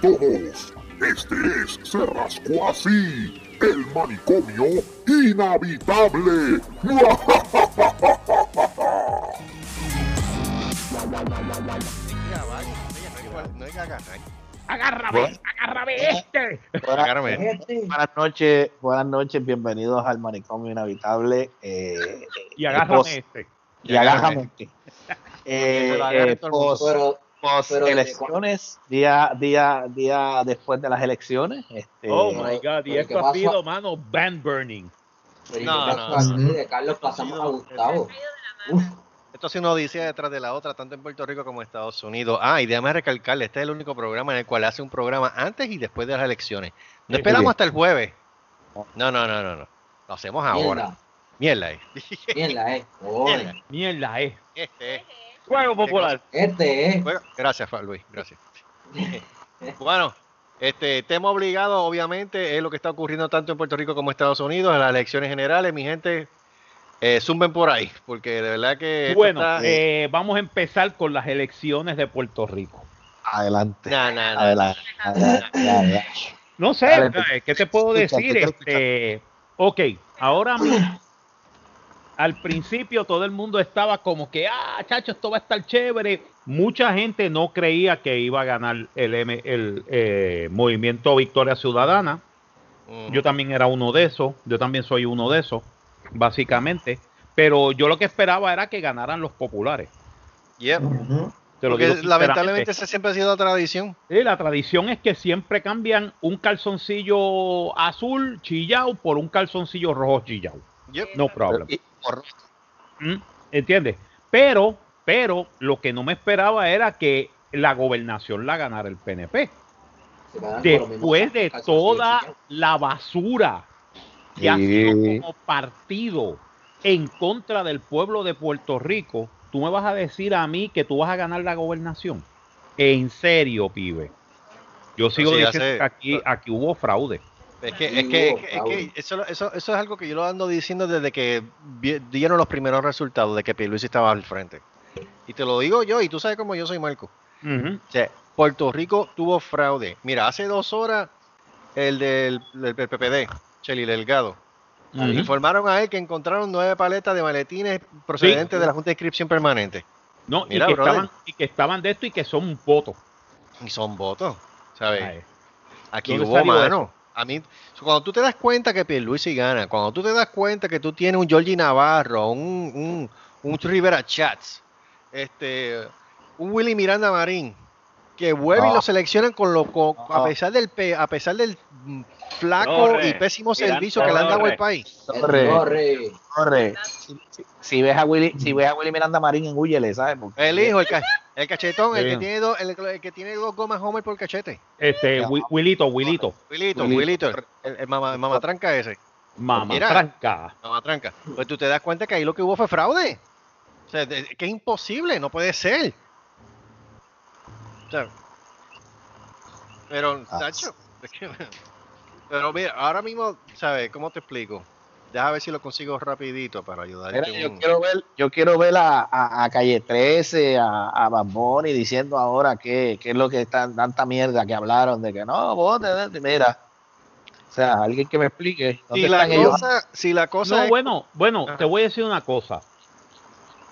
todos. Este es Se Rascó Así, el manicomio inhabitable. Agárrame, agárrame este. Buenas, noches, buenas noches, bienvenidos al manicomio inhabitable. Eh, y agárrame este. Y agárrame este. Eh, eh, post, elecciones, día, día, día después de las elecciones. Este, oh my god, y esto ha sido, mano, band burning. No, no, no. De Carlos pasamos a Gustavo. Esto ha sido una odisea detrás de la otra, tanto en Puerto Rico como en Estados Unidos. Ah, y déjame recalcarle, este es el único programa en el cual hace un programa antes y después de las elecciones. No esperamos hasta el jueves. No, no, no, no, no. Lo hacemos ahora. Mierda es. Mierda es. Mierda es. Juego popular. Este es. Gracias, Luis. Gracias. bueno, este tema obligado, obviamente, es lo que está ocurriendo tanto en Puerto Rico como en Estados Unidos, en las elecciones generales. Mi gente, eh, zumben por ahí, porque de verdad que. Bueno, eh, vamos a empezar con las elecciones de Puerto Rico. Adelante. Adelante. No sé, eh, ¿qué te puedo decir? Este, ok, ahora mismo, al principio todo el mundo estaba como que, ah, chacho, esto va a estar chévere. Mucha gente no creía que iba a ganar el, el eh, movimiento Victoria Ciudadana. Yo también era uno de esos, yo también soy uno de esos básicamente. Pero yo lo que esperaba era que ganaran los populares. Porque lamentablemente esa siempre ha sido la tradición. Sí, la tradición es que siempre cambian un calzoncillo azul chillado por un calzoncillo rojo No problem. ¿Mm? ¿Entiendes? Pero, pero lo que no me esperaba era que la gobernación la ganara el PNP. Después de toda la basura que ha sido como partido en contra del pueblo de Puerto Rico, tú me vas a decir a mí que tú vas a ganar la gobernación. En serio, pibe. Yo sigo diciendo que aquí, aquí hubo fraude. Es que, es que, es que eso, eso, eso, es algo que yo lo ando diciendo desde que dieron los primeros resultados de que Luis estaba al frente. Y te lo digo yo, y tú sabes cómo yo soy Marco. Puerto Rico tuvo fraude. Mira, hace dos horas el del, del PPD Cheli Delgado. Informaron a él que encontraron nueve paletas de maletines procedentes de la Junta de Inscripción Permanente. No, y, que estaban, y, que estaban, de esto y que son votos. Y son votos, ¿sabes? Aquí hubo mano. A mí, cuando tú te das cuenta que Pierluisi gana, cuando tú te das cuenta que tú tienes un Georgie Navarro, un, un, un Rivera Chats, este, un Willy Miranda Marín, que vuelve y lo seleccionan con lo, a pesar del a pesar del flaco y pésimo servicio que le han dado al país. Corre, corre. Si, ves a Willy, si ves a Willy Miranda Marín en Huyele, ¿sabes? El hijo, el, cachetón, el que tiene dos, el, que tiene dos gomas Homer por cachete. Este, Willito, Willito. Willito, Willito, el, mamatranca ese. Mamatranca. Mamatranca. Pues tú te das cuenta que ahí lo que hubo fue fraude. O sea, que es imposible, no puede ser. O sea, pero, ah. Tacho, pero mira, ahora mismo, ¿sabes? ¿Cómo te explico? Déjame ver si lo consigo rapidito para ayudar. yo, quiero ver, yo quiero ver a, Calle 13, a, a Bamboni diciendo ahora qué, qué es lo que están tanta mierda que hablaron de que no, vos mira. O sea, alguien que me explique. Si la, cosa, si la cosa, No, bueno, bueno, te voy a decir una cosa.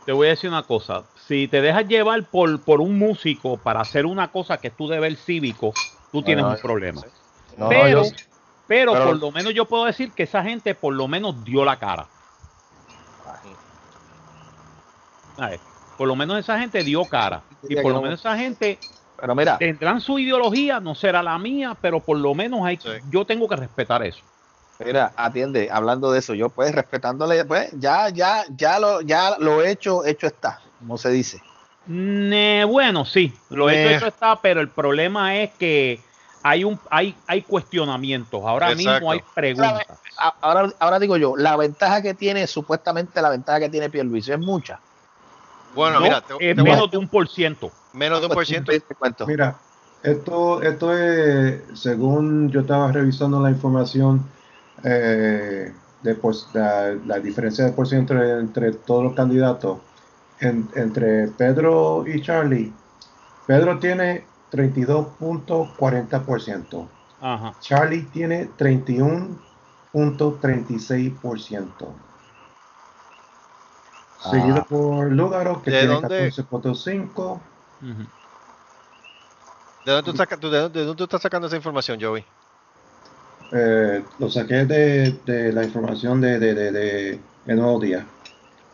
Te voy a decir una cosa. Si te dejas llevar por, por un músico para hacer una cosa que es tu deber cívico, tú tienes un problema. pero, pero, por lo menos yo puedo decir que esa gente por lo menos dio la cara. Por lo menos esa gente dio cara. Y por lo menos esa gente pero mira, tendrán su ideología, no será la mía, pero por lo menos hay, yo tengo que respetar eso. Mira, atiende, hablando de eso, yo pues respetándole, pues ya, ya, ya lo, ya lo hecho, hecho está, como se dice. bueno, sí, lo hecho, hecho está, pero el problema es que hay un hay hay cuestionamientos. Ahora mismo hay preguntas. Ahora, ahora digo yo, la ventaja que tiene, supuestamente la ventaja que tiene Pierluisi es mucha. Bueno, mira, es menos de un por ciento. Menos de un por ciento. Mira, esto, esto es, según yo estaba revisando la información, eh, de pues, la, diferencia de por ciento entre, todos los candidatos, entre Pedro y Charlie, Pedro tiene 32.40%. Charlie tiene 31.36%. Seguido ah. por Lugaro, que tiene 14.5%. ¿De dónde, tú sacas, de, dónde tú estás sacando esa información, Joey? Eh, lo saqué de, la información de, de, de, Nuevo Día.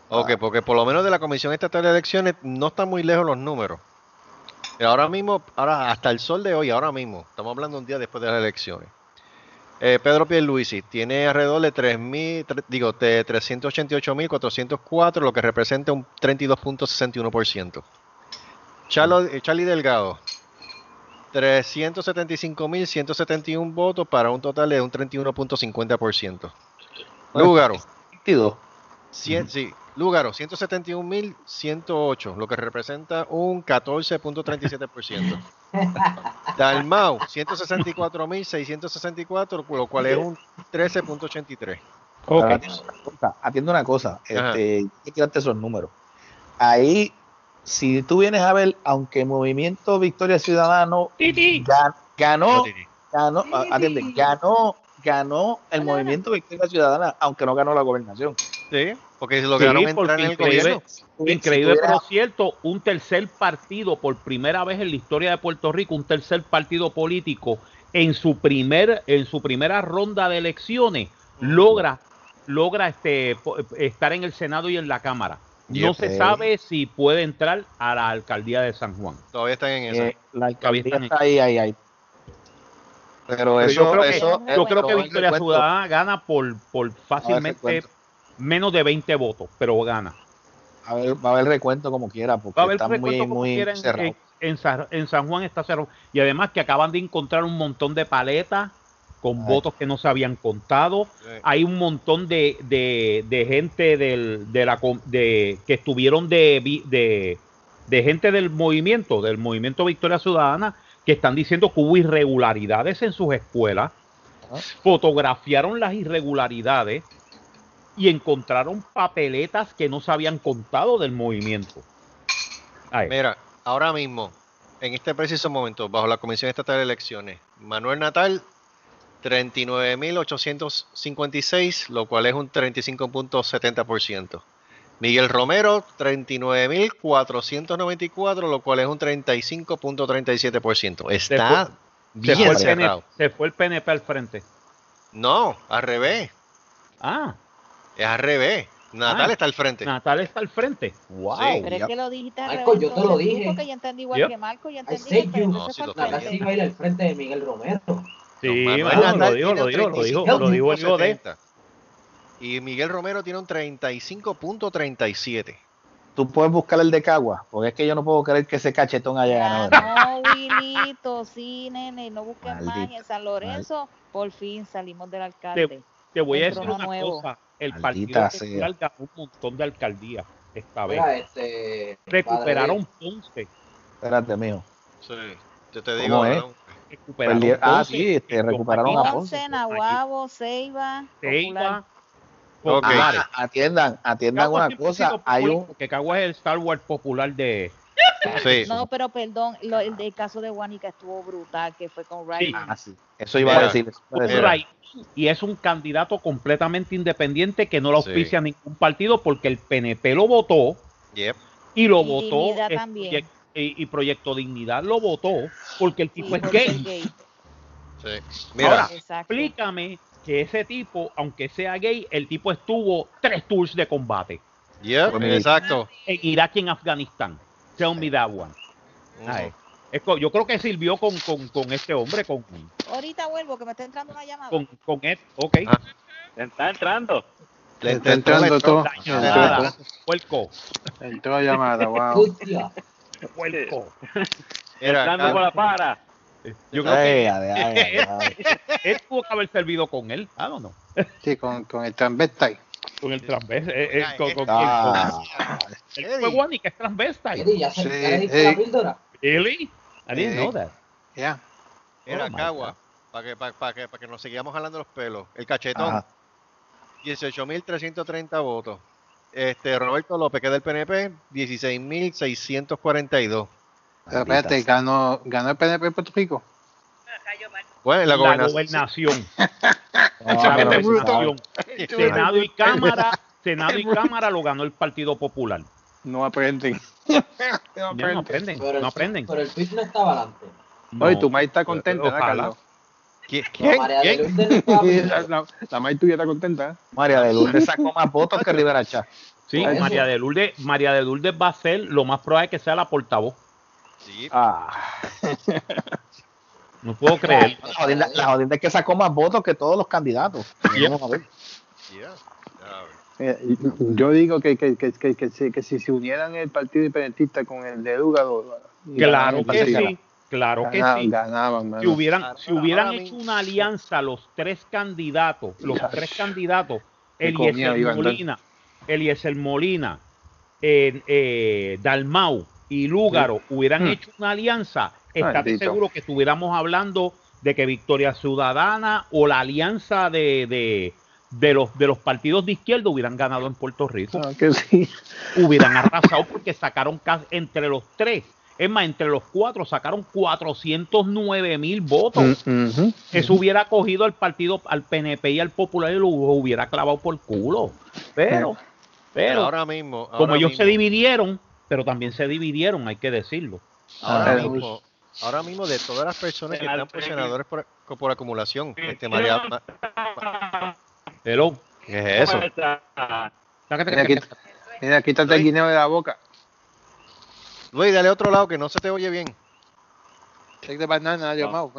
Ok, porque por lo menos de la Comisión Estatal de Elecciones no están muy lejos los números. Ahora mismo, ahora hasta el sol de hoy, ahora mismo, estamos hablando un día después de las elecciones. Eh, Pedro Pierluisi tiene alrededor de 3.000, digo, de 388.404, lo que representa un 32.61%. Eh, Charlie Delgado 375.171 votos para un total de un 31.50%. Lúgaro. sí, Lúgaro, 171.108, lo que representa un 14.37%. Dalmau, 164.664, lo cual es un 13.83%. Okay. Atiendo una cosa, este, hay que esos números. Ahí si tú vienes a ver, aunque Movimiento Victoria Ciudadano ganó, ganó, atiende, ganó, ganó el Movimiento Victoria Ciudadana, aunque no ganó la gobernación. Sí, porque lo sí, entrar en el increíble, Increíble, pero cierto, un tercer partido, por primera vez en la historia de Puerto Rico, un tercer partido político en su primer, en su primera ronda de elecciones, logra, logra este, estar en el Senado y en la Cámara. No se sabe si puede entrar a la alcaldía de San Juan. Todavía están en eso. Eh, la alcaldía está ahí, ahí, ahí. Pero, eso, yo creo eso, que, yo creo que Victoria Ciudadana gana por, por fácilmente menos de 20 votos, pero gana. A ver, va a haber recuento como quiera, porque va a haber está muy, muy cerrado. en, San Juan está cerrado. Y además que acaban de encontrar un montón de paletas con votos que no se habían contado. Hay un montón de, de, gente del, de la, de, que estuvieron de, de, gente del movimiento, del movimiento Victoria Ciudadana, que están diciendo que hubo irregularidades en sus escuelas. Fotografiaron las irregularidades y encontraron papeletas que no se habían contado del movimiento. Mira, ahora mismo, en este preciso momento, bajo la Comisión Estatal de Elecciones, Manuel Natal 39.856, lo cual es un 35.70%. Miguel Romero, 39.494, lo cual es un 35.37%. Está bien se fue, cerrado. se fue el PNP al frente. No, al revés. Ah. Es al revés. Natal ah, está al frente. Natal está al frente. Wow. Pero es que lo dijiste Marco, yo te lo dije. Porque yo entendí igual que Marco. Yo entendí que no, sí Natal sí va a ir al frente de Miguel Romero. Sí, lo dijo, lo dijo, lo dijo, lo dijo el de. Y Miguel Romero tiene un 35.37. Tú puedes buscar el de Cagua, porque es que yo no puedo creer que ese cachetón haya ganado. No, Wilito, sí, nene, no busques más. en San Lorenzo, por fin salimos del alcalde. Te, voy a decir una cosa. El Maldita Partido ganó un montón de alcaldías esta vez. Este, Recuperaron Ponce. Espérate, mío. Sí, yo te digo. Es? recuperaron ah, sí, este, recuperaron a Ponce. Nahuabo, Ceiba, Ceiba. Okay. Ah, atiendan, atiendan una cosa. Hay un que Cagua es el Star Wars popular de. Sí. No, pero perdón, lo, el, del caso de Juanica estuvo brutal, que fue con Riley. Ah, sí. Eso iba a decir. Y es un candidato completamente independiente que no lo auspicia ningún partido porque el PNP lo votó yep. y lo y votó. También y, Proyecto Dignidad lo votó porque el tipo es gay. Ahora, explícame que ese tipo, aunque sea gay, el tipo estuvo tres tours de combate. exacto. En Irak y en Afganistán. Tell me that one. yo creo que sirvió con, con, con, este hombre. Con, Ahorita vuelvo, que me está entrando una llamada. Con, con él, ok. Ah. Está entrando. Le está entrando todo. Puerco. Entró llamada, wow. puerco. Entrando por la para. Yo creo que él, tuvo que haber servido con él, ah, no, no. Sí, con, con el transvestite. Con el transvestite. Eh, eh, con, con, ah. el fue Wani, que es transvestite. ya se sí, la píldora. Really? I didn't know that. Yeah. Era oh Cagua, para que, para, para, que, para que nos sigamos jalando los pelos. El cachetón, 18.330 votos. Este, Roberto López, que es del PNP, 16.642. Pero espérate, ganó, ganó el PNP en Puerto Rico. Bueno, la gobernación. La gobernación. Senado y Cámara, Senado y Cámara lo ganó el Partido Popular. No aprenden. no, aprenden. Pero no aprenden. Pero el PIB no estaba adelante. Oye, tu maíz está contenta, ¿verdad, Carlos? ¿Quién? ¿Quién? la, la maíz tuya está contenta. ¿eh? María de Lourdes sacó más votos que Rivera Chá. Sí, María de, Lourdes, María de Lourdes va a ser lo más probable que sea la portavoz. Sí. Ah. No puedo creer. La jodienda, es que sacó más votos que todos los candidatos. Vamos a ver. Eh, yo digo que, que, que, que, si se unieran el Partido Independentista con el de Lugaro, claro que sí, claro que sí. si hubieran, si hubieran hecho una alianza los tres candidatos, los tres candidatos, Eliezer Molina, Eliezer Molina, eh, Dalmau y Lúgaro hubieran hmm. hecho una alianza, estate seguro que estuviéramos hablando de que Victoria Ciudadana o la alianza de de los, de los partidos de izquierda hubieran ganado en Puerto Rico. Ah, que sí. Hubieran arrasado porque sacaron entre los tres. Es más, entre los cuatro sacaron 409 mil votos. Mm, Eso hubiera cogido al partido, al PNP y al Popular y lo hubiera clavado por culo. Pero, pero, ahora mismo, como ellos se dividieron, pero también se dividieron, hay que decirlo. Ahora, mismo, ahora mismo, de todas las personas que están por senadores por, por acumulación, este María, Hello. ¿Qué es eso? Mira, quítate el guineo de la boca. Luis, dale a otro lado que no se te oye bien. Shake de banana, llamado.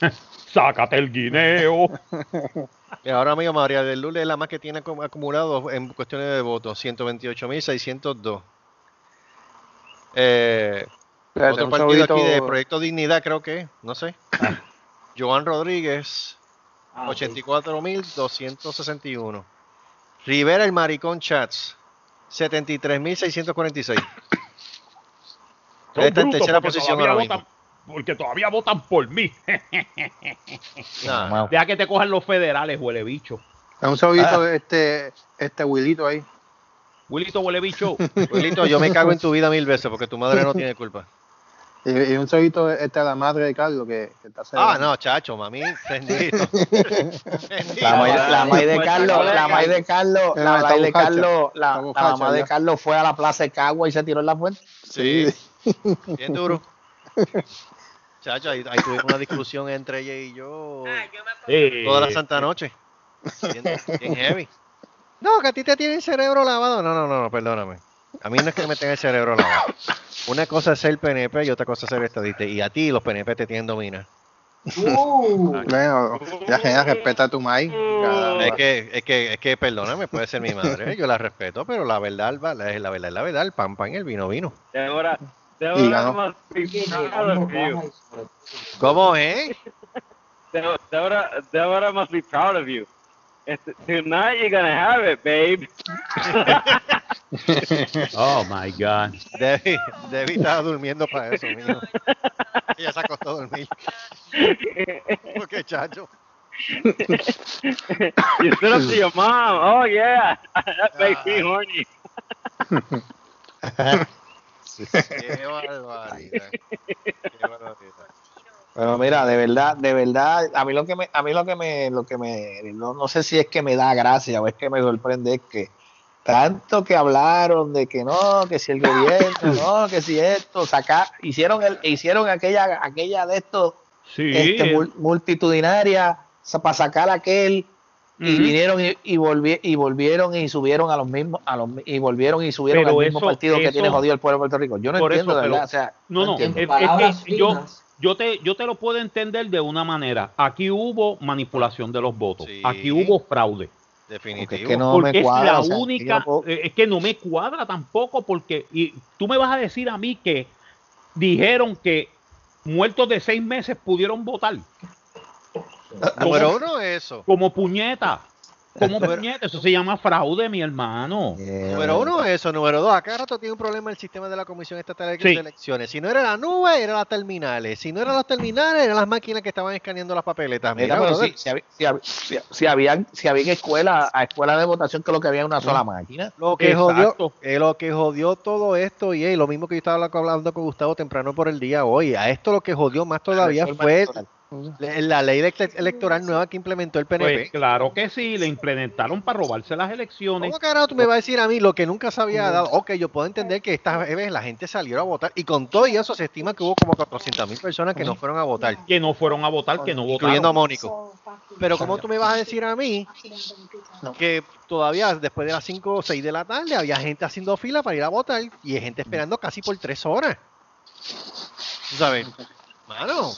Sácate el guineo. ahora mismo María del Lule es la más que tiene acumulado en cuestiones de votos, 128.602. Eh, otro partido aquí de Proyecto Dignidad creo que, no sé. Ah. Joan Rodríguez, 84.261. Ah, Rivera el Maricón Chats, 73.646. Está en tercera posición ahora mismo. Porque todavía votan por mí. Deja que te cojan los federales, huele bicho. Un saludito de este, este Wilito ahí. Wilito huele bicho. Wilito, yo me cago en tu vida mil veces porque tu madre no tiene culpa. Y, un saludito este a la madre de Carlos que, está Ah, no, chacho, mami, bendito. la, mamá de Carlos, la mamá de Carlos, la mamá de Carlos, la, mamá de Carlos fue a la plaza de Cagua y se tiró en la fuente. Sí, bien duro. Chacho, ahí, tuvimos una discusión entre ella y yo toda la santa noche. Bien, heavy. No, que a ti te tiene el cerebro lavado. No, no, no, perdóname. A mí no es que me tenga el cerebro lavado. Una cosa es ser PNP y otra cosa es ser estadista. Y a ti los PNP te tienen domina. Uh, bueno, ya, ya respeta a tu maíz. Es que, es que, es que, perdóname, puede ser mi madre, yo la respeto, pero la verdad, la, la verdad es la verdad, el pan pan, el vino vino. Ahora, ahora ¿Cómo es? Ahora, ahora must be proud of you. Tonight you're gonna have it, babe. oh my God. Debbie, Debbie estaba durmiendo para eso, mío. Ella se acostó a dormir. ¿Qué chacho? you stood up to your mom. Oh yeah, that makes me horny. Qué barbaridad. Qué barbaridad. Pero mira, de verdad, de verdad, a mí lo que me, a mí lo que me, lo que me, no, no sé si es que me da gracia o es que me sorprende es que tanto que hablaron de que no, que si el gobierno, no, que si esto, sacar, hicieron el, hicieron aquella, aquella de estos este, multitudinaria para sacar aquel y vinieron y, y, volvieron y subieron a los mismos a los y volvieron y subieron al mismo partido que tiene jodido el pueblo de Puerto Rico. Yo no entiendo de verdad, o sea, no, no, es, que yo yo te, yo te lo puedo entender de una manera. Aquí hubo manipulación de los votos. Aquí hubo fraude. Definitivo. Es que no me cuadra, es la única, eh, es que no me cuadra tampoco porque y tú me vas a decir a mí que dijeron que muertos de seis meses pudieron votar. Número uno eso. Como puñeta. Como puñete, eso se llama fraude, mi hermano. Número uno, eso. Número dos, acá rato tiene un problema el sistema de la Comisión Estatal de Elecciones. Si no era la nube, eran las terminales. Si no eran las terminales, eran las máquinas que estaban escaneando las papeletas. Mira, pero si, si, si, si, habían, si habían escuelas a escuela de votación que lo que había una sola máquina. Lo que jodió, eh, lo que jodió todo esto, y lo mismo que yo estaba hablando con Gustavo temprano por el día hoy, a esto lo que jodió más todavía fue la ley electoral nueva que implementó el PNP. Pues claro que sí, le implementaron para robarse las elecciones. ¿Cómo carajo tú me vas a decir a mí lo que nunca se había dado? Ok, yo puedo entender que esta vez la gente salió a votar y con todo eso se estima que hubo como 400 mil personas que no fueron a votar. Que no fueron a votar, que no votaron. Incluyendo a Mónico. Pero ¿cómo tú me vas a decir a mí que todavía después de las 5 o 6 de la tarde había gente haciendo fila para ir a votar y hay gente esperando casi por 3 horas? ¿Sabes? Mano,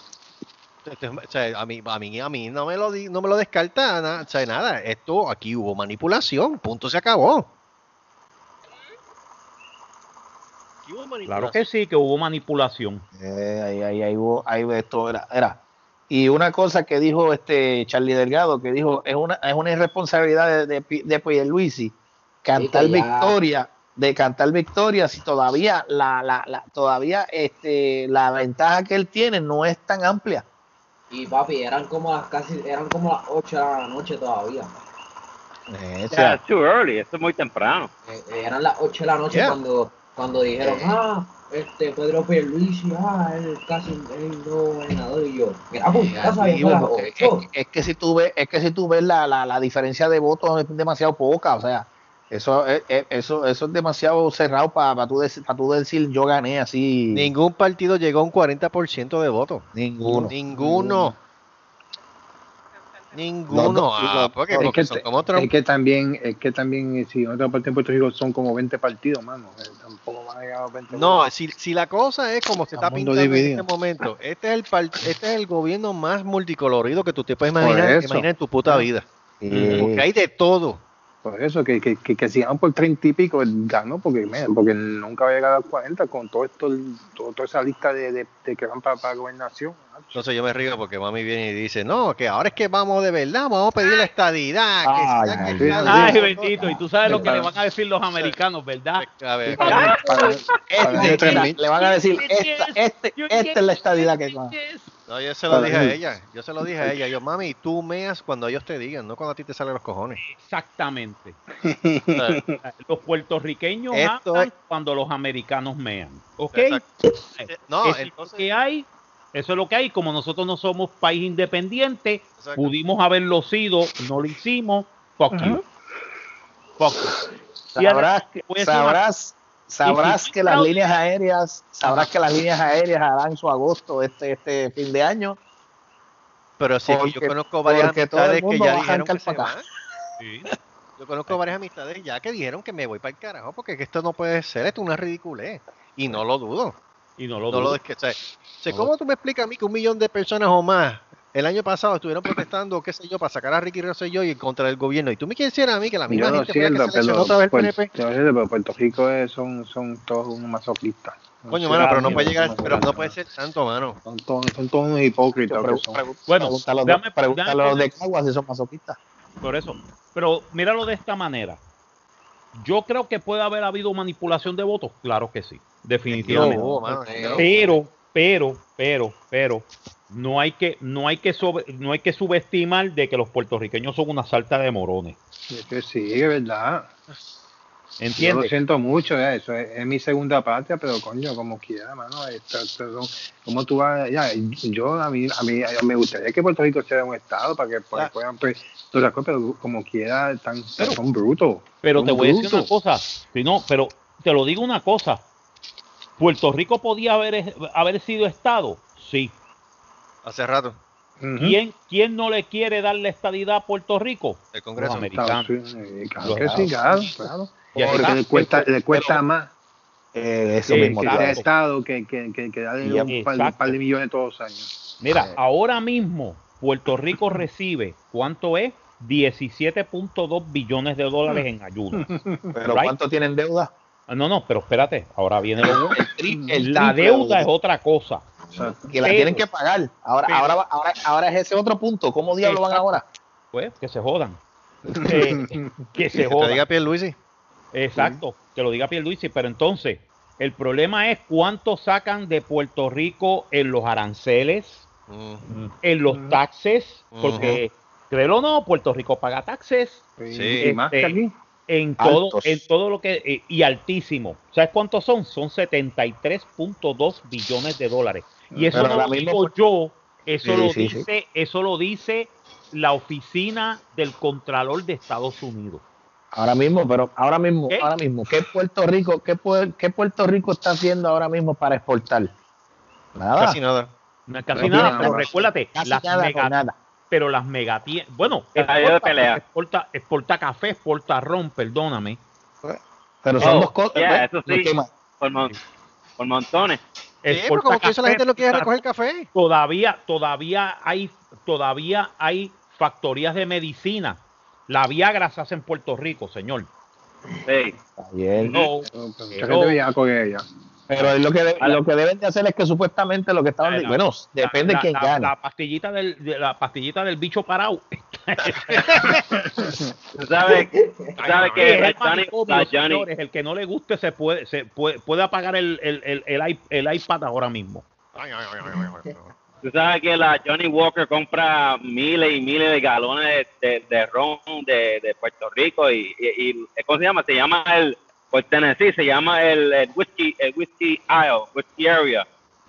a mí, a mí, a mí no me lo, no me lo descarta nada, nada. Esto aquí hubo manipulación, punto se acabó. Claro que sí, que hubo manipulación. Eh, ahí, ahí, ahí, hubo, ahí esto era, era. Y una cosa que dijo este Charlie Delgado, que dijo, es una, es una irresponsabilidad de, de, de Luisi cantar victoria, de cantar victoria si todavía la, la, la, todavía este, la ventaja que él tiene no es tan amplia. Y papi, eran como las casi, eran como las 8 de la noche todavía. Eh, yeah, too early, esto es muy temprano. Eh, eh, eran las 8 de la noche cuando, cuando dijeron, ah, este Pedro Pierluisi, ah, él casi él no ganador y yo. Mira, pues, es, es, es, que si tú ves, es que si tú ves la, la, la diferencia de votos es demasiado poca, o sea, eso, es, eso, eso es demasiado cerrado para pa tú, pa tú decir yo gané así. Ningún partido llegó a un 40% de votos. Ninguno. Ninguno. Ninguno. ah, porque, es, que, es también, es que también, si en otra parte de Puerto Rico son como 20 partidos, mano. Eh, tampoco van a llegar a 20 No, si, si la cosa es como se está pintando en este momento, este es, el este es el gobierno más multicolorido que tú te puedes imaginar, imaginar en tu puta vida. Porque hay de todo. Por eso, que, que, que, que si por 30 y pico, ganó, porque, porque nunca va a llegar a 40 con todo esto, toda esa lista de, de, que van para, para gobernación. Entonces yo me río porque mami viene y dice, no, que ahora es que vamos de verdad, vamos a pedir la estadidad. Ay, que ay, bendito, y tú sabes lo que le van a decir los americanos, ¿verdad? A ver, este, le van a decir, esta, este, esta es la estadidad que va. No, yo se lo dije a ella. Yo se lo dije a ella. Yo, mami, tú meas cuando ellos te digan, no cuando a ti te salen los cojones. Exactamente. los puertorriqueños cuando los americanos mean. ¿Ok? No, eso es lo que hay. Eso es lo que hay. Como nosotros no somos país independiente, pudimos haberlo sido, no lo hicimos. Fuck you. Fuck Sabrás, sabrás sabrás que las líneas aéreas, sabrás que las líneas aéreas harán su agosto este, este fin de año. Pero sí, yo conozco varias amistades que ya dijeron que se van. Yo conozco varias amistades ya que dijeron que me voy para el carajo porque esto no puede ser, esto es una ridiculez. Y no lo dudo. Y no lo dudo. ¿Cómo tú me explicas a mí que un millón de personas o más el año pasado estuvieron protestando, qué sé yo, para sacar a Ricky Rosselló y contra el gobierno. Y tú me quieres decir a mí que la misma gente siento, que otra vez el PNP. Pero Puerto Rico es, son, son todos unos masoquistas. Coño, mano, pero no puede llegar, pero no puede ser tanto, mano. Son todos, son todos unos hipócritas. bueno, pregúntale a los de Caguas si son masoquistas. Por eso. Pero míralo de esta manera. Yo creo que puede haber habido manipulación de votos. Claro que sí, definitivamente. pero, pero, pero, pero, no hay que no hay que sobre, no hay que subestimar de que los puertorriqueños son una salta de morones. Es que sí, es verdad. Yo lo siento mucho, ya, eso es, mi segunda patria, pero coño, como quiera, mano, esto, como tú vas, ya, yo a mí, a mí me gustaría que Puerto Rico sea un estado para que, puedan, pues, pero como quiera, tan, son brutos. Pero te voy a decir una cosa, no, pero te lo digo una cosa, Puerto Rico podía haber, haber sido estado, sí, Hace rato. ¿Quién, ¿Quién, no le quiere dar la estadidad a Puerto Rico? El Congreso. Claro, claro. Porque le cuesta, le cuesta más eh, eso mismo, que sea Estado que, que, que, que darle un par, de millones todos los años. Mira, ahora mismo Puerto Rico recibe, ¿cuánto es? 17.2 billones de dólares en ayuda. ¿Pero cuánto tienen deuda? Ah, no, no, pero espérate, ahora viene lo La deuda es otra cosa que la tienen que pagar. Ahora, ahora, ahora, ahora es ese otro punto. ¿Cómo diablos van ahora? Pues que se jodan. que se joda. Que diga Pierluisi. Exacto, que lo diga Pierluisi, pero entonces el problema es cuánto sacan de Puerto Rico en los aranceles, en los taxes, porque créelo o no, Puerto Rico paga taxes. Sí, más que aquí en todo, en todo lo que eh, y altísimo. ¿Sabes cuántos son? Son 73.2 billones de dólares. Y eso no lo digo yo, eso lo dice, eso lo dice la oficina del Contralor de Estados Unidos. Ahora mismo, pero ahora mismo, ahora mismo, ¿qué Puerto Rico, qué, qué, Puerto Rico está haciendo ahora mismo para exportar? Nada. Casi nada. casi nada, pero recuérdate, las nada, pero las megatías, bueno, exporta, exporta, exporta, café, exporta ron, perdóname. Pero son oh, dos cosas. eso sí, por, montones. Sí, como que eso la gente no quiere recoger café. Todavía, todavía hay, todavía hay factorías de medicina. La Viagra se hace en Puerto Rico, señor. Sí. Bien. No, con ella. Pero lo que, lo que deben de hacer es que supuestamente lo que estaban... La, bueno, depende de quién gane. La pastillita del, la pastillita del bicho parado. ¿Sabes sabe que el, Johnny, el que no le guste se puede, se puede, puede apagar el, el, el, el iPad ahora mismo. Tú sabes que la Johnny Walker compra miles y miles de galones de, de, ron de, de, Puerto Rico y, y, y, ¿cómo se llama? Se llama el por Tennessee se llama el, el Whiskey, el Whiskey Isle, Whiskey Area,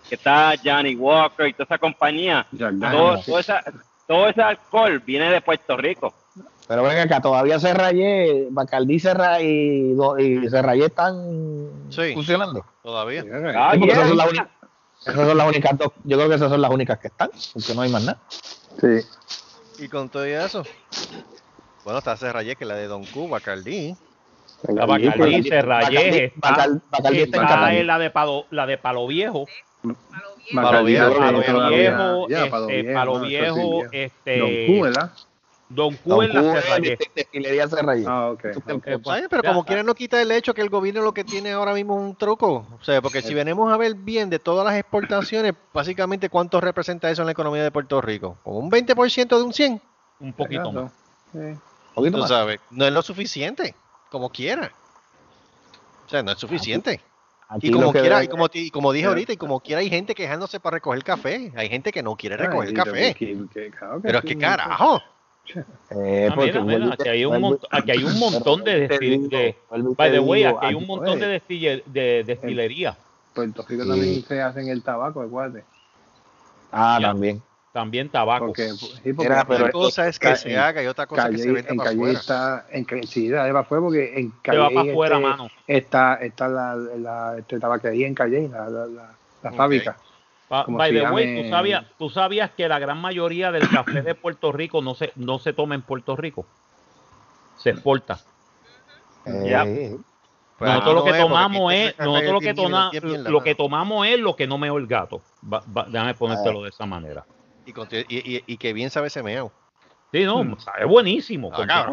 que está Johnny Walker y toda esa compañía. Todo, todo, ese alcohol viene de Puerto Rico. Pero ven acá, todavía Serrayé, Bacardí Serra y, y Serrayé están funcionando. Todavía. Ah, esas, son las únicas, esas son las únicas dos. Yo creo que esas son las únicas que están, porque no hay más nada. Sí. Y con todo eso, bueno, está Serrayé, que es la de Don Q, Bacardí. La Bacardí, está en la de, Palo, la de Palo Viejo. Palo Viejo, Palo Viejo, este. Don Q, ¿verdad? Don Q en la Serrayé. Destilería Serrayé. Ah, ok. pero como quiera no quita el hecho que el gobierno lo que tiene ahora mismo es un truco. O sea, porque si venimos a ver bien de todas las exportaciones, básicamente ¿cuánto representa eso en la economía de Puerto Rico? ¿Como un 20% de un 100? Un poquito más. Sí. Poquito más. sabes, no es lo suficiente como quiera. O sea, no es suficiente. y como quiera, y como, como dije ahorita, y como quiera hay gente quejándose para recoger café. Hay gente que no quiere recoger café. Pero es que carajo. Eh, ah, mira, aquí, hay un aquí hay un montón de, de, by the way, aquí hay un montón de, de destilería. Puerto Rico también se hacen el tabaco, acuérdate. Ah, también. También tabaco. Porque, sí, porque una cosa es que se haga y otra cosa es que se venda en para afuera. Está, en, sí, para porque en Calle va para afuera, este, mano. Está, está la, la este, tabaquería en Calle, la, la, la, la fábrica. by the way, ¿tú sabías, ¿tú sabías que la gran mayoría del café de Puerto Rico no se, no se toma en Puerto Rico? Se exporta. Eh, ya. Pues nosotros lo que tomamos es, nosotros lo que, toma, lo que tomamos es lo que no me el gato. Va, va, déjame ponértelo de esa manera. Y, y, y, que bien sabe ese meo. Sí, no, hmm. sabe buenísimo. Ah,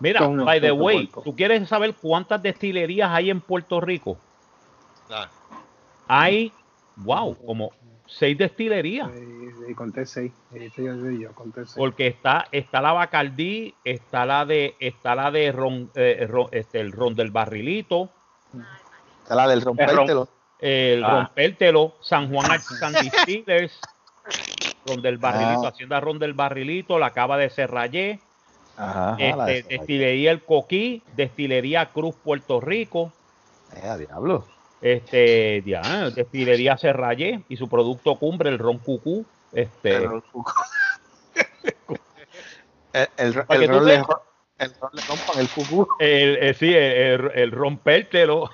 Mira, by the way, ¿tú quieres saber cuántas destilerías hay en Puerto Rico? Ah. Hay, wow, como seis destilerías. Y conté seis. Yo, conté seis. Porque está, está la Bacardí, está la de, está la de ron, eh, este, el ron del barrilito. Está la del rompértelo. El, ah. rompértelo, San Juan San Distillers. Ron del Barrilito, ah. Hacienda Ron del Barrilito, la Cava de Serrayé, este, Destilería El Coquí, Destilería Cruz Puerto Rico. Eh, diablo. Este, ya, Destilería Serrayé y su producto cumbre, el Ron Cucú. Este, el Ron Cucú. el, el, el, el, ron le, el ron le rompan el cucú. El, el, sí, el, el rompértelo.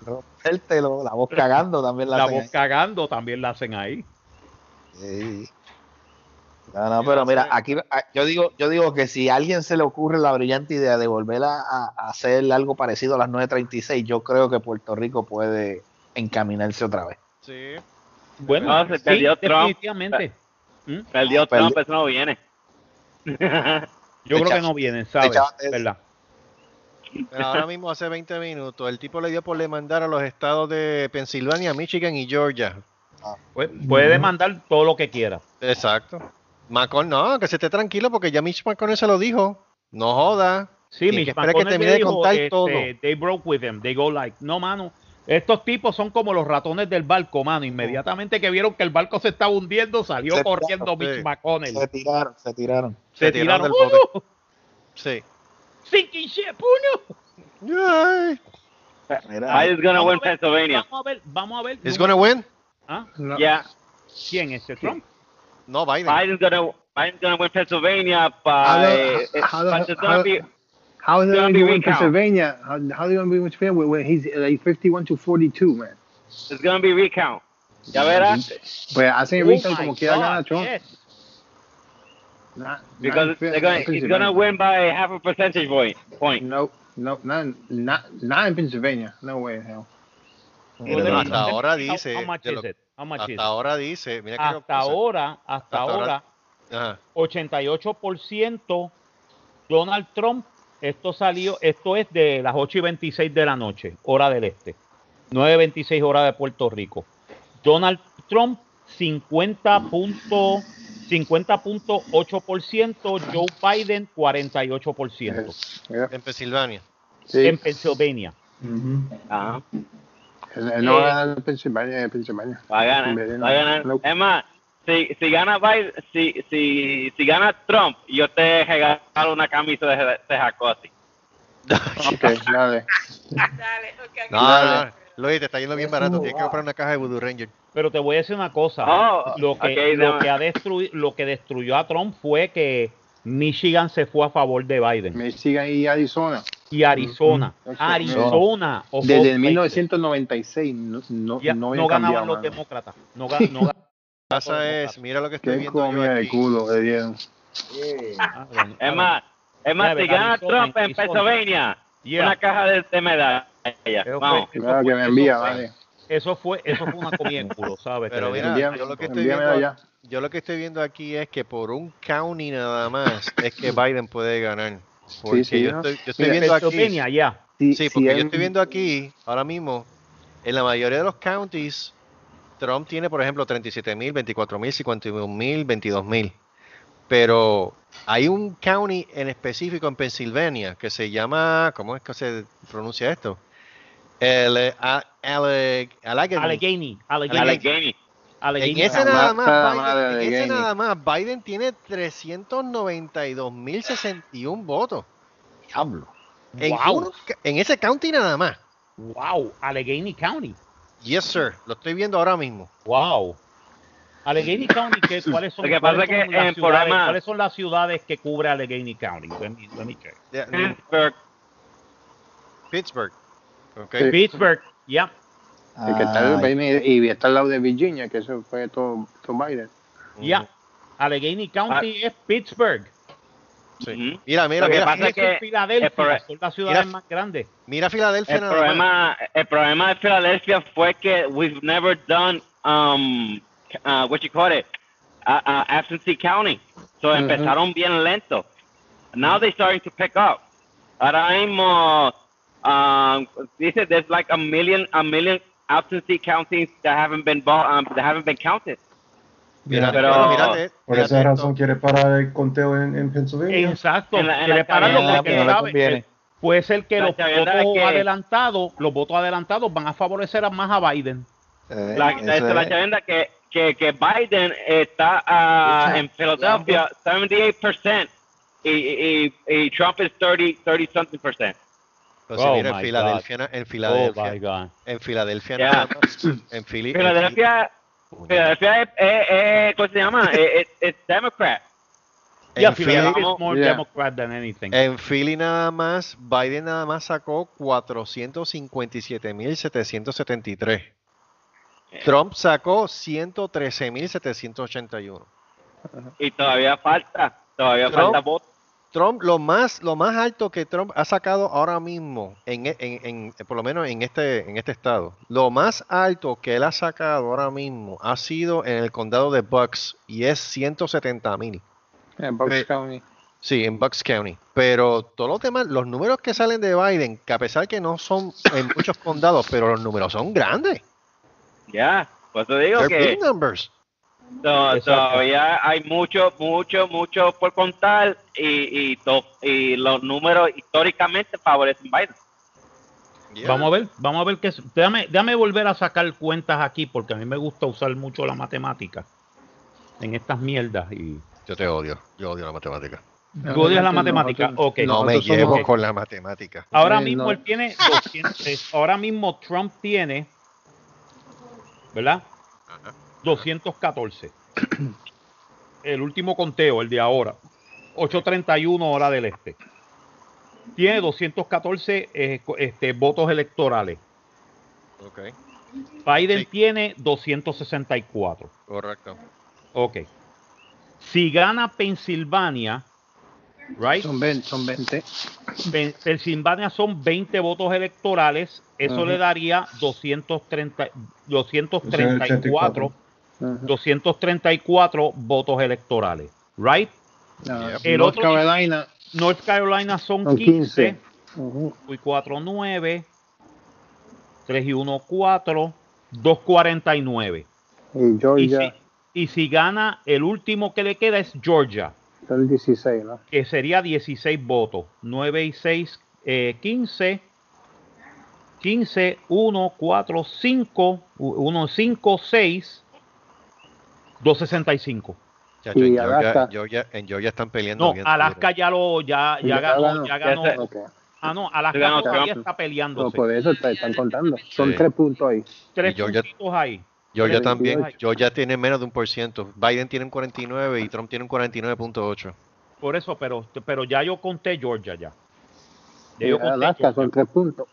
Rompértelo, la voz cagando también la, la hacen voz cagando también la hacen ahí. Sí. No, no, pero mira, aquí yo digo, yo digo que si a alguien se le ocurre la brillante idea de volver a, hacer algo parecido a las 9.36, yo creo que Puerto Rico puede encaminarse otra vez. Sí. Bueno, no, se perdió sí, Trump. definitivamente. ¿Mm? Perdió Trump, eso no viene. yo creo que no viene, ¿sabes? ¿Verdad? Pero ahora mismo, hace 20 minutos, el tipo le dio por demandar a los estados de Pensilvania, Michigan y Georgia. Ah. puede demandar todo lo que quiera. Exacto. Macron, no, que se esté tranquilo porque ya Mitch McConnell se lo dijo. No joda. Sí, mis que termine de contar este, todo. They broke with him. They go like, no, mano. Estos tipos son como los ratones del barco, mano. Inmediatamente que vieron que el barco se estaba hundiendo, salió corriendo Mitch McConnell. Se tiraron, se tiraron. Se, tiraron, del bote. Sí. Sinking ship, uno. Biden's gonna win Pennsylvania. Vamos a ver, vamos a ver. He's gonna win? ¿Ah? No. Yeah. ¿Quién es? Trump? No, Biden. Biden's gonna Biden's gonna win Pennsylvania by. How, eh, how, how, how, be, how is he going to win Pennsylvania? How, how are they going to win Pennsylvania when he's like 51 to 42, man? It's going to be recount. ¿Ya mm-hmm. verás? Pues hacen oh recount como quiera ganar Trump. Yes. Not, because not they're going, he's going to win by half a percentage point. point. No, no, not, not, not in Pennsylvania. No way, hell. Well, hasta ahora dice. How, how much is it? How much hasta is ahora dice. Mira hasta ahora, hasta, hasta ahora, ahora 88% Donald Trump. Esto salió, esto es de las 8 y 26 de la noche, hora del este. 9.26 hora de Puerto Rico. Donald Trump 50.8%, 50.8%, Joe Biden 48%. En Pensilvania. En Pensilvania. Ajá. No va a ganar Pensilvania, Pensilvania. Va a ganar, va a ganar. Es más, si, si gana Biden, si, si, si gana Trump, yo te regalo una camisa de, de Jacosi. ok, dale. Dale, ok. No, dale. Luis, te está yendo bien barato. Tienes que comprar una caja de Voodoo Ranger. Pero te voy a decir una cosa. Oh, lo, que, okay, lo, que ha destruido, lo que destruyó a Trump fue que Michigan se fue a favor de Biden. Michigan y Arizona. Y Arizona. Mm -hmm. Arizona. No. Desde el 1996 no, no, ya, no, no ganaban los demócratas. No, no ganaban. pasa es, mira lo que estoy Qué viendo yo aquí. de culo le dieron. Ah, bueno, Es más, es más, si gana Arizona, Trump en. Pennsylvania, Yeah. una caja de, de medallas. Eso Vamos. fue- Claro, que me eso envía, fue- vale. Eso fue, eso fue una comida en culo, ¿sabes? Pero mira, yo lo que estoy viendo, yo lo que estoy viendo aquí es que por un county nada más es que Biden puede ganar. Porque sí, yo, ¿no? estoy, yo estoy Mira, viendo aquí. Pennsylvania. Sí, Sí, sí, porque yo estoy viendo aquí, ahora mismo, en la mayoría de los counties, Trump tiene, por ejemplo, 37 mil, 24 mil, 51 mil, 22 mil. Pero hay un county en específico en Pensilvania que se llama, ¿cómo es que se pronuncia esto? El, a- Ale- Allegheny. Allegheny. Allegheny. Allegheny. En ese nada más, Biden, en ese nada más, Biden tiene 392.061 votos. Diablo. En, Wow. uno- en ese county nada más. Wow. Allegheny County. Yes, sir. Lo estoy viendo ahora mismo. Wow. Allegheny County, ¿qué, ¿cuáles son, que cuáles pasa son que las en ciudades, programa- ¿cuáles son las ciudades que cubre Allegheny County? Let me, let me check. Pittsburgh. Pittsburgh. Ok. Sí. Pittsburgh, ya. El que está, Ay, y está al lado de Virginia, que eso fue todo, todo Biden. Ya. Allegheny County es Pittsburgh. Sí. Mira, mira, Lo que mira. pasa es es que Filadelfia, las ciudades mira- más grandes. Mira Filadelfia El problema, el problema de Filadelfia fue que we've never done, um, uh, what you call it, uh, uh, absentee counting. So empezaron bien lento. Now they're starting to pick up. Ahora mismo, um, dice there's like a million, a million absentee countings that haven't been bought, um, that haven't been counted. Mira, Pero- pero mírate, Por mírate esa esto. razón quiere parar el conteo en, en Pennsylvania. Exacto. En la- en Quiere pararlo porque que no sabe puede ser que La los votos que- adelantados, los votos adelantados van a favorecer a más a Biden. Eh, La, eso la es- chavenda que, que, que Biden está ah, en Philadelphia 78% y, y, y Trump es 30, 30 something percent. Oh mira, en Filadelfia, en Oh my Filadelfia, God. en Filadelfia Yeah. nada más, en Philly, en Filadelfia, Filadelfia es, es, es- ¿cómo se llama? es, es- es Democrat. en Yeah, Philly- Philadelphia is more Yeah. Democrat than anything. En Philly nada más, Biden nada más sacó 457.773. Trump sacó 113.781. Y todavía falta, todavía Trump- falta votos. Trump, lo más, lo más alto que Trump ha sacado ahora mismo, en, en- en- por lo menos en este, en este estado, lo más alto que él ha sacado ahora mismo ha sido en el condado de Bucks y es 170 mil. En Bucks. County. Sí, en Bucks County. Pero todos los demás, los números que salen de Biden, que a pesar que no son en muchos condados, pero los números son grandes. Ya, por eso digo They're que big numbers. Todavía hay mucho, mucho, mucho por contar y, y, y los números históricamente favorecen Biden. Vamos a ver, vamos a ver qué déjame, déjame volver a sacar cuentas aquí porque a mí me gusta usar mucho la matemática en estas mierdas y yo te odio, yo odio la matemática. ¿Tú odias la matemática? Okay. No me llevo con la matemática. Ahora mismo él tiene ahora mismo Trump tiene, ¿verdad? 214. El último conteo, el de ahora. 8.31 hora del este. Tiene 214 eh, este, votos electorales. Okay. Biden tiene 264. Correcto. Ok. Si gana Pensilvania, right? Son 20. Son 20. Pensilvania son 20 votos electorales. Eso le daría 230, 234, 234 votos electorales, right? El North Carolina. North Carolina son, 15. 15. y 4, 9. 3 y 1, 4. 249. Y Georgia. Y si gana, el último que le queda es Georgia. El 16, ¿no? Que sería 16 votos. 9 y 6, eh, 15. 15, 1, 4, 5, 1, 5, 6, 265. Ya, y en, Alaska, Georgia, en Georgia están peleando. No, bien, Alaska ya lo ya, ya, ya ganó. Ya ganó. Okay. Ah, no, Alaska todavía está peleando. No, por eso están contando. Son sí. tres puntos ahí. Tres puntos ahí. Georgia también, Georgia tiene menos de un por ciento. Biden tiene un 49 y Trump tiene un 49.8. Por eso, pero, pero ya yo conté Georgia ya. ya yo conté Alaska son tres puntos.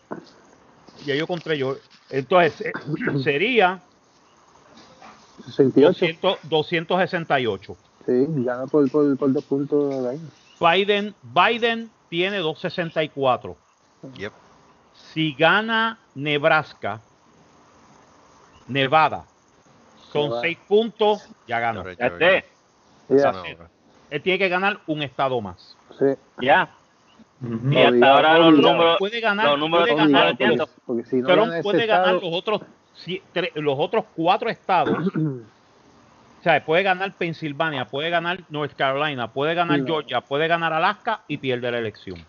Ya yo conté yo. Entonces, eh, sería 68. 268. Sí, ya por, por, por dos puntos. Biden, Biden tiene 264. Yep. Si gana Nebraska, Nevada, son seis puntos, ya ganó. Ya esté. Él tiene que ganar un estado más. Sí. Ya. Y hasta ahora los números, puede ganar, los números puede ganar, porque, porque si no Trump puede estado, ganar los otros los otros cuatro estados. o sea, puede ganar Pensilvania, puede ganar North Carolina, puede ganar sí. Georgia, puede ganar Alaska y pierde la elección.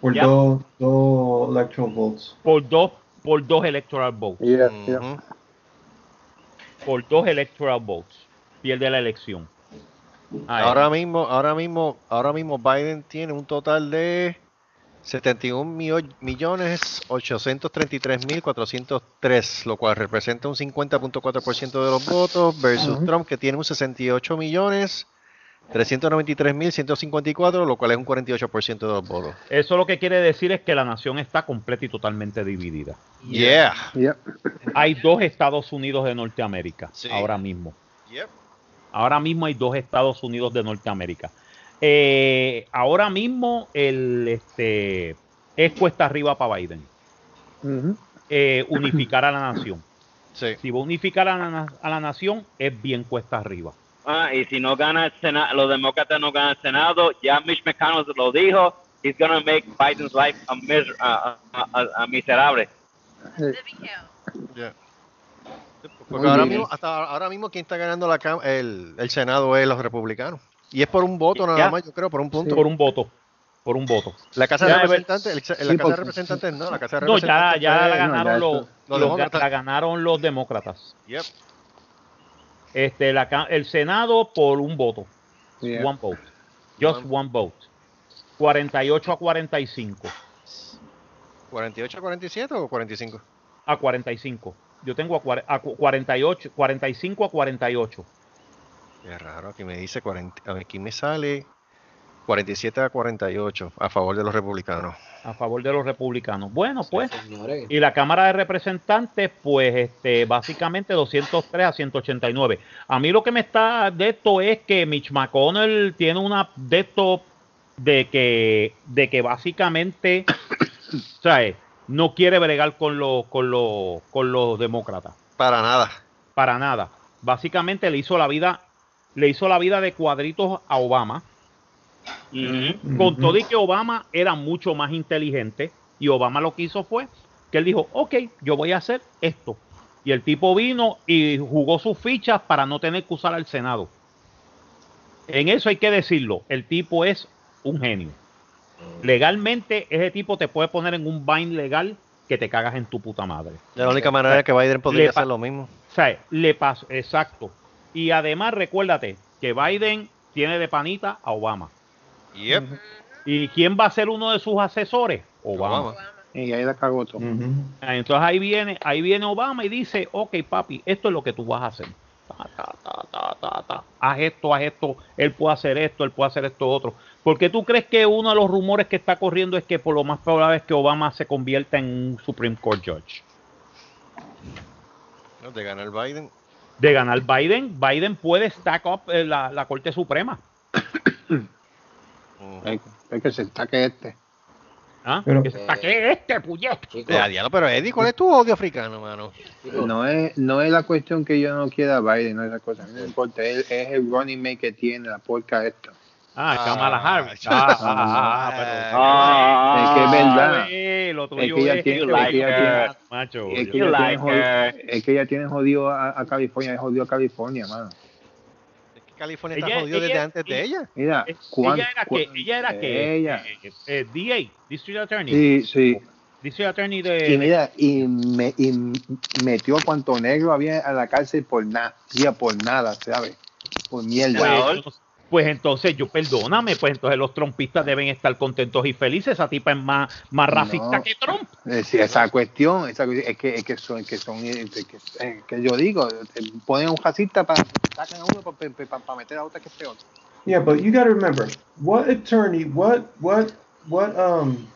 Por dos, dos electoral votes. Por dos, por dos electoral votes. Yeah, yeah por dos electoral votes. Pierde la elección. Ahí. Ahora mismo, ahora mismo, ahora mismo Biden tiene un total de 71 millones 833 mil 403, lo cual representa un 50.4% de los votos versus uh -huh. Trump que tiene un 68 millones 393.154, lo cual es un 48% de los votos. Eso lo que quiere decir es que la nación está completa y totalmente dividida. Yeah. yeah. Hay dos Estados Unidos de Norteamérica sí. ahora mismo. Yep. Ahora mismo hay dos Estados Unidos de Norteamérica. Eh, ahora mismo el este es cuesta arriba para Biden. Uh -huh. eh, unificar a la nación. Sí. Si va a unificar a la, a la nación, es bien cuesta arriba. Ah, y si no gana el Senado, los demócratas no ganan el Senado, ya Mitch McConnell lo dijo, he's gonna make Biden's life a, mis, a, a, a miserable. Yeah. Porque ahora mismo, hasta ahora mismo quien está ganando la, el, el Senado es los republicanos. Y es por un voto nada más, yo creo, por un punto. Sí. Por un voto. Por un voto. La Casa de Representantes, el, la sí, Casa de Representantes no, la Casa de Representantes. No, ya, ya la ganaron, no, ya los, los, los, la ganaron los demócratas. Yep. Este, la, el Senado por un voto. Yeah. One vote. Just one. one vote. 48 a 45. ¿48 a 47 o 45? A 45. Yo tengo a, a 48, 45 a 48. Es raro, aquí me dice 40, aquí me sale 47 a 48 a favor de los republicanos. A favor de los republicanos. Bueno, pues. Sí, y la Cámara de Representantes, pues, este, básicamente 203 a 189. A mí lo que me está de esto es que Mitch McConnell tiene una de esto de que, de que básicamente, ¿sabes? No quiere bregar con los, con los, con los demócratas. Para nada. Para nada. Básicamente le hizo la vida, le hizo la vida de cuadritos a Obama Uh -huh. Con todo y que Obama era mucho más inteligente y Obama lo que hizo fue que él dijo, ok, yo voy a hacer esto. Y el tipo vino y jugó sus fichas para no tener que usar al Senado. En eso hay que decirlo, el tipo es un genio. Legalmente, ese tipo te puede poner en un bind legal que te cagas en tu puta madre. De la única manera que Biden podría hacer lo mismo. O sea, le pasó, exacto. Y además, recuérdate que Biden tiene de panita a Obama. Yep. ¿Y quién va a ser uno de sus asesores? Obama. Y ahí la cagó todo. Entonces ahí viene, ahí viene Obama y dice, ok papi, esto es lo que tú vas a hacer. haz esto, haz esto, él puede hacer esto, él puede hacer esto otro. Porque tú crees que uno de los rumores que está corriendo es que por lo más probable es que Obama se convierta en un Supreme Court Judge. de ganar Biden. De ganar Biden, Biden puede stack up eh, la, la Corte Suprema. hay, que se que este. ¿Ah? Pero, que se taque este, puñet. pero Eddie, ¿cuál es tu odio africano, mano? No es, no es la cuestión que yo no quiera Biden, no es la cosa. No importa, es, es el running mate que tiene la porca esto. Ah, Kamala Harris. Ah, ah, ah, es que es verdad. Es que ella tiene, macho. Es que ella tiene jodido, es que ella tiene jodido a, California, es jodido a California, mano. California está jodido desde antes de ella. Mira, ella era que, ella era que, ella. Eh, eh, DA, District Attorney. Sí, sí. District Attorney de. Y mira, y, me, y metió a cuanto negro había a la cárcel por nada, por nada, ¿sabes? Por mierda. Pues, pues entonces yo perdóname, pues entonces los trompistas deben estar contentos y felices. Esa tipa es más, más racista que Trump. esa cuestión, esa es que es que son, que son, que, que yo digo, ponen un racista para sacan a uno para, meter a otra que es peor. Yeah, but you got to remember, what attorney, what, what, what, um,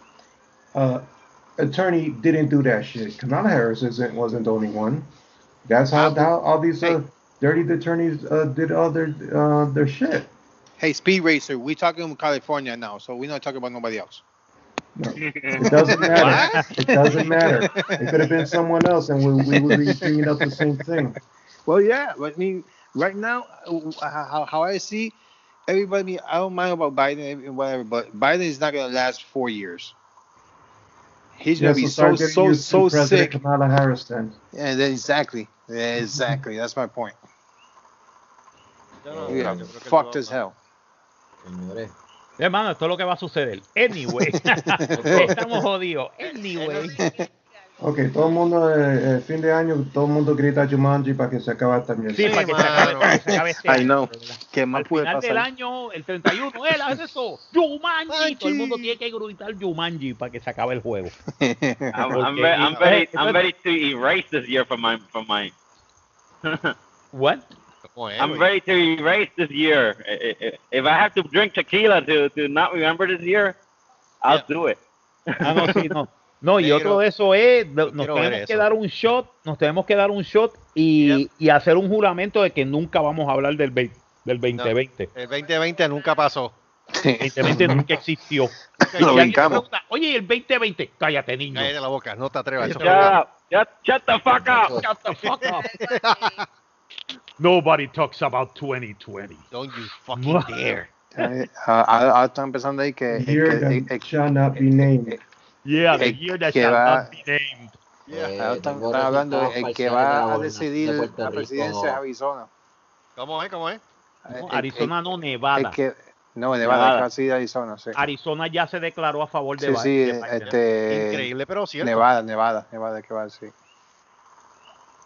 uh, attorney didn't do that shit? Kamala Harris isn't, wasn't the only one. That's how, how all these uh, dirty attorneys uh, did all their, uh, their shit. Hey, Speed Racer, we talking about California now, so we're not talking about nobody else. No, it doesn't matter. it doesn't matter. It could have been someone else, and we, we would be bringing up the same thing. Well, yeah, but I mean, right now, uh, how, how I see everybody, I don't mind about Biden and whatever, but Biden is not going to last four years. He's yeah, going to be so so so, so sick. Kamala Harris then. Yeah, exactly, yeah, exactly. That's my point. Yeah, fucked as hell. Señores. Hermano, esto es lo que va a suceder. Anyway. Estamos jodidos. Anyway. Ok, todo el mundo, eh, eh, fin de año, todo el mundo grita Jumanji para que se acabe esta mierda. Sí, para que se acabe, se acabe este I know. ¿Qué más Al final del año, el 31, él hace eso. Jumanji. Todo el mundo tiene que gritar Jumanji para que se acabe el juego. I'm, I'm, very, I'm, very, I'm ready to erase this year from my, from my... What? I'm ready to erase this year. If I have to drink tequila to, to not remember this year, I'll do it. Ah, no, sí, no. No, y otro de eso es, nos tenemos que dar un shot, nos tenemos que dar un shot y, y, hacer un juramento de que nunca vamos a hablar del, del 2020. el 2020 nunca pasó. El 2020 nunca existió. Lo brincamos. Oye, el 2020, cállate, niño. Cállate la boca, no te atrevas. Shut, shut the fuck up. Shut the fuck up. Nobody talks about 2020. Don't you fucking dare. Eh, ahora está empezando ahí que. Year que, that shall not be named. Yeah, the year that shall va, not be named. Yeah. ahora están, están hablando el que va a decidir la presidencia de Arizona. ¿Cómo es? ¿Cómo es? Arizona no, Nevada. Que, no, Nevada, Nevada. casi de Arizona, sí. Arizona ya se declaró a favor de Sí, sí, de este, Increíble, pero cierto. Nevada, Nevada, Nevada, que va a decir.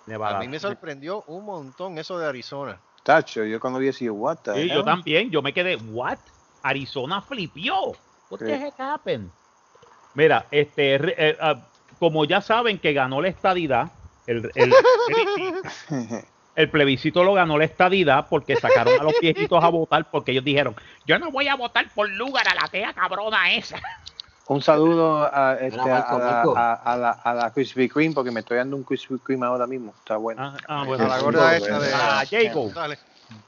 A mí me sorprendió un montón eso de Arizona. Tacho, yo cuando vi así, what the sí, yo también, yo me quedé, what? Arizona flipió. What the heck happened? Mira, este, eh, uh, como ya saben que ganó la estadidad, el, el, el, plebiscito lo ganó la estadidad porque sacaron a los viejitos a votar porque ellos dijeron, yo no voy a votar por lugar a la tea cabrona esa. Un saludo a, este, a, la, a, la, a la Krispy Kreme porque me estoy dando un Krispy Kreme ahora mismo. Está bueno. Ah, ah bueno. A la gorda esta de ah, Jago.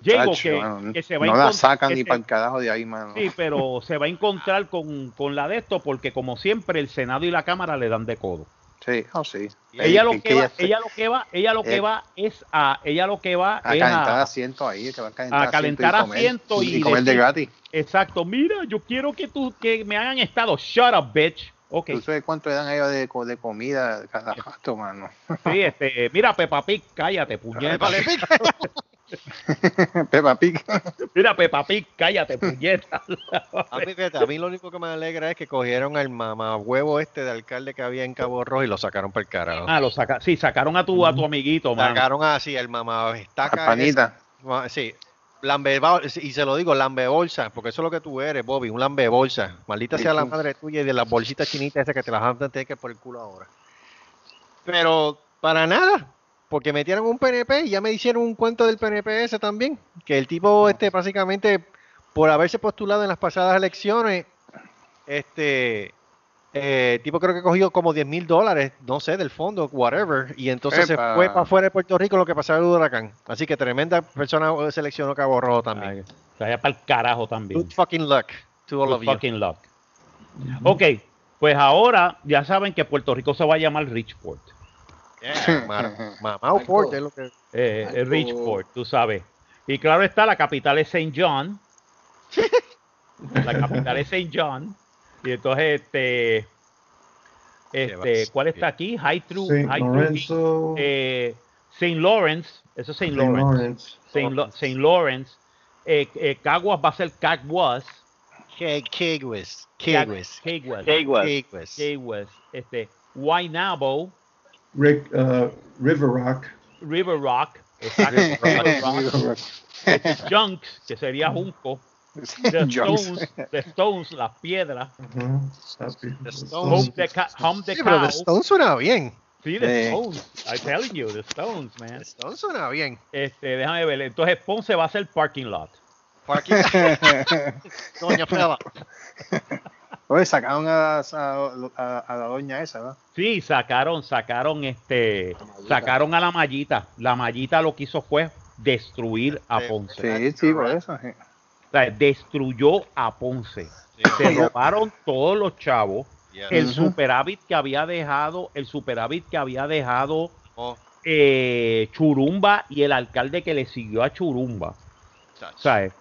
Jago que, que, se va no la sacan ni para el carajo de ahí, mano. Sí, pero se va a encontrar con, con la de esto porque como siempre el Senado y la Cámara le dan de codo. Sí, oh, sí. Ella lo que, que va, ella, lo que va, ella lo que eh, va es a, ella lo que va a es calentar asiento ahí, que va a calentar, a calentar asiento y, y, comer de gratis. Exacto, mira, yo quiero que tú, que me hagan estado, shut up, bitch. Okay. ¿Tú sabes cuánto le dan a ellos de, de comida cada rato, mano? Sí, este, mira, Peppa Pig, cállate, puñeta. Peppa Pig. Mira, Peppa Pig, cállate, puñeta. a, mí, a mí lo único que me alegra es que cogieron al mamá huevo este de alcalde que había en Cabo Rojo y lo sacaron por el carajo. Ah, lo saca sí, sacaron a tu, a tu amiguito, Sacaron así, el mamá estaca. Panita. sí, lambe, y se lo digo, lambe bolsa, porque eso es lo que tú eres, Bobby, un lambe bolsa. Maldita sea la madre tuya y de las bolsitas chinitas esas que te las a tener que por el culo ahora. Pero para nada, porque metieron un PNP y ya me hicieron un cuento del PNP ese también, que el tipo este básicamente por haberse postulado en las pasadas elecciones, este eh, tipo creo que cogió como 10 mil dólares, no sé, del fondo, whatever, y entonces se fue para afuera de Puerto Rico lo que pasaba el huracán. Así que tremenda persona seleccionó Cabo Rojo también. o sea, ya para el carajo también. Good fucking luck to all of you. fucking luck. Ok, pues ahora ya saben que Puerto Rico se va a llamar Richport. Mamá o Port es lo que... Eh, Richport, tú sabes. Y claro está, la capital es St. John. la capital es St. John. Y entonces, este, este ¿cuál está aquí? High True, High eh, St. Lawrence, eso es St. Lawrence. St. Lawrence. Eh, eh, Caguas va a ser Caguas. Caguas. Caguas. Caguas. Caguas. Este, Guaynabo. Rick, uh, River Rock. River Rock. Exacto. River Rock. Junks, que sería Junco. The Stones, the Stones, las piedras. The Stones. Home the, home the sí, pero The Stones suena bien. Sí, The Stones. I'm telling you, The Stones, man. The Stones suena bien. Este, déjame ver. Entonces Ponce va a ser parking lot. Parking Doña Fela. Oye, sacaron a, a, a, la doña esa, ¿verdad? Sí, sacaron, sacaron este, sacaron a la mallita. La mallita lo que hizo fue destruir a Ponce. Sí, sí, por eso. Sí destruyó a Ponce. Se robaron todos los chavos. El superávit que había dejado, el superávit que había dejado oh. eh, Churumba y el alcalde que le siguió a Churumba. ¿Sabes?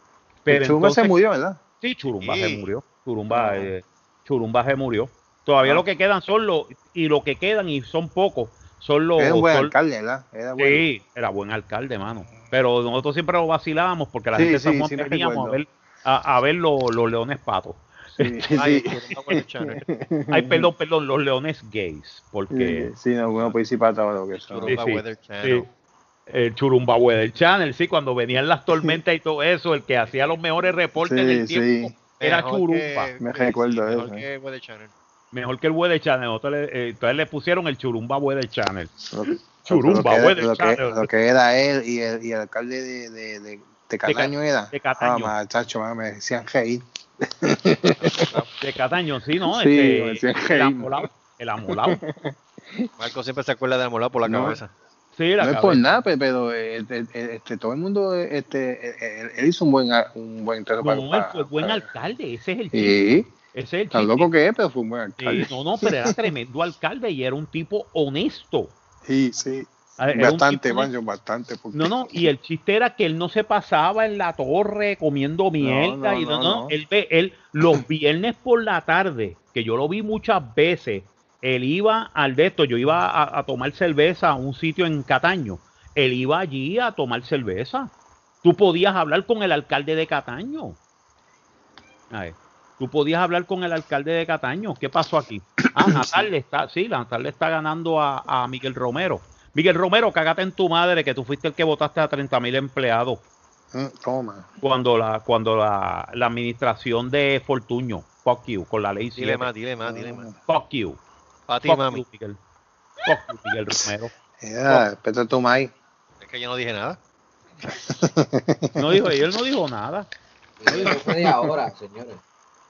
Pero Churumba se murió, ¿verdad? Sí, Churumba se murió. Churumba, eh, Churumba se murió. Todavía lo que quedan son los, y lo que quedan, y son pocos, son los. Era un buen alcalde, ¿verdad? Era Sí, era buen alcalde, mano. Pero nosotros siempre lo vacilábamos porque la gente sí, se veníamos a ver, a, ver los, leones patos. Ay, perdón, perdón, los leones gays. Porque. Sí, no, bueno, pues sí, para todo lo que son. Churumba Weather Channel. El Churumba Weather Channel, sí, cuando venían las tormentas y todo eso, el que hacía los mejores reportes del tiempo era Churumba. Me recuerdo eso. Mejor que Weather Channel. Mejor que el Weather Channel. Entonces le, eh, entonces le pusieron el Churumba Weather Channel. Churumba, lo que, lo, que, lo que, era él y el, y el alcalde de, de, de, de Cataño era. De Cataño. Ah, chacho, me decían reír. de Cataño, sí, ¿no? Sí, este, me decían el amolado. El amolado. Marco siempre se acuerda de amolado por la no, cabeza. Sí, la no cabeza. es por nada, pero este, este, todo el mundo, este, él, hizo un buen, un buen no, él fue buen alcalde, ese es el sí. Ese es el Tan loco que es, pero fue un buen alcalde. Sí, no, no, pero era tremendo alcalde y era un tipo honesto. Sí, sí. Bastante, bastante. No, no, y el chiste era que él no se pasaba en la torre comiendo mierda. y no, no, Él, él los viernes por la tarde, que yo lo vi muchas veces, él iba al de esto, yo iba a, tomar cerveza a un sitio en Cataño. Él iba allí a tomar cerveza. Tú podías hablar con el alcalde de Cataño. A ver, tú podías hablar con el alcalde de Cataño. ¿Qué pasó aquí? Ah, Natal está, sí, Natal le está ganando a, a Miguel Romero. Miguel Romero, cagate en tu madre que tú fuiste el que votaste a 30 mil empleados. Mm, toma. Cuando la, cuando la, la, administración de Fortuño, fuck you, con la ley Dile más, dile más, dile más. Fuck you. Para ti, mami. Miguel. Fuck you, Miguel Romero. Yeah, mai. Es que yo no dije nada. no dijo, él no dijo nada. No dijo ahora, señores.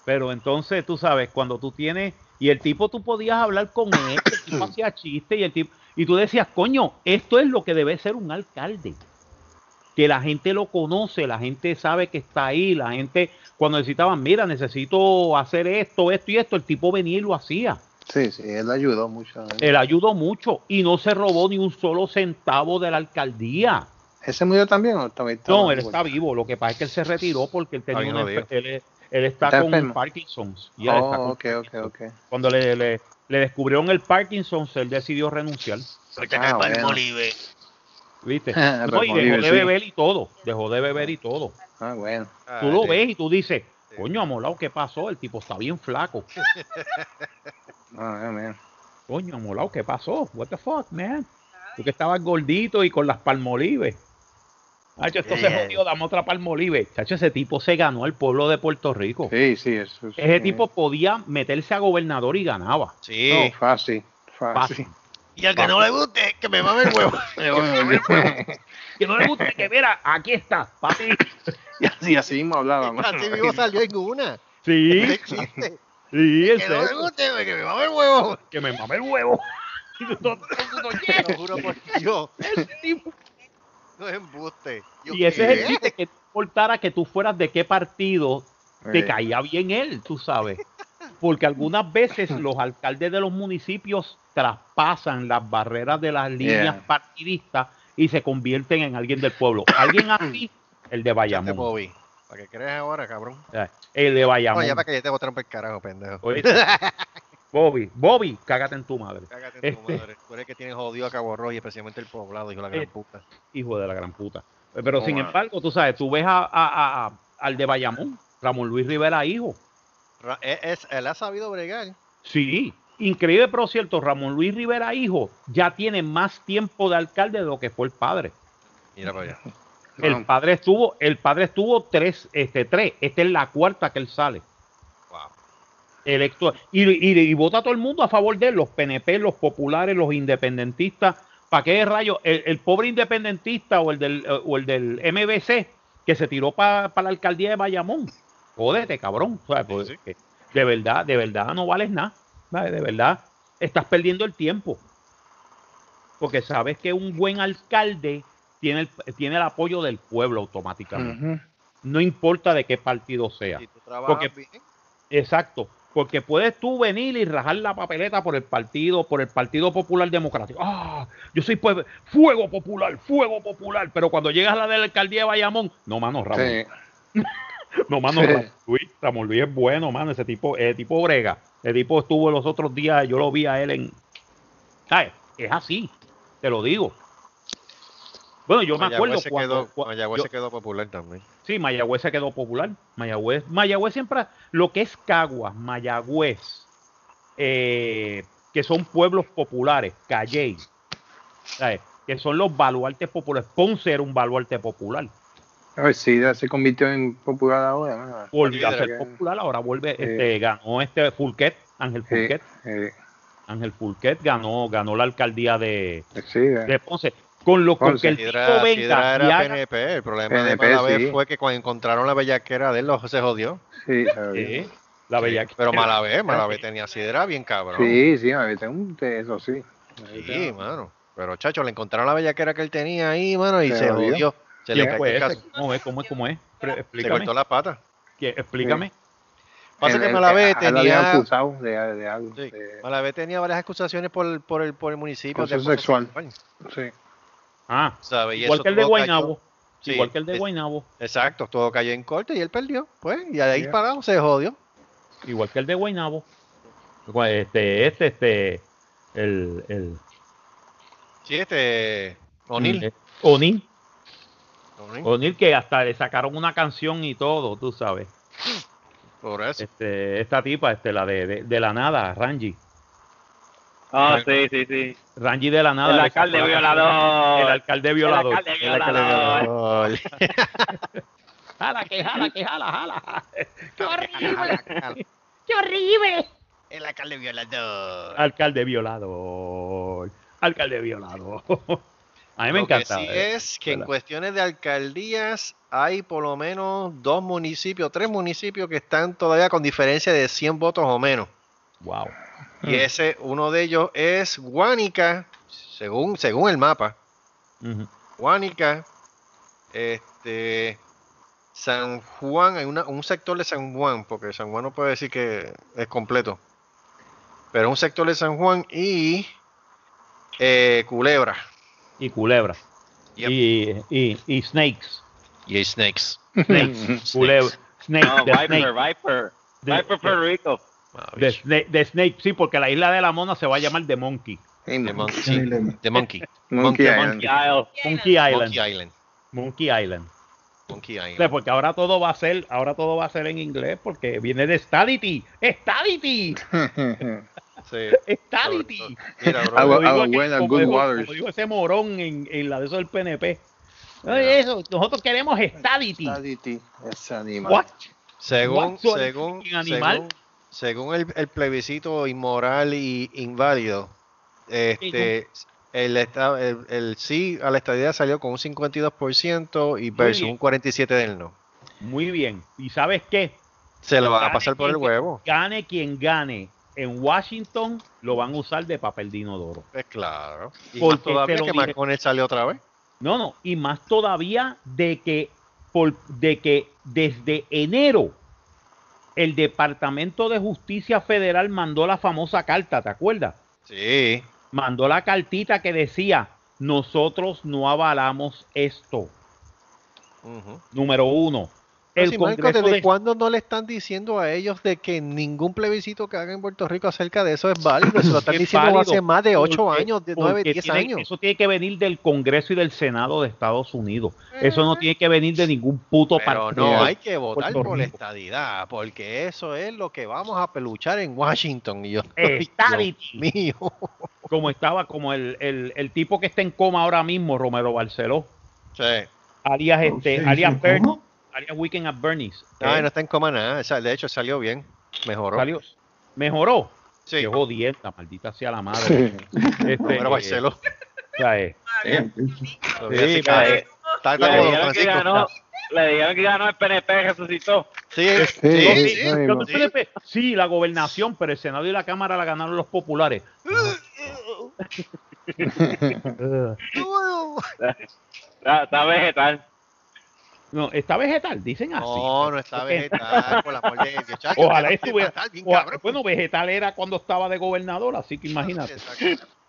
Pero entonces, tú sabes, cuando tú tienes, y el tipo tú podías hablar con él, el tipo hacía chiste y el tipo, y tú decías, coño, esto es lo que debe ser un alcalde. Que la gente lo conoce, la gente sabe que está ahí, la gente cuando necesitaban, mira, necesito hacer esto, esto y esto, el tipo venía y lo hacía. Sí, sí, él ayudó mucho. Él ayudó mucho y no se robó ni un solo centavo de la alcaldía. ¿Ese murió también o está No, él está vivo. Lo que pasa es que él se retiró porque él tenía, una, Él está, con Parkinson's. oh, ok, ok, ok. Cuando le, le, le, descubrieron el Parkinson's, él decidió renunciar. Ah, bueno. ¿Viste? no, y dejó de beber y todo. Dejó de beber y todo. Ah, bueno. Tú lo ves y tú dices, coño, amolado, ¿qué pasó? El tipo está bien flaco. ah, man. Coño, amolado, ¿qué pasó? What the fuck, man? Tú que estabas gordito y con las palmolives. Chacho, esto se jodió, dame otra palmolive. Chacho, ese tipo se ganó al pueblo de Puerto Rico. Sí, sí, eso. Ese tipo podía meterse a gobernador y ganaba. Sí. fácil, fácil. Y al que no le guste, que me mame el huevo. que no le guste, que mira, aquí está, papi. Y así, así mismo hablábamos. Así mismo salió en una. Sí. Sí, en Que no le guste, que me mame el huevo. Que me mame el huevo. no, lo juro por Dios. Ese tipo no es embuste. y ese es el que importara que tú fueras de qué partido te eh. caía bien él, tú sabes. Porque algunas veces los alcaldes de los municipios traspasan las barreras de las líneas partidistas y se convierten en alguien del pueblo. Alguien así, el de Bayamón. ¿Para qué crees ahora, cabrón? El de Bayamón. No, ya para que yo te voy a carajo, pendejo. Bobby, Bobby, cágate en tu madre. Cágate en tu este madre. Tú eres que tienes jodido a Cabo Rojo y especialmente el poblado, hijo de la gran eh, puta. Hijo de la gran puta. Pero sin embargo, tú sabes, tú ves a, al de Bayamón, Ramón Luis Rivera, hijo. Es, él ha sabido bregar. Sí, increíble, pero cierto, Ramón Luis Rivera, hijo, ya tiene más tiempo de alcalde de lo que fue el padre. Mira para allá. El padre estuvo, el padre estuvo tres, este, tres. Esta es la cuarta que él sale electo y, y, vota todo el mundo a favor de él, los PNP, los populares, los independentistas. ¿Para qué rayo? El, pobre independentista o el del, o el del MBC que se tiró para la alcaldía de Bayamón. Jódete, cabrón. Pues, de verdad, de verdad no vales nada. De verdad, estás perdiendo el tiempo. Porque sabes que un buen alcalde tiene el, tiene el apoyo del pueblo automáticamente. No importa de qué partido sea. Porque, Exacto porque puedes tú venir y rajar la papeleta por el partido, por el Partido Popular Democrático. Ah, yo soy pues, fuego popular, fuego popular. Pero cuando llegas a la de la alcaldía de Bayamón, no, mano, Ramón. no, mano, Ramón, Luis, Ramón Luis es bueno, mano. Ese tipo, ese tipo brega. El tipo estuvo los otros días, yo lo vi a él en. ¿Sabes? Es así, te lo digo. Bueno, yo me acuerdo se cuando, quedó, Mayagüez se quedó popular también. Sí, Mayagüez se quedó popular. Mayagüez, Mayagüez siempre, lo que es Caguas, Mayagüez, eh, que son pueblos populares, Calle, que son los baluartes populares. Ponce era un baluarte popular. A ver, sí, se convirtió en popular ahora. Volvió a ser popular, ahora vuelve, este, ganó este Fulquet, Ángel Fulquet. Ángel Fulquet ganó, ganó la alcaldía de, de Ponce. Con lo que el tipo venga era PNP. El problema de Malavé fue que cuando encontraron la bellaquera de él, se jodió. Sí, la bellaquera. Pero Malavé, Malavé tenía sidra bien cabrón. Sí, sí, Malavé tenía un eso sí. Sí, mano. Pero, chacho, le encontraron la bellaquera que él tenía ahí, mano, y se, jodió. Se le fue ¿Cómo es? ¿Cómo es? ¿Cómo es? Explícame. Se cortó la pata. Explícame. Pasa que Malavé tenía. Acusado de, de algo. Sí. Malavé tenía varias acusaciones por, por, el, por el municipio. de sexual. Sí. Ah, igual que el de Guaynabo. igual que el de Guaynabo. Exacto, todo cayó en corte y él perdió. Pues, y ahí parado se jodió. Igual que el de Guaynabo. Este, este, este, el, el. Sí, este. O'Neill. O'Neill. O'Neill que hasta le sacaron una canción y todo, tú sabes. Por eso. Este, esta tipa, este, la de, de, de la nada, Rangi. Ah, sí, sí, sí. Rangi de la nada. El alcalde violador. El alcalde violador. El alcalde violador. jala, que jala, que jala, jala. ¡Qué horrible! ¡Qué horrible! El alcalde violador. Alcalde violador. Alcalde violador. A mí me encanta. sí es que en cuestiones de alcaldías hay por lo menos dos municipios, tres municipios que están todavía con diferencia de 100 votos o menos. Wow. Y mm. ese, uno de ellos es Guánica, según, según el mapa. Guánica, este, San Juan, hay una, un sector de San Juan, porque San Juan no puede decir que es completo. Pero un sector de San Juan y eh, Culebra. Y Culebra. Y, y, y, Snakes. Y Snakes. Snakes. Culebra. Snake, no, Viper, Viper. Viper Puerto Rico. De Snake, de Snake, sí, porque la isla de la mona se va a llamar The Monkey. The Monkey. The Monkey. Monkey Island. Monkey Island. Monkey Island. Monkey Island. Monkey Island. porque ahora todo va a ser, ahora todo va a ser en inglés porque viene de Stadity. ¡Stadity! Sí. Stadity. Mira, bro. Agua, Como agua dijo buena, good dijo- waters. como dijo ese morón en, en la de eso del PNP. Mira. Oye, eso, nosotros queremos Stadity. Stadity, ese animal. What? Según, What? Según, ¿un animal? según, según el, el plebiscito inmoral y inválido, este, el, esta- el, el sí a la estadía salió con un 52% y versus un 47% del no. Muy bien. ¿Y sabes qué? Se lo van a pasar por el huevo. Gane quien gane en Washington, lo van a usar de papel de inodoro. Pues claro. Y Porque más todavía que. McConnell salió otra vez. No, no, y más todavía de que, por, de que desde enero el Departamento de Justicia Federal mandó la famosa carta, ¿te acuerdas? Sí. Mandó la cartita que decía, nosotros no avalamos esto. Número uno. El si, Marco, Congreso ¿desde de- cuándo no le están diciendo a ellos de que ningún plebiscito que hagan en Puerto Rico acerca de eso es válido? Se lo están Es diciendo válido, hace más de 8 porque- años, de 9, porque 10 tiene- años. Eso tiene que venir del Congreso y del Senado de Estados Unidos. Eso no tiene que venir de ningún puto Pero partido. no hay que votar Puerto por la estadidad, porque eso es lo que vamos a peluchar en Washington. Y yo, Estadity. Dios mío. Como estaba, como el, el, el tipo que está en coma ahora mismo, Romero Barceló. Sí. alias este, Sí, alias sí, Alias Weekend at Bernie's. Ay, Eh, no está en coma nada. De hecho, salió bien. Mejoró. salió, mejoró. Sí. Qué jodienda, maldita sea la madre. Este, Romero Barceló. eh, está- ganó, le dijeron que ganó el PNP, resucitó. Sí, Sí, sí, sí, sí. la gobernación, pero el Senado y la Cámara la ganaron los populares. Está, está vegetal. No, está vegetal, dicen así. No, no está vegetal, por la de Ojalá que estuviera. está bien ojalá- cabrón. bueno, vegetal era cuando estaba de gobernador, así que imagínate.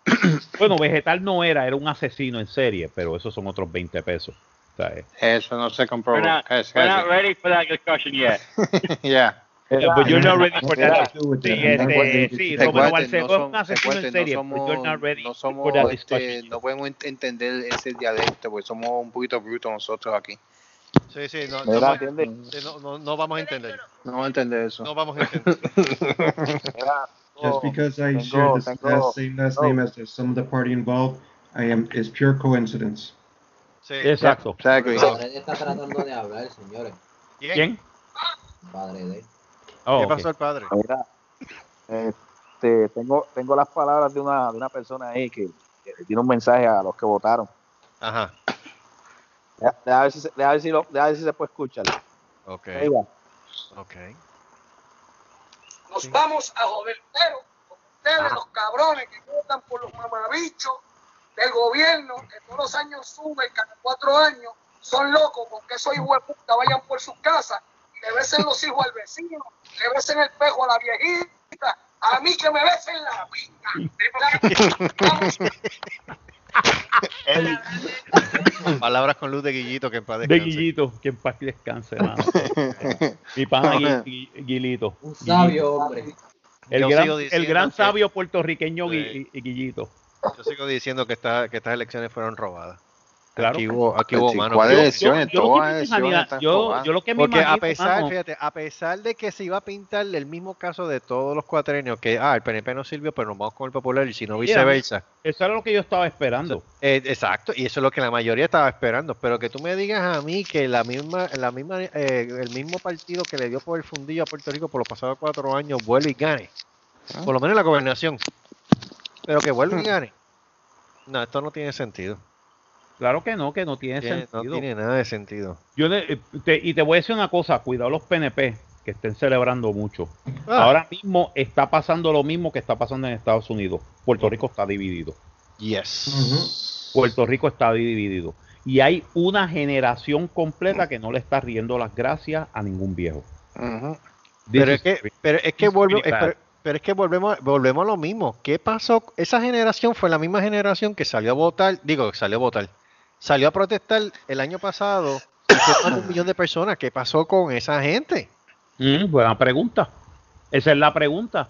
Bueno, vegetal no era, era un asesino en serie, pero esos son otros 20 pesos. Eh, Eso no se comprobó. We're not, Casi, we're not ready for that discussion yet. Yeah. Yeah, but you're not ready for that. Sí, este, sí, Romero Barceló no es un asesino en serie, no but you're not ready no for that este, discussion. no podemos ent- entender ese dialecto, porque somos un poquito brutos nosotros aquí. Sí, sí, no, no, no, no, no vamos a entender. No vamos a entender eso. No vamos a entender. Mira, Just because I tengo- share this tengo- last, same last name as the, some of the party involved, I am is pure coincidence. Sí. Exacto. Exactly. Padre de está tratando de hablar, señores. ¿Quién? ¿Quién? Padre de. Oh, ¿Qué ok. pasó el padre? Mira, este, tengo, tengo las palabras de una, de una persona ahí que, que tiene un mensaje a los que votaron. Ajá. Deja, ver, si, se- deja ver si lo- deja ver si se puede escuchar. Ok. Ahí va. Ok. Nos vamos a joder, pero ustedes, los cabrones que votan por los mamabichos del gobierno, que todos los años suben cada cuatro años, son locos porque esos hijos de puta vayan por sus casas y le besen los hijos al vecino, le besen el pejo a la viejita, a mí que me besen la pinga. Palabras con luz de Guillito que en paz De descanse. Guillito, que en paz descanse, mano. Mi pana Gui- Gui- Guilito. Un sabio hombre. El gran, el gran que- sabio puertorriqueño Sí. Guillito. Yo sigo diciendo que, esta, que estas elecciones fueron robadas. Claro. Aquí hubo, aquí hubo mano. ¿Cuáles Yo- yo- yo lo que me Porque a pesar, mano, fíjate, a pesar de que se iba a pintar el mismo caso de todos los cuatrenios, que ah, el PNP no sirvió, pero nos vamos con el popular y si no viceversa. eso era lo que yo estaba esperando. Eh, exacto, y eso es lo que la mayoría estaba esperando. Pero que tú me digas a mí que la misma, la misma, eh, el mismo partido que le dio por el fundillo a Puerto Rico por los pasados cuatro años vuelve y gane. Por lo menos en la gobernación. Pero que vuelva y gane. No, esto no tiene sentido. Claro que no, que no tiene Tiene- no sentido. tiene nada de sentido. Yo le- eh, te- y te voy a decir una cosa, cuidado los PNP que estén celebrando mucho. Ah. Ahora mismo está pasando lo mismo que está pasando en Estados Unidos. Puerto Rico está dividido. Yes. Puerto Rico está dividido. Y hay una generación completa que no le está riendo las gracias a ningún viejo. Pero es que, pero es que pretty es- pero es que volvemos, volvemos a lo mismo. ¿Qué pasó? Esa generación fue la misma generación que salió a votar, digo, que salió a votar, salió a protestar el año pasado un millón de personas. ¿Qué pasó con esa gente? Mm, buena pregunta. Esa es la pregunta.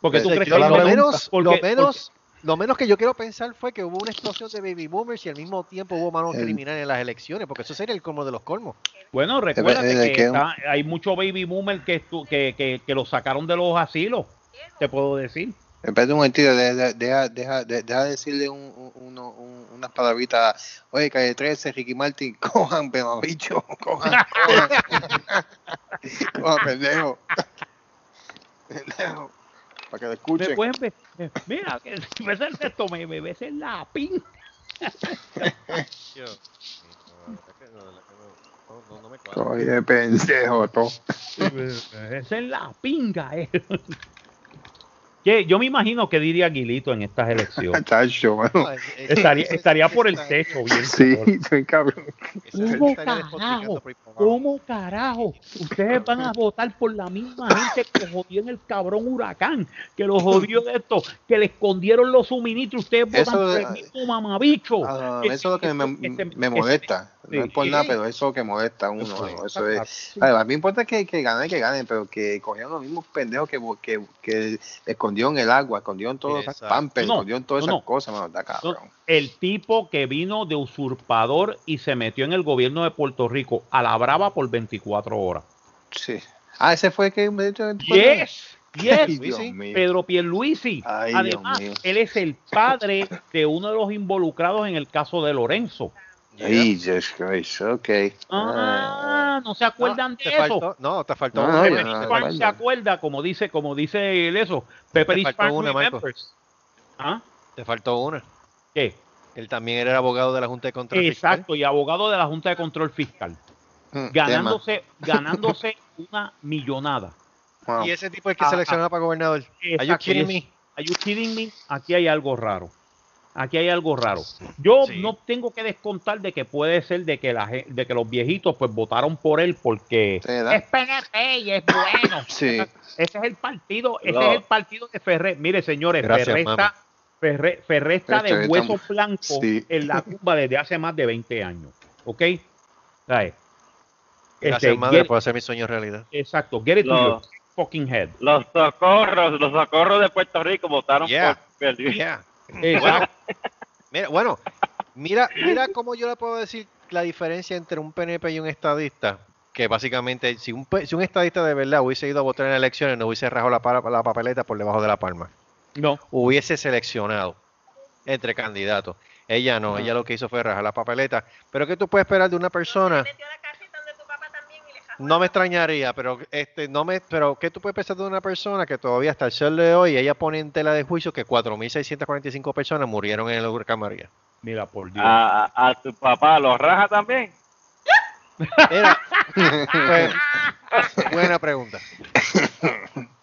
Porque tú crees que lo, menos, lo menos, lo menos que yo quiero pensar fue que hubo una explosión de baby boomers y al mismo tiempo hubo manos criminales en las elecciones, porque eso sería el colmo de los colmos. Bueno, recuérdate que hay muchos baby boomers que, que, que, que los sacaron de los asilos, te puedo decir. Espérate un momentito, deja, deja, deja, deja decirle un, un, un, unas palabritas. Oye, calle 13, Ricky Martin, cojan, bicho, cojan, cojan. cojan, pendejo. pendejo. Para que lo escuchen. Me pueden ver, mira, que si ves el texto, me, me ves en la pin. Oye, pendejo, todo. Es en la pinga, eh. Yo me imagino que diría Aguilito en estas elecciones. estaría, estaría por el techo, bien. Sí, estoy cabrón. ¿Cómo carajo? ¿Cómo carajo? Ustedes van a votar por la misma gente que jodió en el cabrón huracán, que los jodió de esto, que le escondieron los suministros. Ustedes votan por el mismo mamabicho. Ah, eso es lo que me, molesta. No es por nada, pero eso que molesta a uno. Eso es. A mí me importa que, que ganen, que ganen, pero que cogieron los mismos pendejos que, que, que escondieron escondió en el agua, escondió en todos los pampers, escondió en todas esas cosas, El tipo que vino de usurpador y se metió en el gobierno de Puerto Rico a la brava por 24 horas. Sí. Ah, ese fue el que me dicho Yes. Yes, Pedro Pierluisi. Además, él es el padre de uno de los involucrados en el caso de Lorenzo. Jesus Christ, ok. Ah, no se acuerdan de eso. no, te faltó no, una. se acuerda, como dice, como dice él eso. Pepper te faltó una, ¿Ah? Te faltó una. ¿Qué? Él también era abogado de la Junta de Control Fiscal. Exacto, y abogado de la Junta de Control Fiscal. Mm, ganándose, ganándose una millonada. Y ese tipo es que ah, selecciona ah. para gobernador. Are you kidding me? Are you kidding me? Aquí hay algo raro aquí hay algo raro. Yo no tengo que descontar de que puede ser de que la de que los viejitos pues votaron por él porque es PNP y es bueno. sí. Ese es el partido, ese es el partido de Ferrer. Mire, señores, Ferrer está, Ferrer, está de este, hueso blanco en la tumba desde hace más de 20 años. ¿Ok? Gracias, este, madre, por hacer mi sueño realidad. Exacto. Get it to your fucking head. Los socorros, los socorros de Puerto Rico votaron por yeah. Bueno, mira, bueno, mira, mira cómo yo le puedo decir la diferencia entre un PNP y un estadista. Que básicamente, si un, si un estadista de verdad hubiese ido a votar en elecciones, no hubiese rajado la, la papeleta por debajo de la palma. No. Hubiese seleccionado entre candidatos. Ella no, ella lo que hizo fue rajar la papeleta. Pero ¿qué tú puedes esperar de una persona? No me extrañaría, pero este, no me, pero ¿qué tú puedes pensar de una persona que todavía hasta el sol de hoy ella pone en tela de juicio que 4.645 personas murieron en el huracán María? Mira, por Dios. ¿A, tu papá lo raja también? Era, pues, buena pregunta.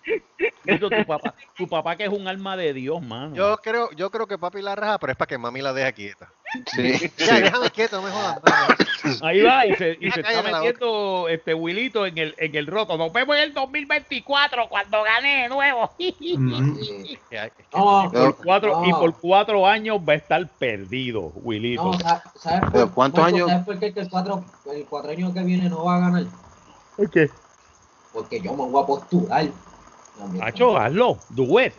tu papá, tu papá que es un alma de Dios, mano. Yo creo, yo creo que papi la raja, pero es para que mami la deje quieta. Sí. Ya, déjame quieto, no me jodas. Ahí va, y se, y se está metiendo este Wilito en el, en el roto. Nos vemos en el 2024 cuando gane de nuevo. por cuatro, Y por cuatro años va a estar perdido, Wilito. ¿sabes por, ¿Cuántos años? ¿Sabes por qué el cuatro, el cuatro años que viene no va a ganar? ¿Por qué? Porque yo me voy a postular. Macho, hazlo, do it.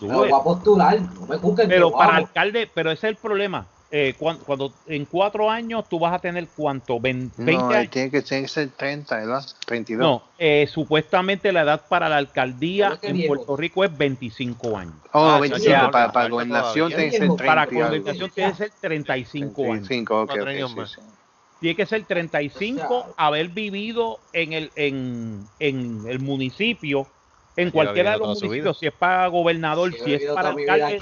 Me voy a postular, no me juzguen. Pero para alcalde, pero ese es el problema eh, cuando, en cuatro años tú vas a tener cuánto, 20, no, tiene que ser 30, ¿verdad? 32. No, eh, supuestamente la edad para la alcaldía en Puerto Rico es 25 años. Oh, 25, ah, para, para gobernación tiene que ser 30. Para gobernación tiene que ser 35, 35 años. Okay, okay, sí, sí. Tiene que ser 35, haber vivido en el, en, en el municipio, en cualquiera de los municipios, si es para gobernador, si es para alcalde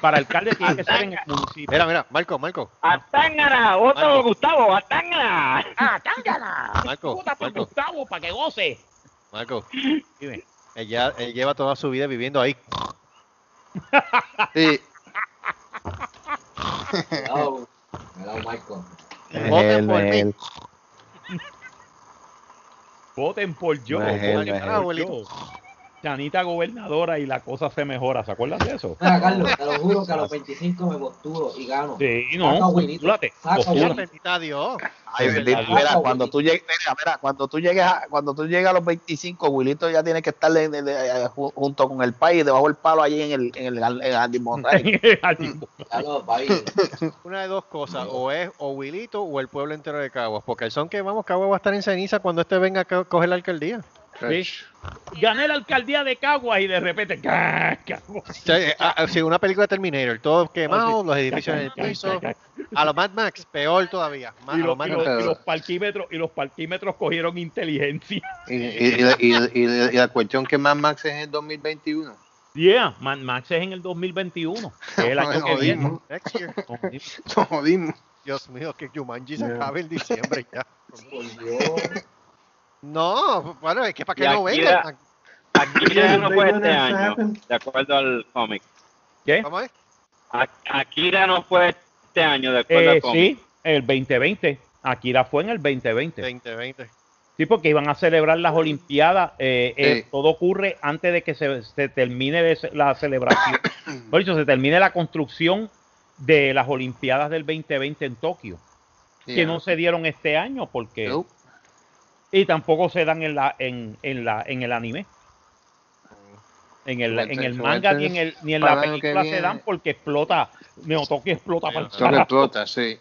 para alcalde tiene que ser en el municipio. Mira, mira, Marco, Marco. ¡Atángana! ¡Otro Gustavo! ¡Atángana! ¡Atángana! Marco, Puta por Gustavo para que goce. Marco, dime. Ella, él lleva toda su vida viviendo ahí. Sí. Hello. Hello, Marco. Voten por mí. Voten por yo. Voten por yo. Chanita gobernadora y la cosa se mejora. ¿Se acuerdan de eso? Mira, Carlos, te lo juro que a los 25 me posturo y gano. Sí, no, postúrate. Bendita Dios. Ay, bendito, mira, cuando tú llegues, mira, mira, cuando tú llegues a, cuando tú llegues a los 25, Wilito ya tiene que estar junto con el país debajo del palo allí en el en el, en Jardín Una de dos cosas, o es o Wilito o el pueblo entero de Caguas, porque el son que vamos, Caguas va a estar en ceniza cuando este venga a coger la alcaldía. Gané la alcaldía de Caguas y de repente. Eh, ah, ah, sí, una película de Terminator, todo quemado, los edificios en el piso. A los Mad Max, peor todavía. y, los parquímetros, y los parquímetros cogieron inteligencia. Y, la cuestión que Mad Max es en el 2021. Yeah, Mad Max es en el 2021. el año que viene. Nos jodimos. Dios mío, que Jumanji se acabe en diciembre ya. No, bueno, es que para que no vengan. Akira no fue este año, de acuerdo al cómic. ¿Qué? ¿Cómo es? Akira no fue este año, de acuerdo al cómic. Sí, el 2020. Akira fue en el 2020. 2020. Sí, porque iban a celebrar las Olimpiadas. Eh, eh, todo ocurre antes de que se, termine la celebración. Por eso se termine la construcción de las Olimpiadas del 2020 en Tokio. que no se dieron este año porque y tampoco se dan en la en, en la en el anime. En el, en el manga ni en, el, ni en la película se dan porque explota. Neotoki explota para el explota sí.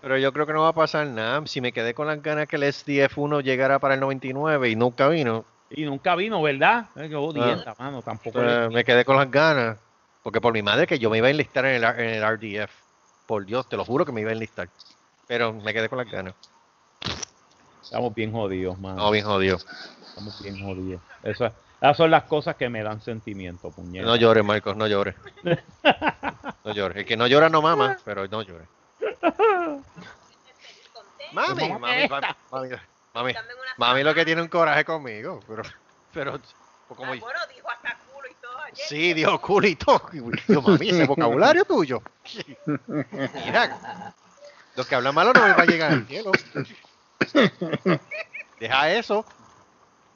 Pero yo creo que no va a pasar nada. Si me quedé con las ganas que el SDF1 llegara para el 99 y nunca vino. Y nunca vino verdad oh, ah. mano, tampoco me quedé con las ganas. Porque por mi madre que yo me iba a enlistar en el, en el RDF por Dios te lo juro que me iba a enlistar. Pero me quedé con las ganas Estamos bien jodidos, mano. Estamos bien jodidos. Estamos bien jodidos. Eso, esas son las cosas que me dan sentimiento, puñeta. No llores, Marcos, no llores. No llores. El que no llora no mama, pero no llores. Mami, mami, mami, mami, mami, lo que tiene un coraje conmigo, pero, pero, pues como ah, bueno, dijo hasta culo y todo ayer. Sí, dijo culo y todo. Yo, mami, ese vocabulario tuyo. Mira, los que hablan malo no van a llegar al cielo. Deja eso.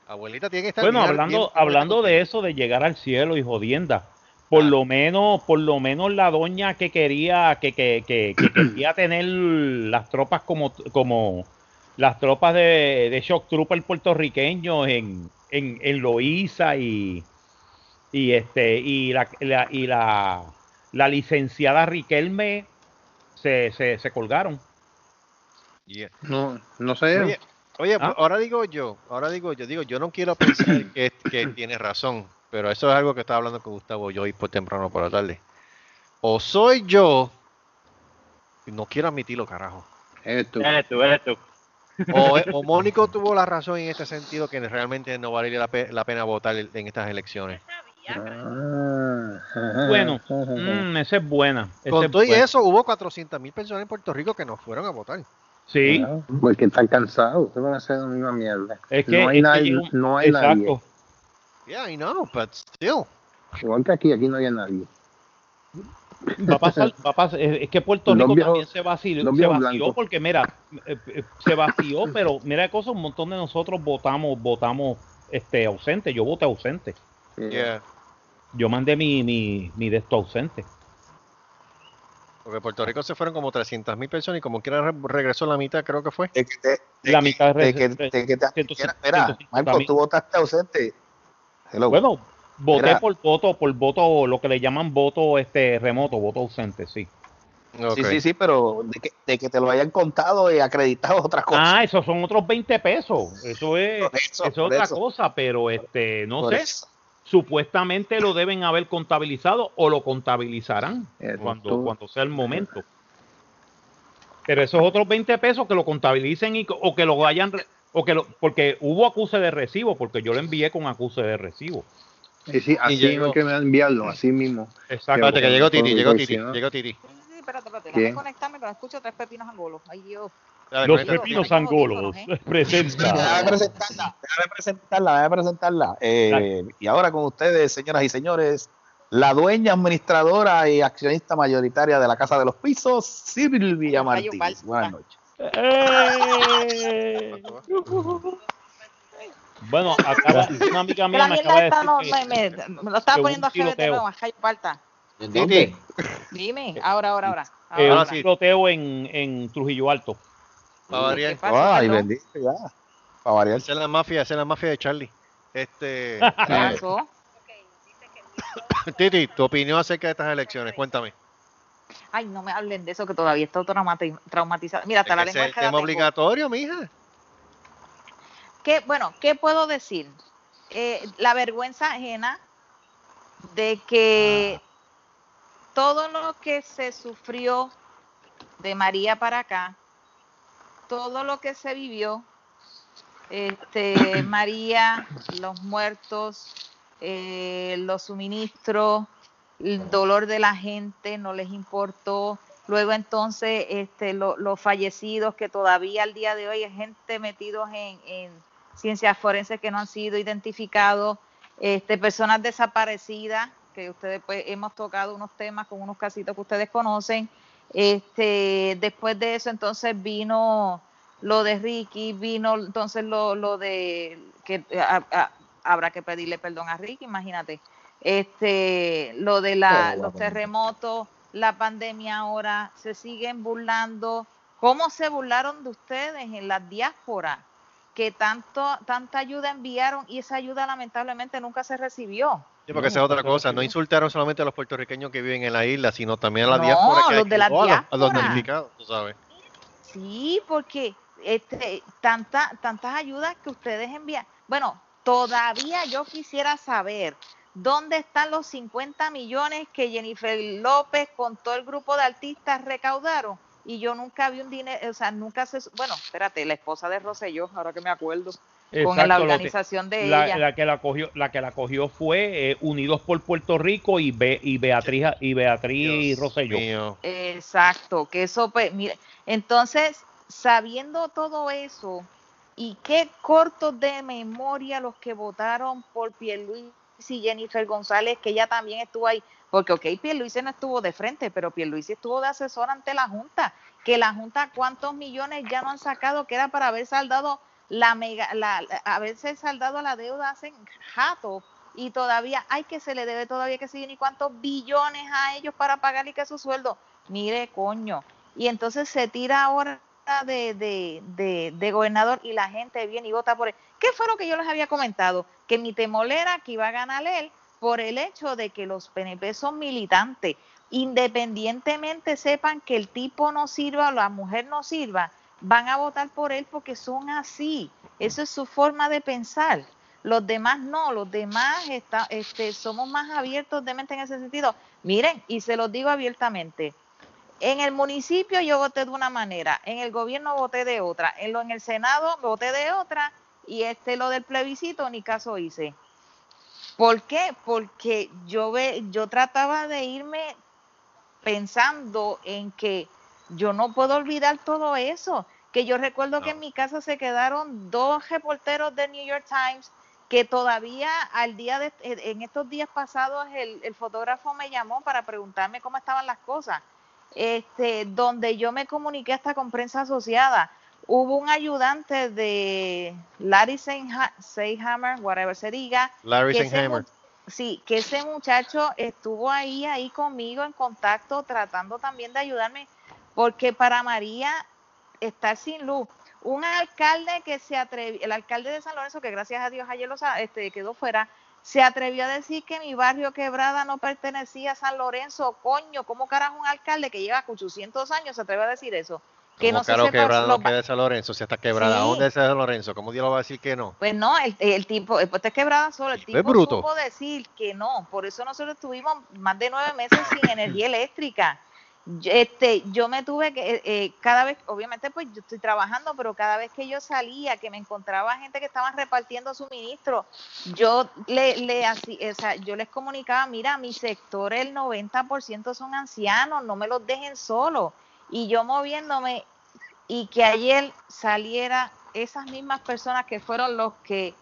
Abuelita tiene que estar Bueno, hablando, hablando de eso, de llegar al cielo y jodienda. Por ah. lo menos, por lo menos la doña que quería, que, que, que, quería tener las tropas como, como las tropas de, de Shock Trooper puertorriqueños en, en, en Loíza y, y este, y la, y la, la licenciada Riquelme se, se, se colgaron. No, no sé. Oye, ¿Ah? ahora digo yo, ahora digo yo, digo, yo no quiero pensar que, que tiene razón, pero eso es algo que estaba hablando con Gustavo yo hoy por temprano por la tarde. O soy yo, y no quiero admitirlo, carajo. Eres tú. Eres tú, eres tú. O, Mónico tuvo la razón en este sentido que realmente no vale la, pena votar en estas elecciones. Bueno, mm, esa es buena. Con todo y eso, hubo 400 mil personas en Puerto Rico que no fueron a votar. Sí. porque están cansados, se van a hacer la misma mierda. Es que, no hay, nadie, no hay nadie. Yeah, I know, but still. Igual que aquí, aquí no hay nadie. Va a pasar, va a pasar, es que Puerto Rico también se vació, se vació porque mira, eh, eh, se vació, pero mira de cosas, un montón de nosotros votamos, votamos este ausente, yo voté ausente. Yeah. Yo mandé mi, mi, mi de esto ausente. Porque Puerto Rico se fueron como 300 mil personas y como quiera regresó la mitad, creo que fue. la mitad de que, Espera, Marco, tú votaste ausente. Bueno, voté por voto, por voto, lo que le llaman voto este remoto, voto ausente, sí. Sí, sí, sí, pero de que, de que, te lo hayan contado y acreditado otra cosa. Ah, esos son otros 20 pesos. Eso es, eso, es otra cosa, pero este, no sé supuestamente lo deben haber contabilizado o lo contabilizarán cuando, cuando sea el momento. Pero esos otros 20 pesos que lo contabilicen y, o que lo vayan, o que lo, porque hubo acuse de recibo, porque yo lo envié con acuse de recibo. Sí, sí, así mismo que me enviarlo, así mismo. Exacto. que llegó Titi, llegó Titi, llegó Titi. Sí, sí, espérate, espérate, déjame conectarme, pero escucho tres pepinos angolos. Ay, Dios. Los pepinos angolos. Presenta. Déjame presentarla, déjame presentarla, déjame presentarla. Eh, y ahora con ustedes, señoras y señores, la dueña administradora y accionista mayoritaria de la Casa de los Pisos, Silvia Martínez. Buenas noches. Eh. Bueno, acá una amiga mía me acaba de decir no, que, me, me, lo estaba poniendo a Javier de nuevo, a Javier Palta. Dime, ahora, ahora, ahora. Eh, ahora un tiroteo en, en Trujillo Alto. Para variar. Ay, bendito, ya. Para variar. Esa es la mafia, esa es la mafia de Charlie. Este. ¿Qué pasó? Titi, tu opinión acerca de estas elecciones, cuéntame. Ay, no me hablen de eso que todavía está traumatizado. Mira, hasta la lengua es tema obligatorio, mija. ¿Qué, bueno, ¿qué puedo decir? Eh, la vergüenza ajena de que todo lo que se sufrió de María para acá, todo lo que se vivió, este, María, los muertos, eh, los suministros, el dolor de la gente no les importó. Luego entonces este, los fallecidos que todavía al día de hoy hay gente metidos en, en ciencias forenses que no han sido identificados, este, personas desaparecidas que ustedes pues hemos tocado unos temas con unos casitos que ustedes conocen. Este, después de eso entonces vino lo de Ricky, vino entonces lo, lo de que habrá que pedirle perdón a Ricky, imagínate. Este, lo de la, los terremotos, la pandemia ahora, se siguen burlando. ¿Cómo se burlaron de ustedes en la diáspora? Que tanto, tanta ayuda enviaron y esa ayuda lamentablemente nunca se recibió. Sí, porque esa es otra cosa. No insultaron solamente a los puertorriqueños que viven en la isla, sino también a la diáspora. Que los de la diáspora. A los, notificados, tú sabes. Sí, porque este, tanta, tantas ayudas que ustedes envían. Bueno, todavía yo quisiera saber dónde están los 50 millones que Jennifer López con todo el grupo de artistas recaudaron. Y yo nunca vi un dinero, o sea, nunca se. Bueno, espérate, la esposa de Rosselló, ahora que me acuerdo con la organización de la, ella. La que la cogió, la que la cogió fue eh, Unidos por Puerto Rico y, Be, y Beatriz y Beatriz Rosselló. Exacto, que eso pues, mire, entonces sabiendo todo eso y qué cortos de memoria los que votaron por Pierluisi y Jennifer González, que ella también estuvo ahí, porque ok, Pierluisi no estuvo de frente, pero Pierluisi estuvo de asesor ante la Junta, que la Junta cuántos millones ya no han sacado que era para haber saldado la mega, la, haberse saldado la deuda hace jato y todavía hay que se le debe todavía que seguir ni cuántos billones a ellos para pagarle que su sueldo. Mire, coño. Y entonces se tira ahora de, de, de, de, gobernador y la gente viene y vota por él. ¿Qué fue lo que yo les había comentado? Que mi temor era que iba a ganar él por el hecho de que los PNP son militantes. Independientemente sepan que el tipo no sirva o la mujer no sirva, van a votar por él porque son así. Eso es su forma de pensar. Los demás no, los demás está, este, somos más abiertos de mente en ese sentido. Miren, y se los digo abiertamente, en el municipio yo voté de una manera, en el gobierno voté de otra, en, lo, en el Senado voté de otra y este lo del plebiscito ni caso hice. ¿Por qué? Porque yo, ve, yo trataba de irme pensando en que yo no puedo olvidar todo eso. Que yo recuerdo que en mi casa se quedaron dos reporteros de New York Times que todavía al día de, en estos días pasados el, el fotógrafo me llamó para preguntarme cómo estaban las cosas. Este, donde yo me comuniqué hasta con prensa asociada. Hubo un ayudante de Larry Seyhammer, whatever se diga. Larry Seyhammer. Sí, que ese muchacho estuvo ahí, ahí conmigo en contacto, tratando también de ayudarme porque para María estar sin luz, un alcalde que se atrevió, el alcalde de San Lorenzo, que gracias a Dios ayer lo, este, quedó fuera, se atrevió a decir que mi barrio Quebrada no pertenecía a San Lorenzo, coño, ¿cómo carajo un alcalde que lleva 800 años se atreve a decir eso? Que no caro se quebrada no queda San Lorenzo, si está quebrada, ¿dónde es San Lorenzo? ¿Cómo Dios lo va a decir que no? Pues no, el, el tipo, pues está quebrada solo, el tipo bruto. supo decir que no, por eso nosotros estuvimos más de nueve meses sin energía eléctrica este, yo me tuve que, eh, eh, cada vez, obviamente pues yo estoy trabajando, pero cada vez que yo salía, que me encontraba gente que estaban repartiendo suministro, yo le, le o sea, yo les comunicaba, mira, mi sector el 90% son ancianos, no me los dejen solos. Y yo moviéndome y que ayer saliera esas mismas personas que fueron los que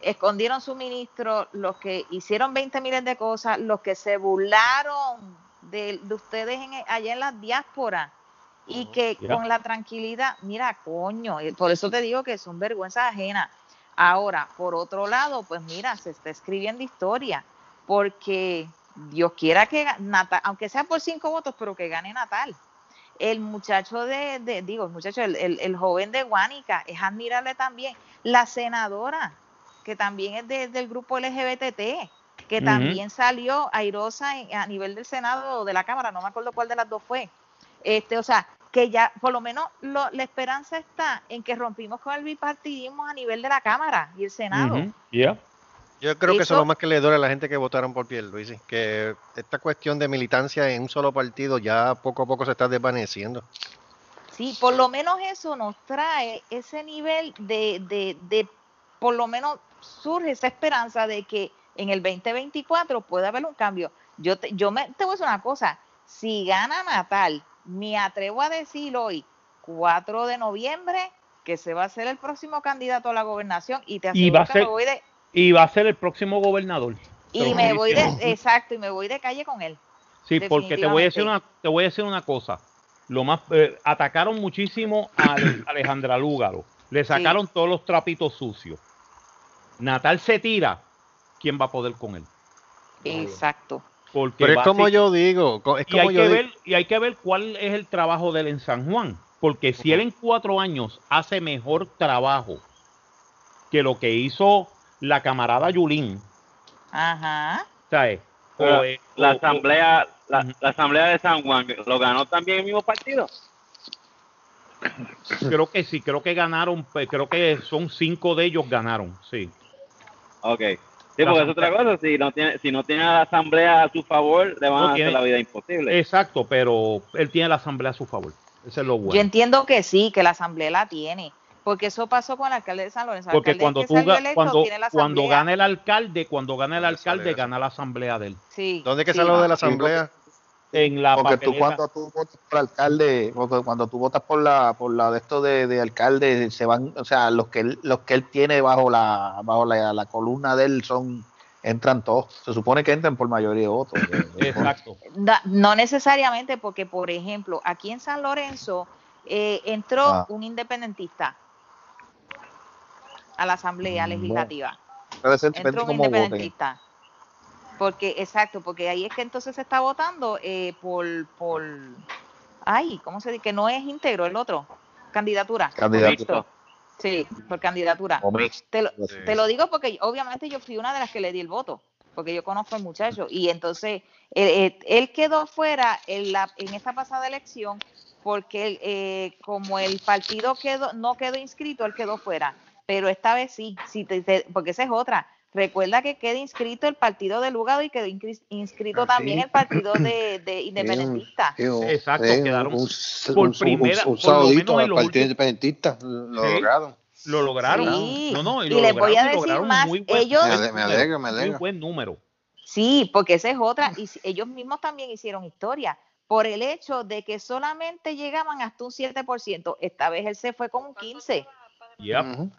escondieron suministro, los que hicieron 20 miles de cosas, los que se burlaron de, ustedes en, allá en la diáspora y que con la tranquilidad, mira, coño, por eso te digo que son vergüenzas ajenas. Ahora, por otro lado, pues mira, se está escribiendo historia, porque Dios quiera que Natal, aunque sea por cinco votos, pero que gane Natal. El muchacho de, digo, el muchacho, el, joven de Guánica es admirable también. La senadora, que también es del grupo LGBTT, que también salió airosa a nivel del Senado o de la Cámara, no me acuerdo cuál de las dos fue. Este, o sea, que ya por lo menos la esperanza está en que rompimos con el bipartidismo a nivel de la Cámara y el Senado. Yo creo que eso es lo más que le duele a la gente que votaron por Pierluisi, que esta cuestión de militancia en un solo partido ya poco a poco se está desvaneciendo. Sí, por lo menos eso nos trae ese nivel de, de, de por lo menos surge esa esperanza de que en el 2024 puede haber un cambio. Yo te, yo me, te voy a decir una cosa, si gana Natal me atrevo a decir hoy, 4 de noviembre, que se va a ser el próximo candidato a la gobernación y te aseguro que me voy de... Y va a ser el próximo gobernador. Y me voy de... Exacto, y me voy de calle con él. Sí, porque te voy a decir una, te voy a decir una cosa. Lo más eh, atacaron muchísimo a Alejandra Lúgaro. Le sacaron todos los trapitos sucios. Natal se tira. ¿Quién va a poder con él? Exacto. Pero es como yo digo, es y, hay que Ver, y hay que ver cuál es el trabajo de él en San Juan. Porque si él en cuatro años hace mejor trabajo que lo que hizo la camarada Yulín. Ajá. ¿sabes? la, asamblea, la, asamblea de San Juan, ¿lo ganó también el mismo partido? Creo que sí, creo que ganaron, creo que son cinco de ellos ganaron, sí. Ok. Sí, porque es otra cosa, si no tiene, si no tiene la asamblea a su favor, le van a hacer la vida imposible. Exacto, pero él tiene la asamblea a su favor. Eso es lo bueno. Yo entiendo que sí, que la asamblea la tiene. Porque eso pasó con el alcalde de San Lorenzo. Porque cuando, tú, cuando, cuando gana el alcalde, cuando gana el alcalde, gana la asamblea de él. Sí, ¿Dónde es que salió de la asamblea? En la porque tú cuando tú votas por alcalde, porque cuando tú votas por la por la de esto de, de, alcalde se van, o sea, los que los que él tiene bajo la bajo la, columna de él son entran todos. Se supone que entran por mayoría de votos. Exacto. No necesariamente porque por ejemplo, aquí en San Lorenzo eh, entró ah. un independentista a la asamblea legislativa. Entró un independentista. Porque, exacto, porque ahí es que entonces se está votando eh, por, por, ay, ¿cómo se dice? Que no es íntegro el otro, candidatura. Candidatura. Sí, por candidatura. Te lo, te lo, digo porque obviamente yo fui una de las que le di el voto, porque yo conozco al muchacho. Y entonces él, él quedó fuera en, la, en esta pasada elección porque eh, como el partido quedó, no quedó inscrito, él quedó fuera. Pero esta vez sí, sí porque esa es otra. Recuerda que queda inscrito el partido de Lugado y quedó inscrito también el partido de, de independentista. Exacto, quedaron por primera un, un, el partido independentista, lo lograron. Lo lograron. No, no, y, les voy a decir más, ellos me, alegra, me alegra. Muy buen número. Sí, porque esa es otra y ellos mismos también hicieron historia por el hecho de que solamente llegaban hasta un 7%. Esta vez él se fue con un 15%. Yep.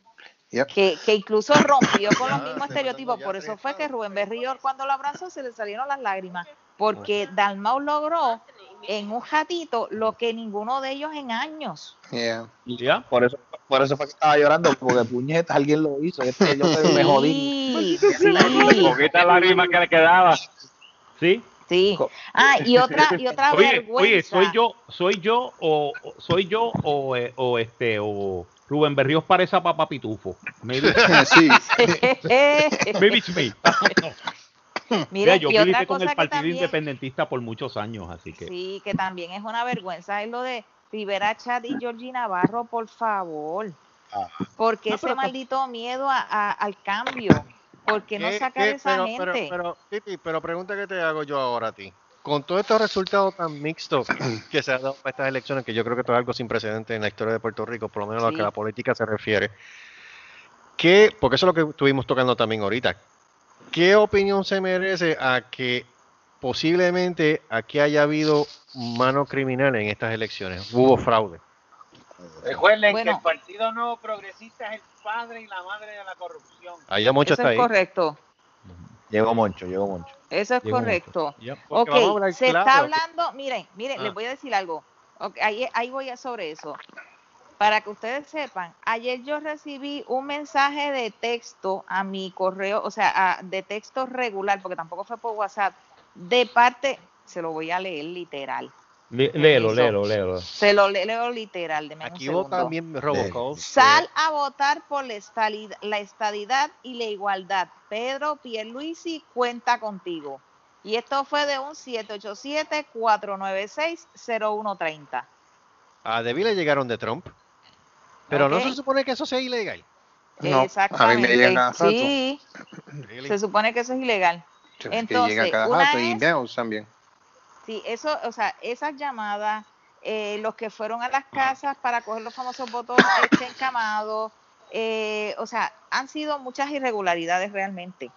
Que, que, incluso rompió con los mismos estereotipos. Por eso fue que Rubén Berrior cuando lo abrazó se le salieron las lágrimas. Porque Dalmau logró en un ratito lo que ninguno de ellos en años. Yeah. Por eso por eso fue que estaba llorando, porque puñeta, alguien lo hizo. Este, yo me jodí. Sí, sí. Poquita lágrima que le quedaba. Sí. Sí. Ah, y otra, y otra oye, vergüenza. Oye, soy yo, soy yo o soy yo o, eh, o este o Rubén Berríos parece a Papá Pitufo. Maybe, sí. Maybe it's me. Mira, yo viví con el Partido Independentista por muchos años, así que. Sí, que también es una vergüenza, es lo de Rivera Chad y Georgie Navarro, por favor. Ah. Porque ese maldito miedo a, al cambio. ¿Por qué no sacar esa gente? Pero, pero, pero pregunta que te hago yo ahora a ti con todos estos resultados tan mixtos que se han dado para estas elecciones, que yo creo que esto es algo sin precedentes en la historia de Puerto Rico, por lo menos a lo que la política se refiere, ¿qué, porque eso es lo que estuvimos tocando también ahorita, ¿qué opinión se merece a que posiblemente aquí haya habido mano criminal en estas elecciones? Hubo fraude. Recuerden que el Partido No Progresista es el padre y la madre de la corrupción. Ahí ya mucho está ahí. correcto. Llegó Moncho, llegó Moncho. Eso es correcto. ok, se está hablando, miren, miren, les ah. voy a decir algo. ahí, ahí voy a sobre eso. para que ustedes sepan, ayer yo recibí un mensaje de texto a mi correo, o sea, de texto regular, porque tampoco fue por WhatsApp, de parte, se lo voy a leer literal. Léelo, léelo, léelo. Se lo leo literal. De Aquí vota bien Robocall. Sal a votar por la estadidad, la estadidad y la igualdad. Pedro Pierluisi cuenta contigo. Y esto fue de un 787-496-0130. A Debbie le llegaron de Trump. Pero no se supone que eso sea ilegal. No, Exactamente. A mí me sí, se supone que eso es ilegal. Entonces, que cada una es, también. Sí, eso, o sea, esas llamadas, eh, los que fueron a las casas para coger los famosos botones este encamados, eh, o sea, han sido muchas irregularidades realmente.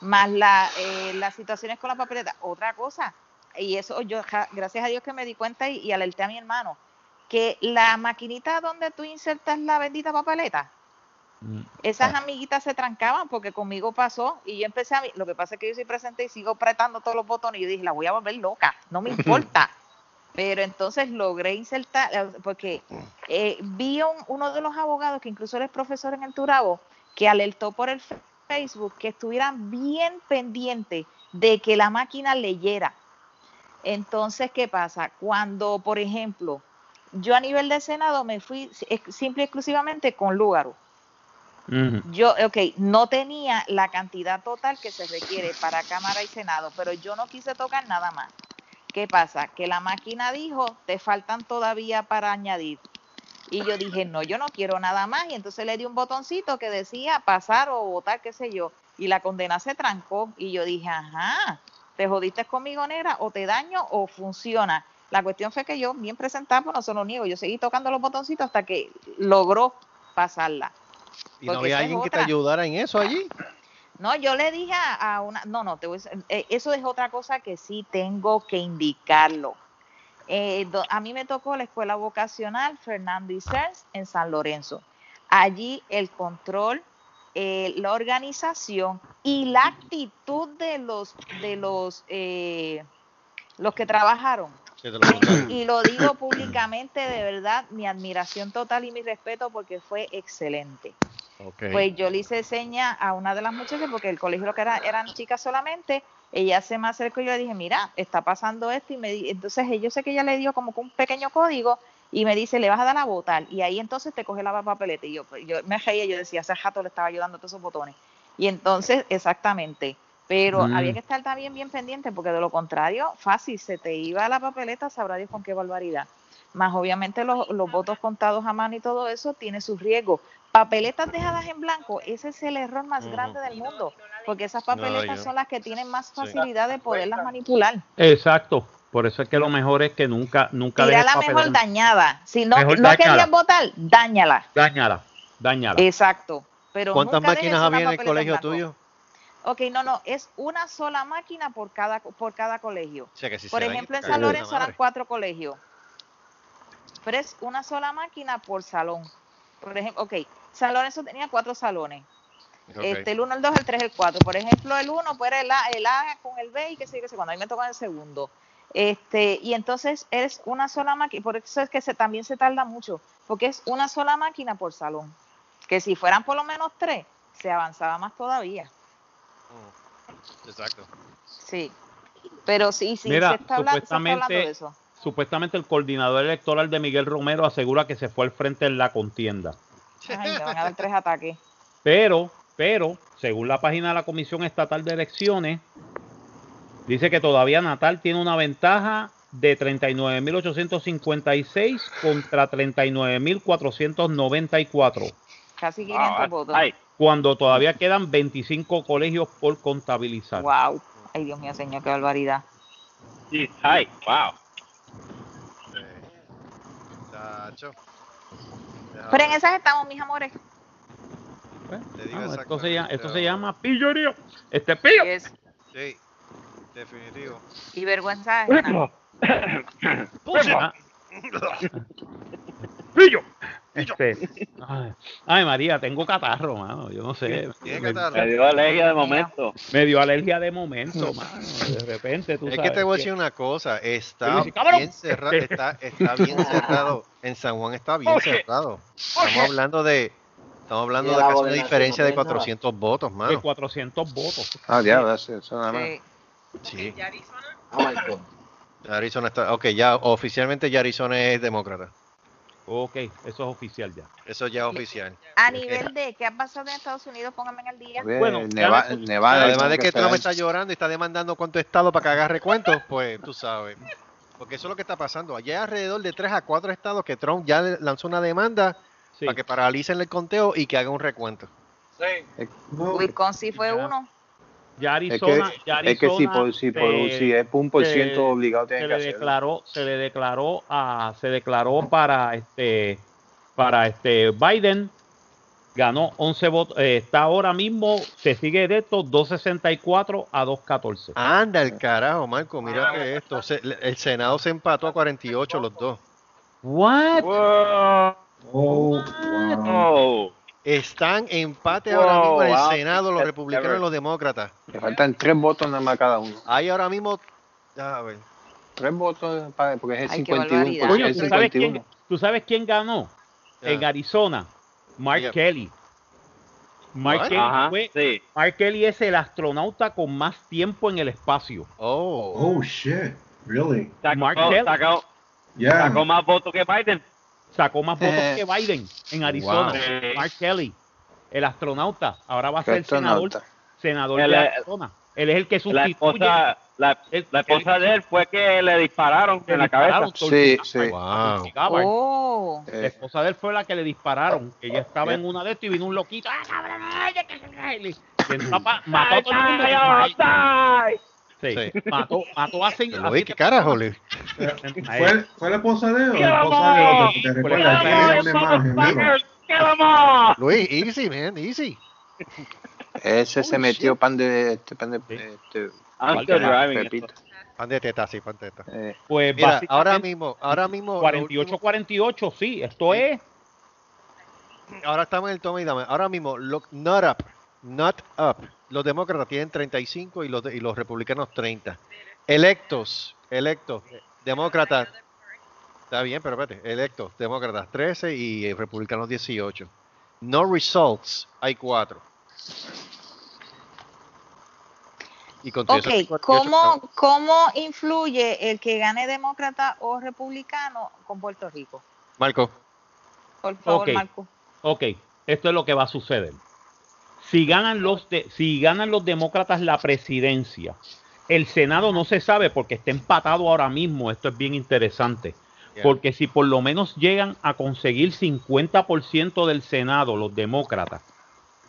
Más la, eh, las situaciones con la papeleta. Otra cosa, y eso yo, gracias a Dios que me di cuenta y, y alerté a mi hermano, que la maquinita donde tú insertas la bendita papeleta, esas amiguitas se trancaban porque conmigo pasó y yo empecé a lo que pasa es que yo soy presente y sigo apretando todos los botones y yo dije, la voy a volver loca, no me importa. Pero entonces logré insertar, eh, porque eh, vi un, uno de los abogados, que incluso eres profesor en el Turabo, que alertó por el Facebook que estuvieran bien pendientes de que la máquina leyera. Entonces, ¿qué pasa? Cuando, por ejemplo, yo a nivel de Senado me fui simple y exclusivamente con Lúgaro. Yo, ok, no tenía la cantidad total que se requiere para Cámara y Senado, pero yo no quise tocar nada más. ¿Qué pasa? Que la máquina dijo, te faltan todavía para añadir. Y yo dije, no, yo no quiero nada más. Y entonces le di un botoncito que decía pasar o votar, qué sé yo. Y la condena se trancó. Y yo dije, ajá, te jodiste conmigo, negra, o te daño o funciona. La cuestión fue que yo, bien presentada, pues no se lo niego, yo seguí tocando los botoncitos hasta que logró pasarla. ¿Y no había alguien que te ayudara en eso allí? No, yo le dije a una, no, no, te voy a, eh, eso es otra cosa que sí tengo que indicarlo. Eh, a mí me tocó la escuela vocacional Fernando Isers en San Lorenzo. Allí el control, eh, la organización y la actitud de los de los los que trabajaron y lo digo públicamente, de verdad, mi admiración total y mi respeto porque fue excelente. Pues yo le hice seña a una de las muchachas, porque el colegio lo que era, eran chicas solamente, ella se me acercó y yo le dije, mira, está pasando esto, y me entonces yo sé que ella le dio como un pequeño código, y me dice, le vas a dar a votar, y ahí entonces te coge la papeleta, y yo, pues, yo me reía, yo decía, ese jato le estaba ayudando a todos esos botones, y entonces, exactamente, pero había mm. que estar también bien pendiente porque de lo contrario, fácil, se te iba la papeleta, sabrá Dios con qué barbaridad. Más obviamente los, votos contados a mano y todo eso tiene sus riesgos. Papeletas dejadas en blanco, ese es el error más grande del mundo, porque esas papeletas son las que tienen más facilidad de poderlas manipular. Exacto, por eso es que lo mejor es que nunca, nunca Tira la mejor dañada. Si no, no querías votar, dáñala. Dáñala, dáñala. Exacto. Pero ¿Cuántas máquinas había en el colegio tuyo? Ok, no, no, es una sola máquina por cada, por cada colegio. por ejemplo, en San Lorenzo eran cuatro colegios. Pero es una sola máquina por salón. Por ejemplo, ok, San Lorenzo tenía cuatro salones. Este, el 1, el 2, el 3, el 4. Por ejemplo, el 1 pues era el A, el A con el B y qué sé qué sé cuando. A mí me toca el segundo. Este, y entonces es una sola máquina, por eso es que se, también se tarda mucho, porque es una sola máquina por salón. Que si fueran por lo menos tres, se avanzaba más todavía. Mm. Exacto. Sí, pero sí, sí, Mira, se, está supuestamente, de eso. Supuestamente el coordinador electoral de Miguel Romero asegura que se fue al frente en la contienda. Ay, me van a dar tres ataques. Pero, pero, según la página de la Comisión Estatal de Elecciones, dice que todavía Natal tiene una ventaja de 39.856 contra 39.494. Casi 500 votos cuando todavía quedan 25 colegios por contabilizar. Wow. Ay, Dios mío, señor, qué barbaridad. Sí, ay, wow. Pero en esas estamos, mis amores. Pues, esto, se llama, esto se llama pillorío. Este pillo. Sí, definitivo. Y vergüenza pillo. Este, ay, María, tengo catarro, mano. Yo no sé. Me, dio alergia de momento. Me dio alergia de momento, mano. De repente tú Es que te voy a decir una cosa. Está bien, cerrado, está, está bien cerrado. En San Juan está bien cerrado. Estamos hablando de Estamos hablando de casi una diferencia de 400 votos, mano. De 400 votos. Ah, ya, eso nada más. Sí. ¿Y Arizona? Arizona está, ok, ya oficialmente ya Arizona es demócrata. Ok, eso es oficial ya. Eso ya es oficial. A nivel de qué ha pasado en Estados Unidos, pónganme en el día. Bueno, Nevada, además de que Trump está llorando y está demandando cuánto estado para que haga recuentos, pues tú sabes. Porque eso es lo que está pasando. Allá hay alrededor de 3 a 4 estados que Trump ya lanzó una demanda para que paralicen el conteo y que haga un recuento. Sí. Eh, Wisconsin fue uno. Ya Arizona, es que, ya Arizona es que si, por, si, por, si es un por ciento obligado tiene se que le declaró, se le declaró a, se declaró para este para este Biden ganó 11 votos, eh, está ahora mismo, se sigue de esto 264 a 214. Anda el carajo, Marco, mira que esto, el Senado se empató a 48 los dos. What? Oh, Están empate ahora mismo en el Senado los republicanos y los demócratas. Le faltan tres votos nada más cada uno. Hay ahora mismo. A ver. Tres votos porque es el 51. ¿tú, sabes quién, ¿tú, sabes quién, ganó? En Arizona. Mark Kelly. Mark Kelly, fue, Mark Kelly es el astronauta con más tiempo en el espacio. Oh. Oh, shit. Really? Mark Kelly. Sacó, sacó más votos que Biden sacó más votos eh, que Biden en Arizona. Mark Kelly, el astronauta, ahora va a ser senador, senador de Arizona. Él es el que sustituye. La esposa, la, esposa de él fue que le dispararon en la cabeza. Sí, sí. Oh. La esposa de él fue la que le dispararon. Ella estaba en una de estas y vino un loquito. ¡Ah, cabrón! Y mató a todo el mundo. Sí. Mató, mató a Luis, ¿qué carajo, Luis? ¿Fue, ¿Fue la esposa de él la esposa de otro? Luis, easy, man, easy. Ese se metió pan de... Este, pan de este, Pan de teta, sí, pan de teta. Eh. Pues Mira, ahora mismo, ahora mismo... 48-48, sí, esto es... Ahora estamos en el toma y dame. Ahora mismo, look, not up, not up los demócratas tienen 35 y los, y los republicanos 30. Electos, electos, demócratas. Está bien, pero espérate, electos, demócratas 13 y republicanos 18. No results, hay 4. Y ok, ¿Cómo, ¿cómo influye el que gane demócrata o republicano con Puerto Rico? Marco. Por favor, Marco. Ok, esto es lo que va a suceder si ganan los de, si ganan los demócratas la presidencia, el Senado no se sabe porque está empatado ahora mismo. Esto es bien interesante. Porque si por lo menos llegan a conseguir 50% del Senado, los demócratas,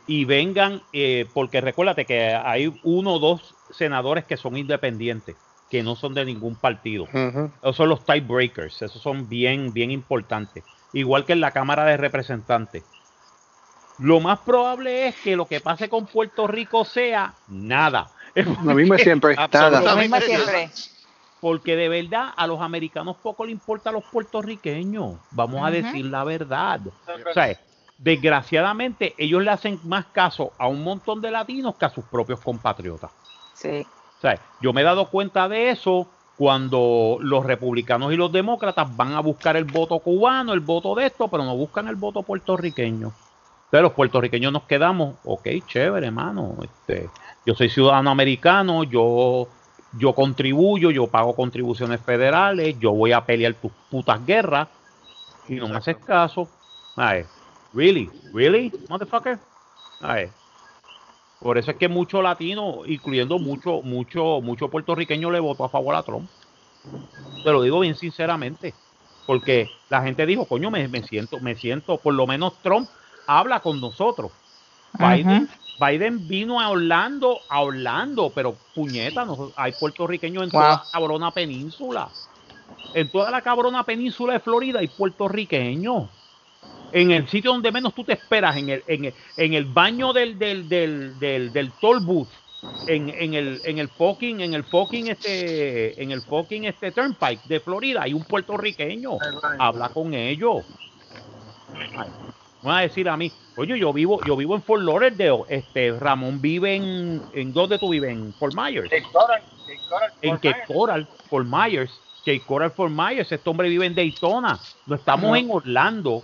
y vengan, eh, porque recuérdate que hay uno o dos senadores que son independientes, que no son de ningún partido. Esos son los tiebreakers, esos son bien, bien importantes. Igual que en la Cámara de Representantes. Lo más probable es que lo que pase con Puerto Rico sea nada. Lo mismo siempre. Lo mismo siempre. Porque de verdad a los americanos poco le importa a los puertorriqueños. Vamos a decir la verdad. O sea, desgraciadamente ellos le hacen más caso a un montón de latinos que a sus propios compatriotas. Sí. O sea, yo me he dado cuenta de eso cuando los republicanos y los demócratas van a buscar el voto cubano, el voto de esto, pero no buscan el voto puertorriqueño. Entonces los puertorriqueños nos quedamos, ok, chévere, hermano. Este, yo soy ciudadano americano, yo, yo contribuyo, yo pago contribuciones federales, yo voy a pelear tus putas guerras y no me haces caso. Ay, really, really, motherfucker. Ay. Por eso es que muchos latinos, incluyendo mucho, mucho, mucho puertorriqueño, le votó a favor a Trump. Te lo digo bien sinceramente. Porque la gente dijo, coño, me, me siento, me siento, por lo menos Trump habla con nosotros. Biden, vino a Orlando, a Orlando, pero puñeta, hay puertorriqueños en toda la cabrona península. En toda la cabrona península de Florida hay puertorriqueños. En el sitio donde menos tú te esperas, en el, en el, baño del, del, del, del, del toll booth, en, en, el, en el fucking, en el fucking este, en el fucking este turnpike de Florida, hay un puertorriqueño. Habla con ellos. Van a decir a mí, oye, yo vivo, yo vivo en Fort Lauderdale, este, Ramón vive en, ¿en dónde tú vives? En Fort Myers. En Coral, en Cape Coral, Fort Myers. Cape Coral, Fort Myers, este hombre vive en Daytona. No estamos en Orlando.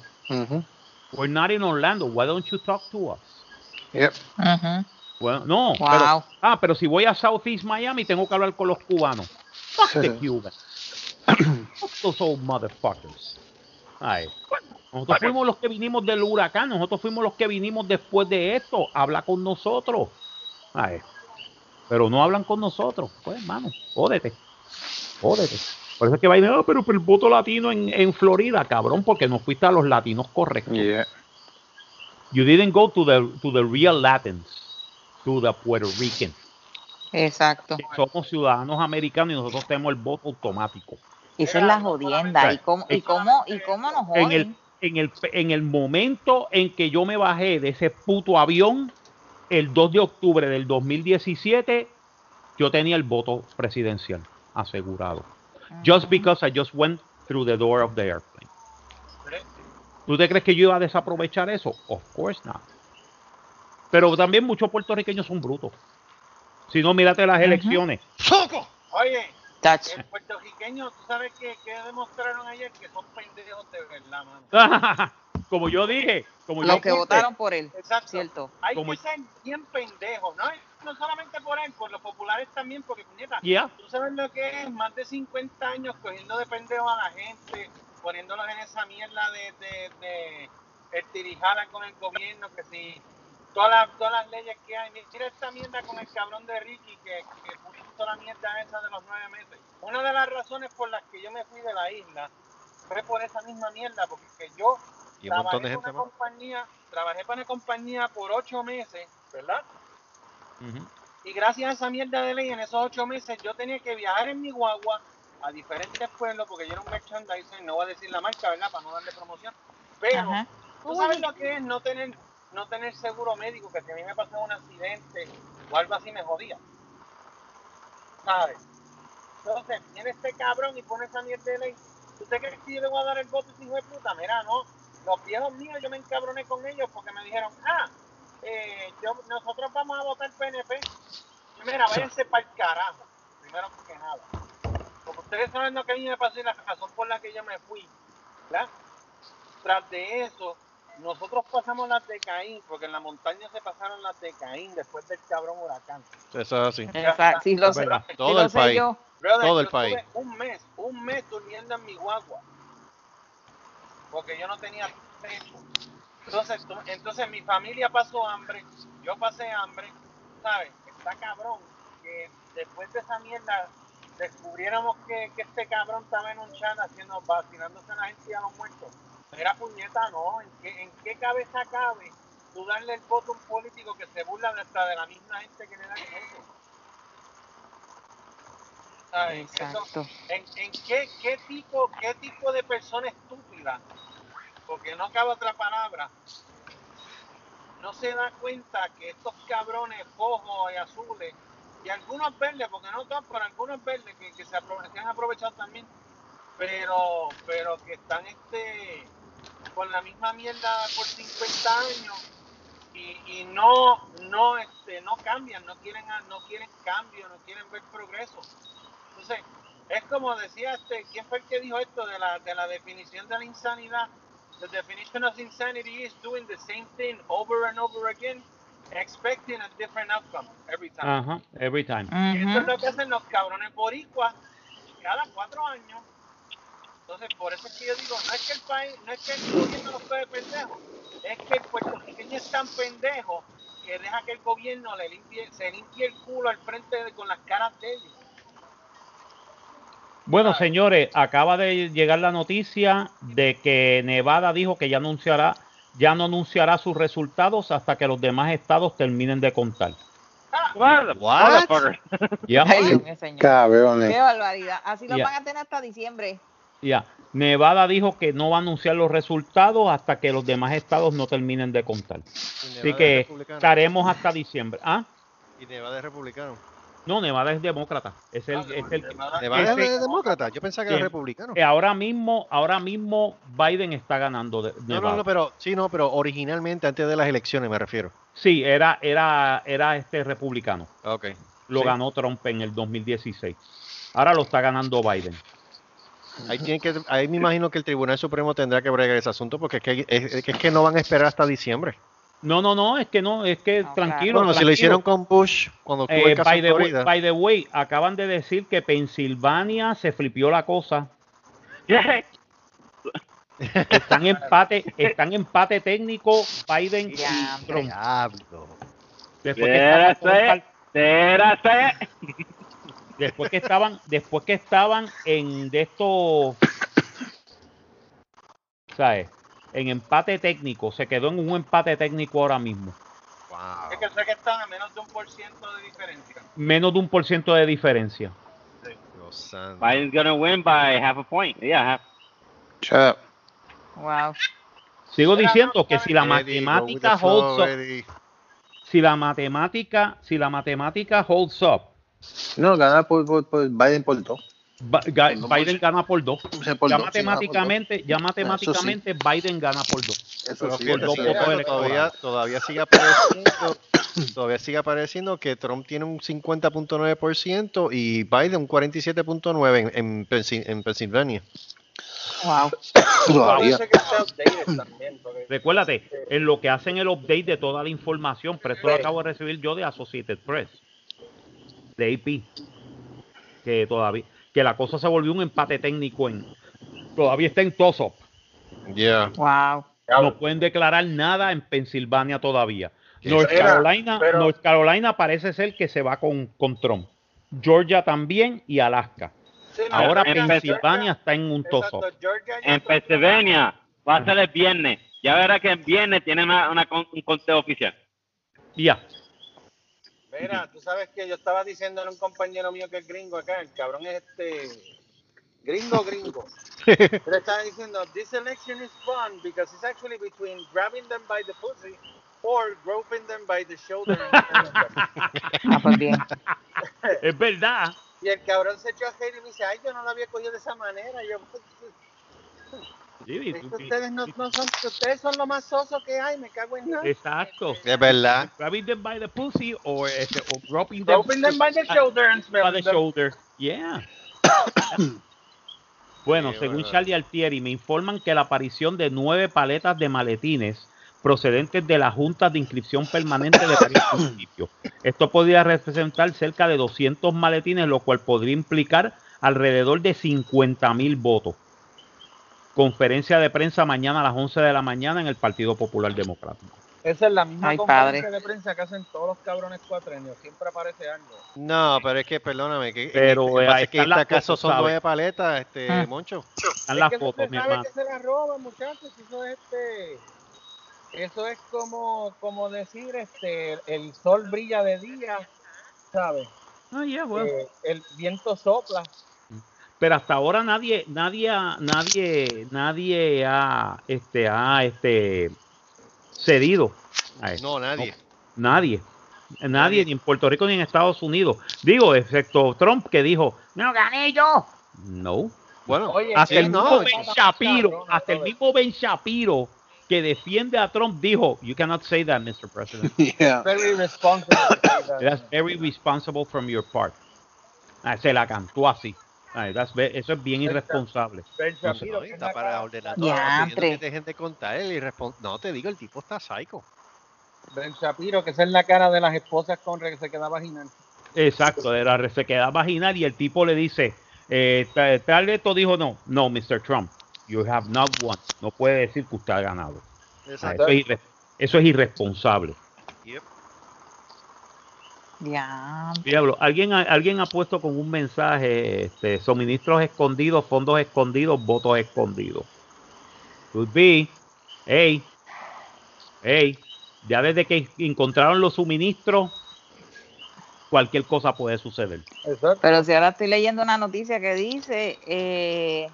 We're not in Orlando. Why don't you talk to us? Yep. Bueno, no, pero, ah, pero si voy a Southeast Miami tengo que hablar con los cubanos. Fuck the Cubans. Fuck those old motherfuckers. Ay. Nosotros fuimos los que vinimos del huracán, nosotros fuimos los que vinimos después de esto. Habla con nosotros. Ay. Pero no hablan con nosotros. Pues, hermano, jódete. Jódete. Por eso es que va a ir, ah, pero, el voto latino en, en, Florida, cabrón, porque no fuiste a los latinos correctos. You didn't go to the, to the real Latins, to the Puerto Rican. Exacto. Somos ciudadanos americanos y nosotros tenemos el voto automático. Esa es la jodienda. ¿Y cómo, y cómo, y cómo nos joden? En el, en, el, en el momento en que yo me bajé de ese puto avión, el 2 de octubre del 2017, yo tenía el voto presidencial asegurado. Just because I just went through the door of the airplane. ¿Tú te crees que yo iba a desaprovechar eso? Of course not. Pero también muchos puertorriqueños son brutos. Si no, mírate las elecciones. Oye, Touch. el puertorriqueño, ¿tú sabes qué, demostraron ayer? Que son pendejos de verdad, mano. como yo dije. Como Los que votaron por él. Exacto. Cierto. Hay que ser bien pendejos, ¿no? No solamente por él, por los populares también, porque puñeta, tú sabes lo que es más de 50 años cogiendo de pendejo a la gente, poniéndolos en esa mierda de, de, de estirijada con el gobierno, que si todas las, todas las leyes que hay. Mira esta mierda con el cabrón de Ricky que, que puso la mierda esa de los nueve meses. Una de las razones por las que yo me fui de la isla fue por esa misma mierda, porque yo trabajé para una compañía, trabajé para una compañía por ocho meses, ¿verdad? Y gracias a esa mierda de ley, en esos ocho meses yo tenía que viajar en mi guagua a diferentes pueblos, porque yo era un merchandiser, no voy a decir la marca, ¿verdad? Para no darle promoción. Pero, ¿tú sabes lo que es no tener no tener seguro médico, que si a mí me pasó un accidente o algo así me jodía. ¿Sabes? Entonces, viene este cabrón y pone esa mierda de ley. ¿Usted cree que yo le voy a dar el voto hijo de puta? Mira, no. Los viejos míos yo me encabroné con ellos porque me dijeron, ah, eh, yo, nosotros vamos a votar PNP. Mira, váyanse para el carajo. Primero que nada. Como ustedes saben lo que a mí me pasó y la razón por la que yo me fui. ¿verdad? Tras de eso, nosotros pasamos las de Caín, porque en la montaña se pasaron las de Caín después del cabrón huracán. Eso es así. Sí, lo sé. Todo el país. Todo el país. Un mes, un mes durmiendo en mi guagua. Porque yo no tenía techo. Entonces, entonces mi familia pasó hambre, yo pasé hambre, ¿sabes? Está cabrón que después de esa mierda descubriéramos que, que este cabrón estaba en un chat haciendo, vacinándose a la gente y a los muertos Mira, puñeta, no. ¿En qué, ¿En qué cabeza cabe tú darle el voto a un político que se burla de, de la misma gente que le da el voto? Exacto. ¿En, en qué, qué, tipo, qué tipo de persona estúpida? Porque no cabe otra palabra. No se da cuenta que estos cabrones rojos y azules, y algunos verdes, porque no todos, pero algunos verdes que, que se, han aprovechado también, pero, pero que están este con la misma mierda por 50 años y, y no no este no cambian, no quieren no quieren cambio, no quieren ver progreso. Entonces, es como decía este, ¿quién fue el que dijo esto de la de la definición de la insanidad? The definition of insanity is doing the same thing over and over again, expecting a different outcome every time. Uh -huh, every time. Y eso es lo que hacen los cabrones boricuas cada cuatro años entonces, por eso es que yo digo, no es que el país, no es que el gobierno nos puede pendejo, es que el puertorriqueño es tan pendejo que deja que el gobierno le limpie, se limpie el culo al frente con las caras de ellos. Bueno, señores, acaba de llegar la noticia de que Nevada dijo que ya anunciará, ya no anunciará sus resultados hasta que los demás estados terminen de contar. What? What? Qué barbaridad. Así lo van a tener hasta diciembre. Ya, Nevada dijo que no va a anunciar los resultados hasta que los demás estados no terminen de contar. Así que estaremos hasta diciembre. ¿Ah? ¿Y Nevada es republicano? No, Nevada es demócrata. Es el, es el, Nevada es demócrata. Yo pensaba que era republicano. Eh, ahora mismo, ahora mismo Biden está ganando. De, no, no, no, pero sí, no, pero originalmente antes de las elecciones me refiero. Sí, era, era, era este republicano. Ok. Lo ganó Trump en el 2016. Ahora lo está ganando Biden. Ahí, tiene que, ahí me imagino que el Tribunal Supremo tendrá que bregar ese asunto porque es que, es, que no van a esperar hasta diciembre. No, no, no, es que no, es que tranquilo. Bueno, si lo hicieron con Bush cuando estuvo eh, by, the way, by the way, acaban de decir que Pensilvania se flipió la cosa. están empate, están empate técnico Biden y Trump. Después que, después que estaban, después que estaban en de estos, ¿sabes? En empate técnico, se quedó en un empate técnico ahora mismo. Wow. Es que sé que están a menos de un por ciento de diferencia. Menos de un por ciento de diferencia. Sí. Biden's gonna win by half a point. Yeah, half. Shut up. Wow. Sigo diciendo que si la matemática holds up, si la matemática, si la matemática holds up, no, gana por, por, Biden por dos. Biden gana por dos. ya, matemáticamente, ya matemáticamente Biden gana por dos. Eso sí, todavía, todavía sigue apareciendo todavía sigue apareciendo que Trump tiene un 50.9% y Biden un 47.9% en, en, en Pensilvania. Wow. Recuérdate, en lo que hacen el update de toda la información, pero esto lo acabo de recibir yo de Associated Press de AP, que todavía, que la cosa se volvió un empate técnico en, todavía está en Tosop. Yeah. Wow. No pueden declarar nada en Pensilvania todavía. North Carolina, North Carolina parece ser que se va con, con Trump. Georgia también y Alaska. Ahora Pensilvania está en un toso. En Pensilvania va a ser el viernes. Ya verá que el viernes tiene una, un conteo oficial. Ya. Mira, tú sabes que yo estaba diciendo a un compañero mío que es gringo acá, el cabrón es este gringo gringo. Pero estaba diciendo, this election is fun because it's actually between grabbing them by the pussy or groping them by the shoulder. ah, pues bien. es verdad. Y el cabrón se echó a reír y me dice, ay, yo no lo había cogido de esa manera. Yo, ustedes no, son, ustedes son lo más soso que hay, me cago en nada. Exacto. Es verdad. Grabbing them by the pussy or, este, or dropping them, them by the shoulder and by the shoulder. Yeah. bueno, según Charlie Altieri, me informan que la aparición de nueve paletas de maletines procedentes de la Junta de Inscripción Permanente de varios municipios. Esto podría representar cerca de 200 maletines, lo cual podría implicar alrededor de 50 mil votos conferencia de prensa mañana a las 11 de la mañana en el Partido Popular Democrático. Esa es la misma conferencia de prensa que hacen todos los cabrones cuatrenios. Siempre aparece algo. No, pero es que, perdóname, que, pero es que en este caso son nueve paletas, este, ah. Moncho. Están las fotos, mi hermano. que se las roban, muchachos. Eso es, este, eso es como, como decir, este, el sol brilla de día, ¿sabes? Ah, ya, bueno. Eh, el viento sopla pero hasta ahora nadie, nadie, nadie, nadie ha, este, ha, este, cedido. no, nadie. nadie. Nadie, ni en Puerto Rico ni en Estados Unidos. Digo, excepto Trump que dijo, no gané yo. No. Bueno, hasta el mismo Ben Shapiro, hasta el mismo Ben Shapiro que defiende a Trump dijo, you cannot say that, Mr. President. Yeah. Very responsible. That's very responsible from your part. Ah, se la cantó así eso es bien irresponsable. No, está para ordenar gente contar No, te digo, el tipo está psycho. Ben Shapiro, que esa es la cara de las esposas con queda vaginal. Exacto, era resequedad vaginal y el tipo le dice, eh, tal esto dijo no, no, Mr. Trump, you have not won. No puede decir que usted ha ganado. Eso es, eso es irresponsable. Diablo. ¿alguien, alguien ha puesto con un mensaje este, suministros escondidos, fondos escondidos, votos escondidos. Could be. Hey, hey, ya desde que encontraron los suministros, cualquier cosa puede suceder. Pero si ahora estoy leyendo una noticia que dice, eh,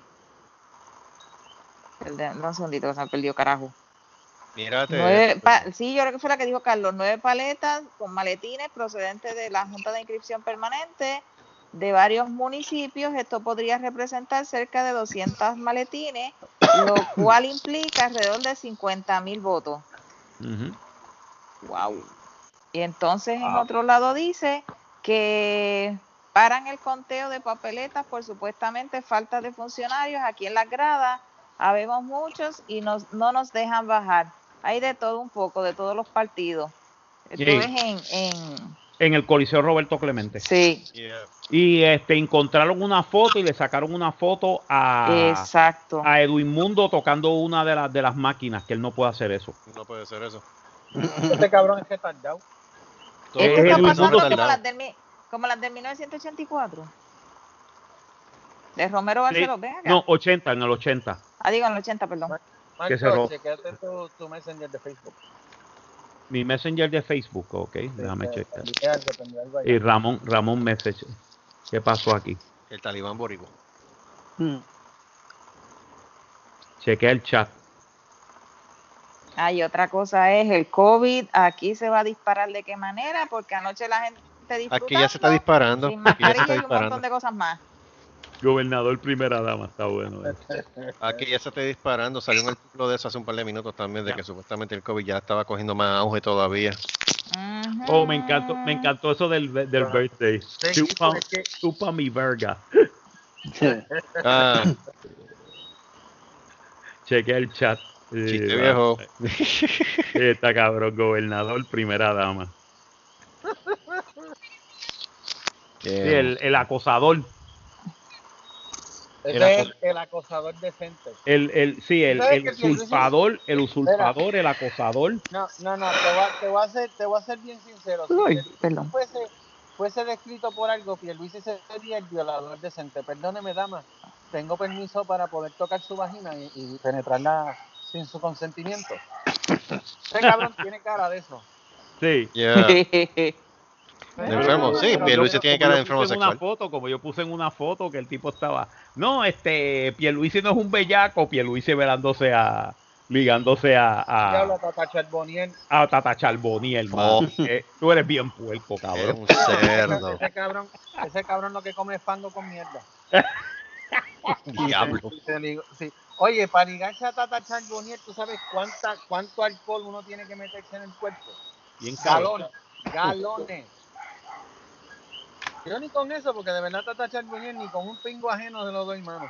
no, un segundito, se me perdió carajo. Nueve sí, yo creo que fue la que dijo Carlos. Nueve paletas con maletines procedentes de la Junta de Inscripción Permanente de varios municipios. Esto podría representar cerca de 200 maletines, lo cual implica alrededor de 50 mil votos. Wow. Y entonces en otro lado dice que paran el conteo de papeletas por supuestamente falta de funcionarios aquí en las gradas. Habemos muchos y nos, no nos dejan bajar. Hay de todo un poco, de todos los partidos. Esto es en, en, el Coliseo Roberto Clemente. Sí. Y este encontraron una foto y le sacaron una foto a, Exacto. a Edwin Mundo tocando una de, las de las máquinas, que él no puede hacer eso. No puede hacer eso. este cabrón es que tardado. Esto está pasando como las, del, como las del 1984. De Romero Barceló, sí. No, 80, en el 80. Ah, digo en el 80, perdón. Marco, chequeate tu, tu messenger de Facebook. Mi messenger de Facebook, ok, déjame checar. Y Ramón, Ramón Message. ¿Qué pasó aquí? El talibán boribo. Hmm. Chequea el chat. Ah, y otra cosa es el COVID. Aquí se va a disparar de qué manera, porque anoche la gente disfrutando. Aquí ya se está disparando. Aquí ya se está y un montón de cosas más. Gobernador primera dama, está bueno. Aquí ya se está disparando. Salió un artículo de eso hace un par de minutos también, de que supuestamente el COVID ya estaba cogiendo más auge todavía. Oh, me encantó, me encantó eso del, del birthday. Chupa, mi verga. ah. Cheque el chat. Chiste viejo. Está cabrón, gobernador, primera dama. Sí, el, el acosador. El, es el, acosador decente. El, el, sí, el, el usurpador, el usurpador, el acosador. No, no, no, te voy, te voy, a, ser, te voy a ser bien sincero. Si perdón. Fuese, fuese descrito por algo, Luis sería el violador decente. Perdóneme, dama, tengo permiso para poder tocar su vagina y, y penetrarla sin su consentimiento. Este cabrón tiene cara de eso. Sí. Yeah. De enfermo, sí, Pierluisi tiene cara de enfermo sexual. Una foto, como yo puse en una foto que el tipo estaba, no, este, Pierluisi no es un bellaco, Pierluisi velándose a, ligándose a... A, a Tata Charboniel. A Tata Charboniel, oh. eh, tú eres bien puerco, cabrón. Un cerdo. ese, cabrón, ese cabrón lo que come es fango con mierda. Diablo. Sí. Oye, para ligarse a Tata Charboniel, ¿tú sabes cuánta, cuánto alcohol uno tiene que meterse en el cuerpo? Bien galones. Galones. Yo ni con eso, porque de verdad Tata Charbonnier ni con un pingo ajeno se lo doy mano.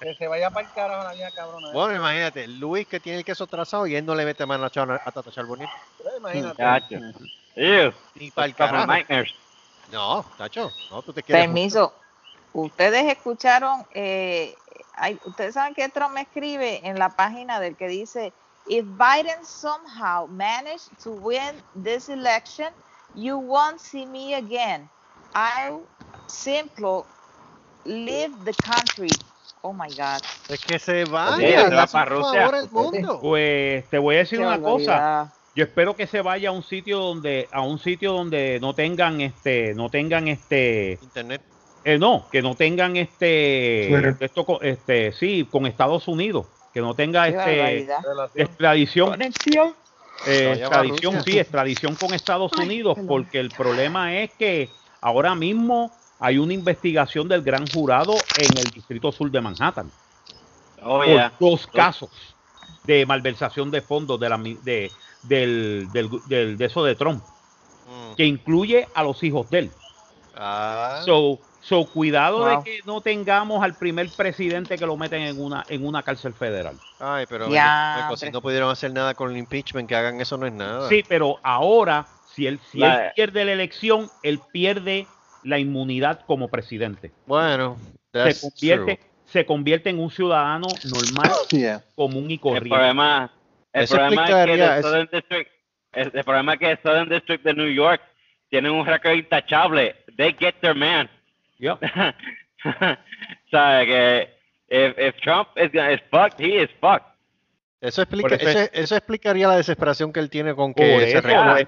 que se vaya para el carajo la vieja cabrona. Bueno, imagínate, Luis que tiene el queso trazado y él no le mete mano a, a Tata Charbonnier. Imagínate. Ni para el carajo. No, Tacho, no, tú te quieres. Permiso. Ustedes escucharon, eh, hay, ustedes saben que Trump me escribe en la página del que dice If Biden somehow managed to win this election, you won't see me again. I simply leave the country. Oh my God. Es que se va. Pues te voy a decir una cosa. Yo espero que se vaya a un sitio donde, a un sitio donde no tengan este, no tengan este. Internet. Eh, no, que no tengan este, esto, este, sí, con Estados Unidos que no tenga este extradición. Eh, extradición, sí, extradición con Estados Unidos, porque el problema es que ahora mismo hay una investigación del gran jurado en el Distrito Sur de Manhattan. Oh, por dos casos de malversación de fondos de, la, de, del, del, de eso de Trump, mm. que incluye a los hijos de él. Ah. So, So, cuidado de que no tengamos al primer presidente que lo meten en una en una cárcel federal. Ay, pero ya, si no pudieron hacer nada con el impeachment, que hagan eso no es nada. Sí, pero ahora, si él, si él pierde la elección, él pierde la inmunidad como presidente. Bueno, se convierte, se convierte en un ciudadano normal, común y corriente. El problema, el problema es que el, Southern District, el, problema es que el Southern District de New York tiene un récord intachable. They get their man. Yep. Que if, if Trump is, is fucked, he is fucked. Eso, explica, eso, eso, explicaría la desesperación que él tiene con que eso, la,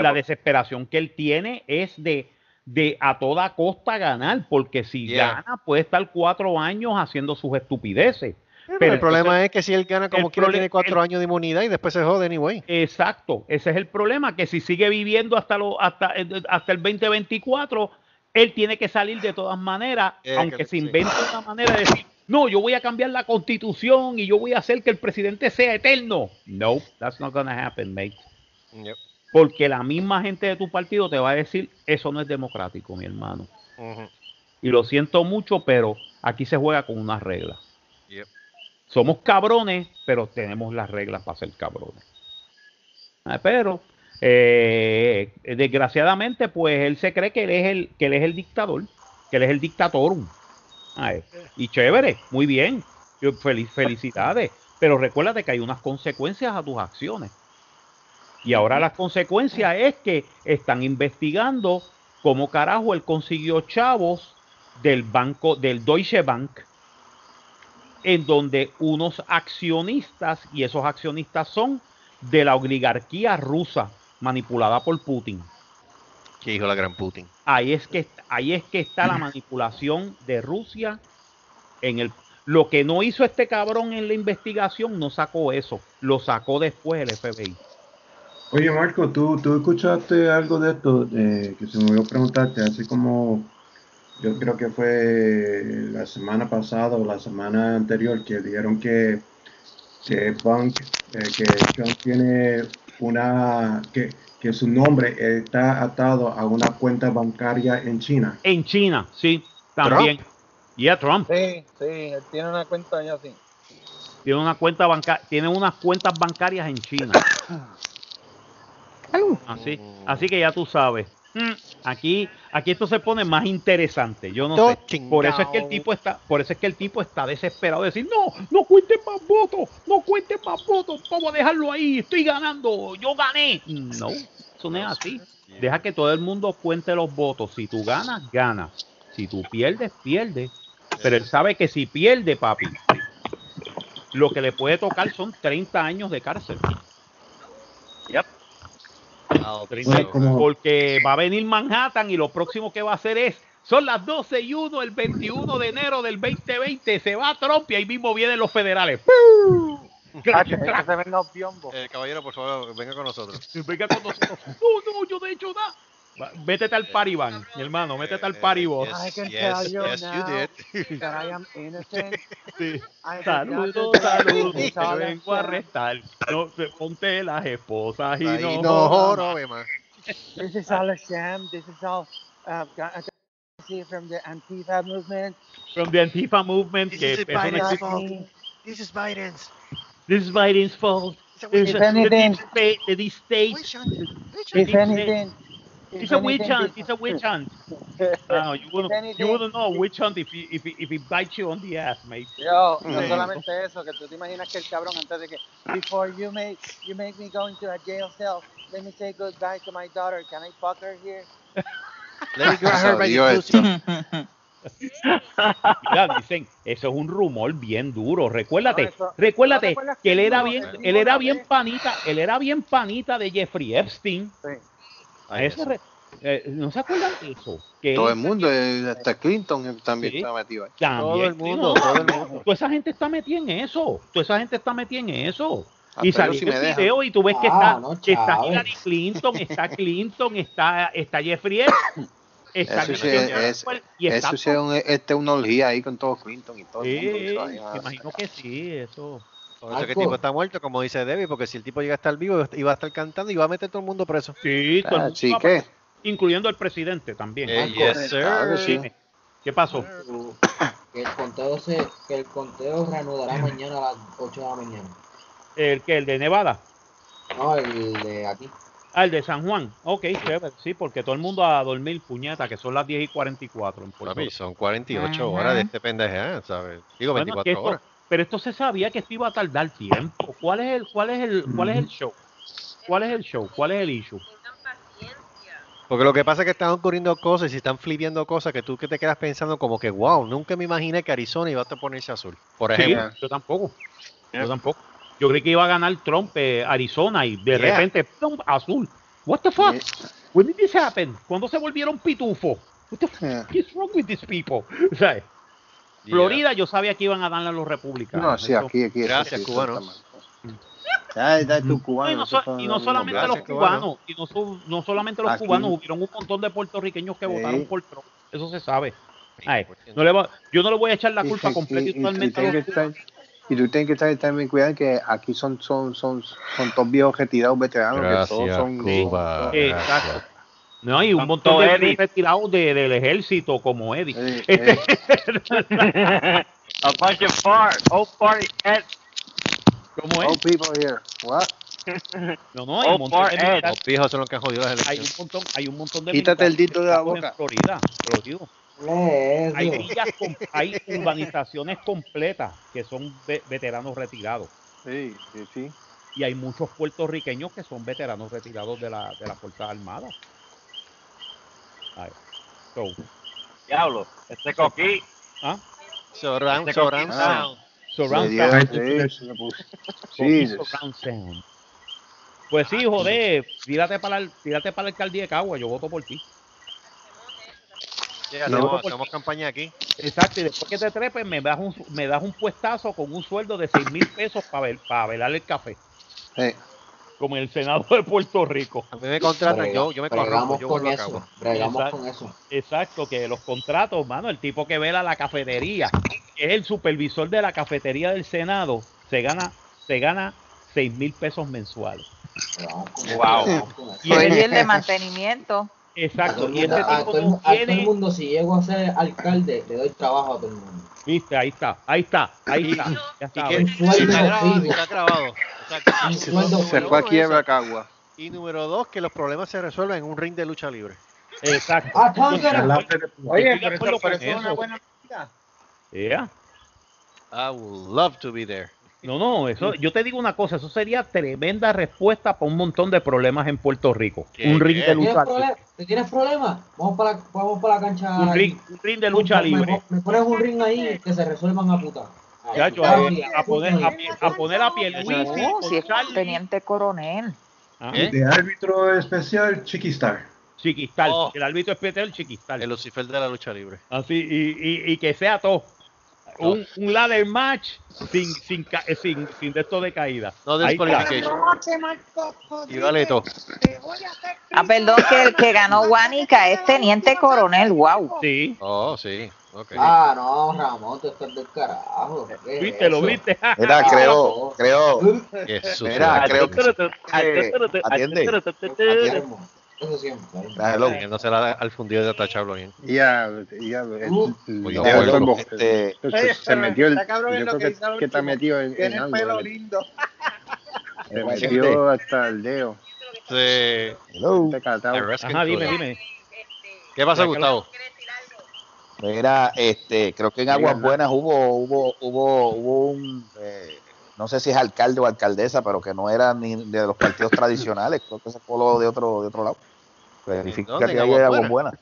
la, desesperación que él tiene es de, de a toda costa ganar, porque si gana puede estar cuatro años haciendo sus estupideces. Pero, el problema es que si él gana como quiera tiene cuatro años de inmunidad y después se jode anyway. Exacto, ese es el problema, que si sigue viviendo hasta, lo, hasta, hasta el 2024, él tiene que salir de todas maneras, aunque se invente una manera de decir, no, yo voy a cambiar la constitución y yo voy a hacer que el presidente sea eterno. No, that's not gonna happen, mate. Porque la misma gente de tu partido te va a decir, eso no es democrático, mi hermano. Y lo siento mucho, pero aquí se juega con unas reglas. Somos cabrones, pero tenemos las reglas para ser cabrones. Ah, pero, eh, desgraciadamente, pues él se cree que él es el, que él es el dictador, que él es el dictatorum. Y chévere, muy bien. Feliz, felicidades. Pero recuérdate que hay unas consecuencias a tus acciones. Y ahora la consecuencia es que están investigando cómo carajo él consiguió chavos del banco, del Deutsche Bank, en donde unos accionistas, y esos accionistas son de la oligarquía rusa, manipulada por Putin. ¿Qué dijo la gran Putin? Ahí es que, ahí es que está la manipulación de Rusia en el lo que no hizo este cabrón en la investigación no sacó eso, lo sacó después el FBI. Oye Marco, ¿tú, tú escuchaste algo de esto eh, que se me olvidó preguntarte, así como yo creo que fue la semana pasada o la semana anterior que dijeron que, que Bank, eh, que Trump tiene una, que, que su nombre está atado a una cuenta bancaria en China. En China, sí, también. Y a Trump. Sí, sí, él tiene una cuenta allá, sí. Tiene una cuenta banca tiene unas cuentas bancarias en China. Así, así que ya tú sabes. Aquí, aquí esto se pone más interesante. Yo no sé. Por eso es que el tipo está, por eso es que el tipo está desesperado de decir, no, no cuenten más votos, no cuenten más votos, vamos a dejarlo ahí, estoy ganando, yo gané. No, eso no es así. Deja que todo el mundo cuente los votos. Si tú ganas, ganas. Si tú pierdes, pierdes. Pero él sabe que si pierde, papi, lo que le puede tocar son 30 años de cárcel. Yep. Porque va a venir Manhattan y lo próximo que va a hacer es son las 12 y 1 el 21 de enero del 2020. Se va a Trump y ahí mismo vienen los federales. Eh, caballero, por favor, venga con nosotros. Venga con nosotros. No, no, yo de hecho nada. Métete al paribán, mi hermano, métete al paribos. I can tell you now that I am innocent. Saludos, saludos, te vengo a arrestar. No, ponte las esposas y no, no, no, no, This is all a sham. This is all uh, from the Antifa movement. From the Antifa movement. This is Biden's fault. This is Biden's. This is Biden's fault. If anything, the state, if anything, it's a witch hunt. It's a witch hunt. No, you wouldn't, you wouldn't know a witch hunt if he, if he, if he bites you on the ass, mate. Yo, no solamente eso, que tú te imaginas que el cabrón antes de que before you make you make me go into a jail cell, let me say goodbye to my daughter. Can I fuck her here? let me grab her by the pussy. Mira, dicen, eso es un rumor bien duro. Recuérdate, recuérdate que él era bien, él era bien panita, él era bien panita de Jeffrey Epstein. Sí. Eh, ¿No se acuerdan de eso? todo el mundo, eh, hasta Clinton también está metido ahí. todo el mundo, todo el mundo. Toda esa gente está metida en eso. Toda esa gente está metida en eso. y salió si el video y tú ves que está, ah, está Hillary Clinton, está Clinton, está, está Jeffrey Está eso sí, es, y eso sí es este, una orgía ahí con todo Clinton y todo. Sí, el mundo, imagino que sí, eso. Por eso que el tipo está muerto, como dice Debbie, porque si el tipo llega a estar vivo, iba a estar cantando y va a meter todo el mundo preso. Sí, todo el mundo ¿qué? incluyendo el presidente también. Eh, yes, sir. ¿Qué pasó? Que el conteo se, que el conteo reanudará mañana a las 8 de la mañana. ¿El que ¿El de Nevada? No, el de aquí. Ah, el de San Juan. Ok, sí, porque todo el mundo a dormir, puñeta, que son las 10 y 44 en Puerto Son 48 horas de este pendeje, ¿sabes? Digo, 24 horas pero esto se sabía que esto iba a tardar tiempo. ¿Cuál es el, cuál es el, cuál es el show? ¿Cuál es el show? ¿Cuál es el issue? Porque lo que pasa es que están ocurriendo cosas y están flipiendo cosas que tú que te quedas pensando como que, wow, nunca me imaginé que Arizona iba a ponerse azul. Por ejemplo. yo tampoco. Yo tampoco. Yo creí que iba a ganar Trump eh, Arizona y de repente ¡pum! azul. What the fuck? When did this happen? ¿Cuándo se volvieron pitufo? What the fuck is wrong with these people? Florida yo sabía que iban a darle a los republicanos. No, sí, aquí, aquí. Gracias, cubanos. Ya, ya, tu cubano, y, no, so, y no solamente los cubanos, y no, no solamente los Aquí. cubanos, hubieron un montón de puertorriqueños que votaron por Trump. Eso se sabe. Ay, no le va- yo no le voy a echar la Y- culpa y- completa y, y- y totalmente estar- Y tú tienes que estar también cuidado que aquí son son son son todos viejos retirados veteranos que todos Gracias, son Cuba. Exacto. No, hay un montón de Eddie. retirados de- del ejército como Eddie. Eh, Este- eh, A bunch of old party. ¿Cómo old es? people here. What? No, no, hay un montón de Los viejos son los que han jodido las hay un montón, hay un montón de Quítate el dito de la boca. En Florida, te lo digo. Hay villas, com- hay urbanizaciones completas que son ve- veteranos retirados. Sí, sí, sí. Y hay muchos puertorriqueños que son veteranos retirados de la, de las Fuerzas Armadas. Ay, so, Diablo, este coquí. ¿ah? Surround, Este surround coquí- sound. Surround sound. sí, surround sound. Pues sí, joder, tírate para, la- tírate para la alcaldía de Cagua, yo voto por ti. No, hacemos, porque- hacemos campaña aquí. Exacto, y después que te trepes me das un, me das un puestazo con un sueldo de 6 mil pesos para para velar el café, Eh, como en el Senado de Puerto Rico. A mí me contratan, yo, yo me yo con eso. Exacto. con eso. Exacto, que los contratos, mano, el tipo que vela la cafetería, que es el supervisor de la cafetería del Senado, se gana, se gana 6 mil pesos mensuales. Wow. con eso. Y el- el de mantenimiento. Exacto, el y este tipo todo el no a todo el tiene, mundo, si llego a ser alcalde, le doy trabajo a todo el mundo. viste, ahí está, ahí está, ahí está, ya Y está grabado, fijo. está grabado. Se fue a quiebra. Cagua. Y número dos, que los problemas se resuelven en un ring de lucha libre. Exacto. Ah, Oye, pero eso, pero con eso es una buena medida. Yeah. I would love to be there. No, no, eso, yo te digo una cosa, eso sería tremenda respuesta para un montón de problemas en Puerto Rico. ¿Qué, Un ring de ¿Tienes lucha? ¿Te tienes problema? Vamos para la, vamos para la cancha. un ring, un ring de lucha Me- libre. Me, pones un ring ahí que se resuelvan a puta. Chacho, Ah, a, a poner, a, poner a piel No, si es teniente coronel. ¿Eh? De árbitro especial, Chiquistar. Chiquistal, Oh. el árbitro especial Chiquistal. El Lucifer de la lucha libre. Así, y, y, y que sea todo. Un, un ladder match sin, sin, eh, sin, sin de esto de caída. No desqualification. Y vale todo. Ah, perdón, que el que ganó Guanica es teniente coronel. Wow. Sí, Oh, sí. Ok. Ah, no, Ramón, tú estás del carajo. ¿Qué es viste, lo viste. Mira, creo, creo, sucio. mira, creo que eh, atiende. Atiende. Eso siempre. Hello. Siguiéndose la- al fundido de Tachablo bien. Ya, ya, Uh. Este, Se, se metió el. Yo creo que que, está metido en, en Tiene algo. pelo lindo. Se metió hasta el dedo. Sí. hello. Ajá, dime, dime. ¿Qué pasa, Gustavo? Mira, este, creo que en Aguas Buenas hubo, hubo, hubo, hubo un, eh, no sé si es alcalde o alcaldesa, pero que no era ni de los partidos tradicionales, creo que se coló de otro, de otro lado. Verifica que ¿En hay Buenas? Buenas.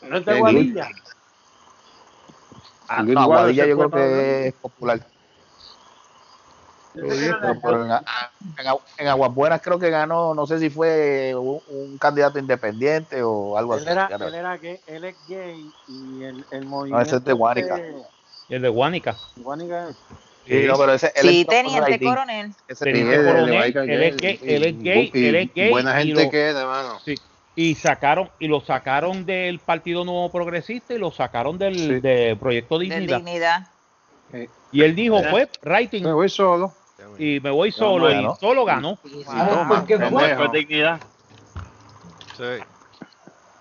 No es de Sí. Guadilla. Ah, Luis no, Aguadilla yo creo que es popular. Pero, en, en Agu- en Aguas Buenas creo que ganó, no sé si fue un, un candidato independiente o algo así. Él era, fíjate. él era gay, él es gay y el, el No, movimiento. ese es de Guánica. El de Guánica. Guánica es- Sí, no, pero ese, él Sí, teniente coronel. Ese Teniente coronel, es gay, él es gay, y- él es gay, Buena gente lo- que es, hermano. Sí. Y sacaron, y lo sacaron del Partido Nuevo Progresista y lo sacaron del, Sí. de Proyecto De Dignidad. Y él dijo, pues, writing, Me voy solo. y me voy solo, y solo ganó. Por dignidad. Sí.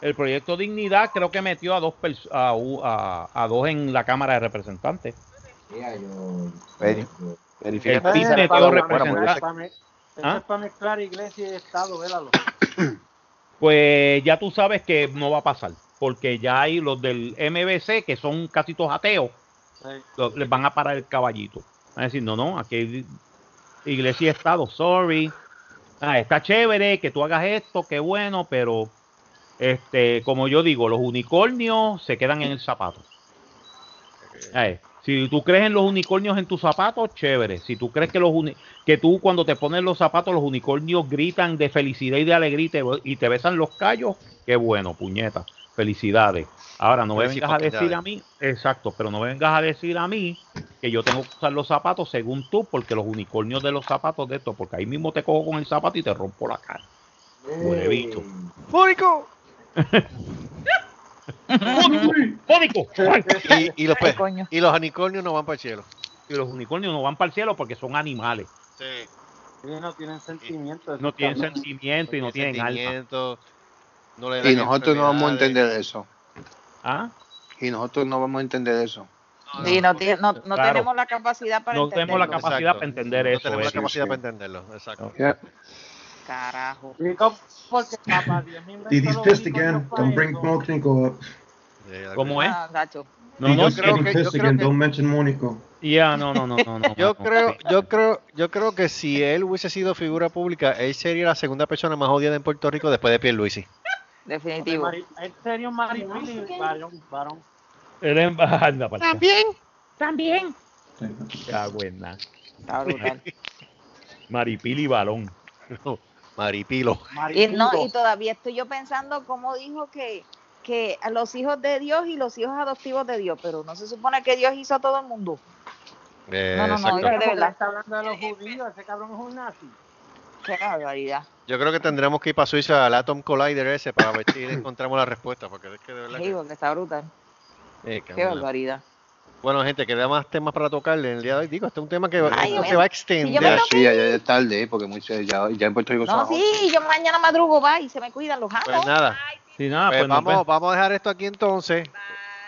El Proyecto Dignidad creo que metió a dos a, a, a dos en la Cámara de Representantes. Pues ya tú sabes que no va a pasar, porque ya hay los del MBC, que son casi todos ateos, Sí. les van a parar el caballito. Van a decir, no, no, aquí hay iglesia y Estado, sorry. Ah, está chévere que tú hagas esto, qué bueno, pero este, como yo digo, los unicornios se quedan en el zapato. Ay, si tú crees en los unicornios en tus zapatos, chévere. Si tú crees que los uni- que tú cuando te pones los zapatos, los unicornios gritan de felicidad y de alegría y te, y te besan los callos, qué bueno, puñeta. Felicidades. Ahora no me vengas a decir a mí, exacto, pero no me vengas a decir a mí que yo tengo que usar los zapatos según tú, porque los unicornios de los zapatos de esto, porque ahí mismo te cojo con el zapato y te rompo la cara. Huevito. ¡Fónico! Y, y, los, y los unicornios no van para el cielo. Y los unicornios no van para el cielo porque son animales. Sí. no tienen sentimientos. No tienen sentimiento y no tienen alma. y nosotros no vamos a entender eso. ¿Ah? Y nosotros no vamos a entender eso. Sí, no, no, no tenemos la capacidad para no entenderlo. No tenemos la capacidad para entender eso. No tenemos la capacidad para entenderlo, exacto. Carajo. Porque papá, Did he pissed again? Don't bring Mónico up. ¿Cómo es? Ah, no, no, yo creo que, yo creo que, don't mention Mónico. Ya, no, no, no, no, Yo creo, yo creo, yo creo que si él hubiese sido figura pública, él sería la segunda persona más odiada en Puerto Rico después de Pierluisi. Definitivo. En serio, Maripili, varón, varón. Anda, También, también. Ya, buena. Está brutal. Maripili balón. Maripilo. Y, no, y todavía estoy yo pensando cómo dijo que, que a los hijos de Dios y los hijos adoptivos de Dios, pero no se supone que Dios hizo a todo el mundo. Eh, no, no, no, de verdad. Está hablando de los judíos, ese cabrón es un nazi. Qué barbaridad. Yo creo que tendremos que ir para Suiza al Atom Collider ese para ver si encontramos la respuesta, porque es que de verdad. Sí, porque está brutal. Eh, qué barbaridad. Bueno, gente, queda más temas para tocarle en el día de hoy. Digo, este es un tema que se va a extender. sí, ya, es tarde, porque mucho, ya, ya en Puerto Rico No, sí, yo mañana madrugo, va, y se me cuidan los amos. Pues nada. Sí, nada pues, pues vamos, vamos a dejar esto aquí entonces.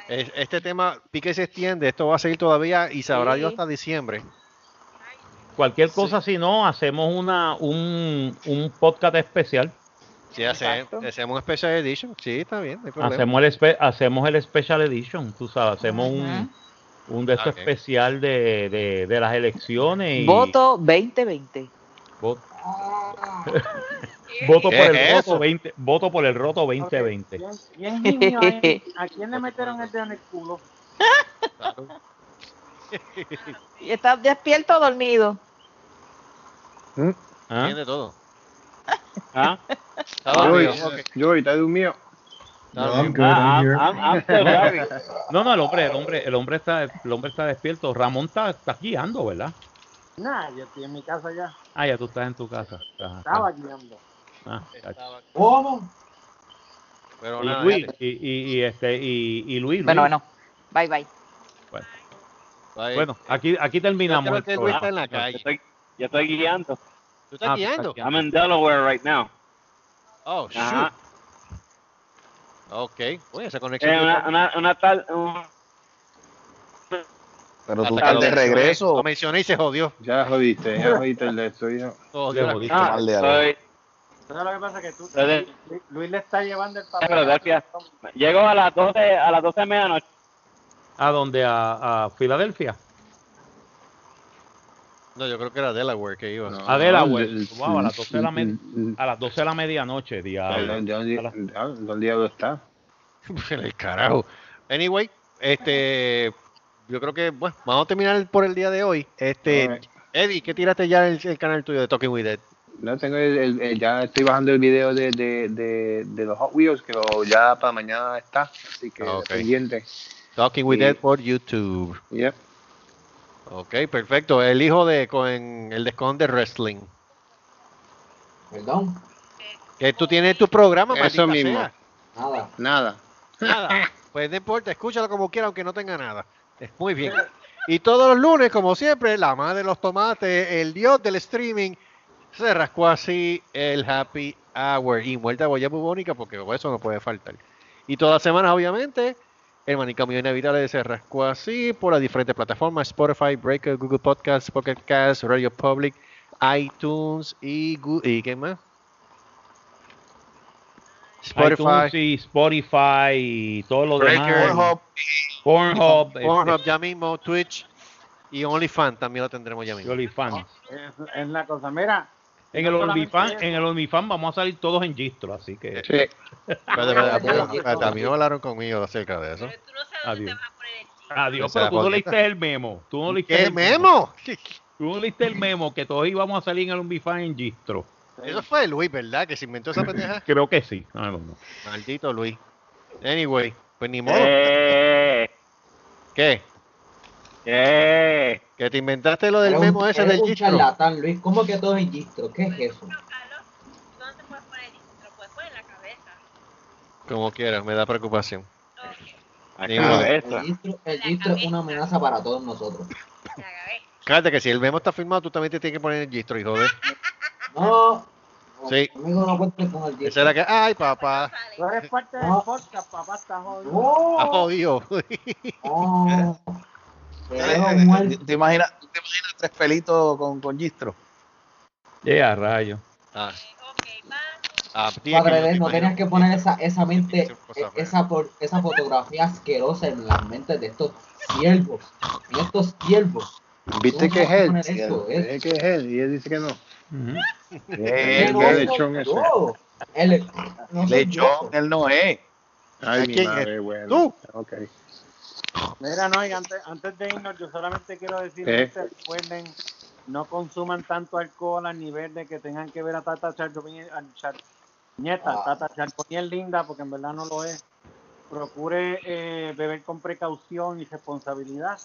Este tema pique se extiende, esto va a seguir todavía y sabrá Dios hasta diciembre. Cualquier cosa, si no, hacemos una un, un podcast especial. Sí, hacemos, hacemos un Special Edition. Sí, está bien. hacemos, el hacemos el Special Edition, tú sabes, hacemos un un de estos especial de, de, de, las elecciones. Y... Voto 2020. Voto, voto por el roto 20, voto por el roto 2020. ¿A quién le metieron el dedo en el culo? y estás despierto o dormido. ¿Mm? ¿Ah? Tiene todo. ¿Ah? Yo, ¿estás durmiendo? No, I'm good. I'm here. no, no, el hombre, el hombre, el hombre está, el hombre está despierto. Ramón está, está guiando, ¿verdad? Nah, yo estoy en mi casa ya. Ah, ya tú estás en tu casa. Estaba guiando. Ah, ¿Cómo? Pero y, Luis, y, y, y, este, y, y Luis. Bueno, bueno. Bye, bye. Bueno, bye. bueno aquí, aquí terminamos. El Luis está en la calle. Yo estoy, yo estoy guiando. ¿Tú estás ah, guiando? I'm in Delaware right now. Oh, shoot. Ok, oye, esa conexión. Eh, una, una, una, tal. Pero tú estás de regreso. Lo mencioné y se jodió. Ya jodiste, ya jodiste el de esto. Ya jodiste. Ah, soy... ¿Sabes lo que pasa? Que tú, Luis le está llevando el papel. Llego a las 12, a las 12 de medianoche. ¿A dónde? ¿A, a Filadelfia? No, yo creo que era Delaware que iba. a Delaware. wow, a las 12 de la, a las 12 de la medianoche, diablo. ¿Dónde diablo está? el carajo. Anyway, este, yo creo que, bueno, vamos a terminar por el día de hoy. Este, Eddie, ¿qué tiraste ya en el, canal tuyo de Talking With Ed? No, tengo el, ya estoy bajando el video de, de, de, de, los Hot Wheels, que ya para mañana está, así que okay. pendiente. Talking With Ed por YouTube. Yep. Ok, perfecto. El hijo de con el de Wrestling. Perdón. Que tú tienes tu programa, Eso mismo. Nada. Nada. Nada. Pues no importa, escúchalo como quiera, aunque no tenga nada. Es muy bien. Y todos los lunes, como siempre, la madre de los tomates, el dios del streaming, se rascó así el happy hour. Y muerta boya bubónica, porque eso no puede faltar. Y todas las semanas, obviamente, el manicomio inevitable se rascó así por las diferentes plataformas: Spotify, Breaker, Google Podcasts, Pocket Cast, Radio Public, iTunes y, ¿y qué más? Spotify, y Spotify y todo lo demás. Pornhub, Pornhub, Pornhub este. ya mismo, Twitch y OnlyFans también lo tendremos ya mismo. OnlyFans. Es, es la cosa, mira, en el OnlyFans, en el OnlyFans vamos a salir todos en gistro, así que. Sí. a mí no hablaron conmigo acerca de eso. Adiós. Adiós, pero tú no leíste el memo. Tú no leíste ¿Qué el memo? Tú no leíste el memo que todos íbamos a salir en el OnlyFans en gistro. Eso fue Luis, ¿verdad? Que se inventó esa pendeja. Creo que sí. Maldito Luis. Anyway, pues ni modo. ¿Qué? ¿Qué? ¿Qué? Que te inventaste lo del memo ese del gistro. charlatán, Luis. ¿Cómo que todo es gistro? ¿Qué es eso? ¿Dónde te puedes poner gistro? Pues poner en la cabeza. Como quieras, me da preocupación. Okay. El gistro, el gistro es una amenaza para todos nosotros. Cállate que si el memo está firmado, tú también te tienes que poner el gistro, hijo de. No, Sí. Conmigo no cuentes con el Esa era que, ay, papá. Tú eres parte del podcast, papá, está jodido. Está jodido. Oh. ¿Te, imaginas, ¿Te imaginas tres pelitos con, con gistro? Yeah, rayo. Ah. Ah, Padre, no tenías que poner esa, esa mente, e, esa, por, esa fotografía asquerosa en las mentes de estos siervos, en estos siervos. ¿Viste que es él? ¿Viste que es él? Y él dice que no. El, lechón ese. El, lechón, él no es. Ay, mi madre, bueno. ¿Tú? Ok. Mira, no, y antes, antes de irnos, yo solamente quiero decir que recuerden, no consuman tanto alcohol a nivel de que tengan que ver a Tata Charboniel, nieta, ah. Tata Charboniel linda, porque en verdad no lo es. Procure eh, beber con precaución y responsabilidad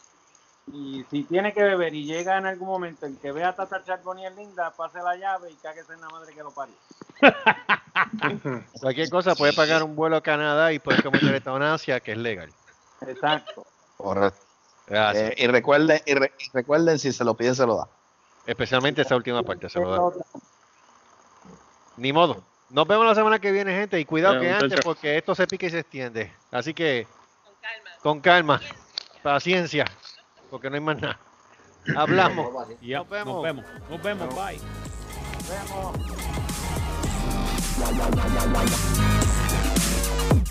y si tiene que beber y llega en algún momento en que vea a Tata Charboniel linda, pase la llave y cáguese en la madre que lo parió. Cualquier cosa puede pagar un vuelo a Canadá y puede cometer eutanasia, que es legal. Exacto. Correcto. Eh, y, recuerden, y, recuerden, si se lo pide, se lo da. Especialmente esa última parte, se lo da. Ni modo. Nos vemos la semana que viene, gente. Y cuidado que antes, porque esto se pique y se extiende. Así que, con calma. Paciencia porque no hay más nada. Hablamos. nos vemos. Nos vemos. Nos vemos. Bye. Nos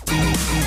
vemos.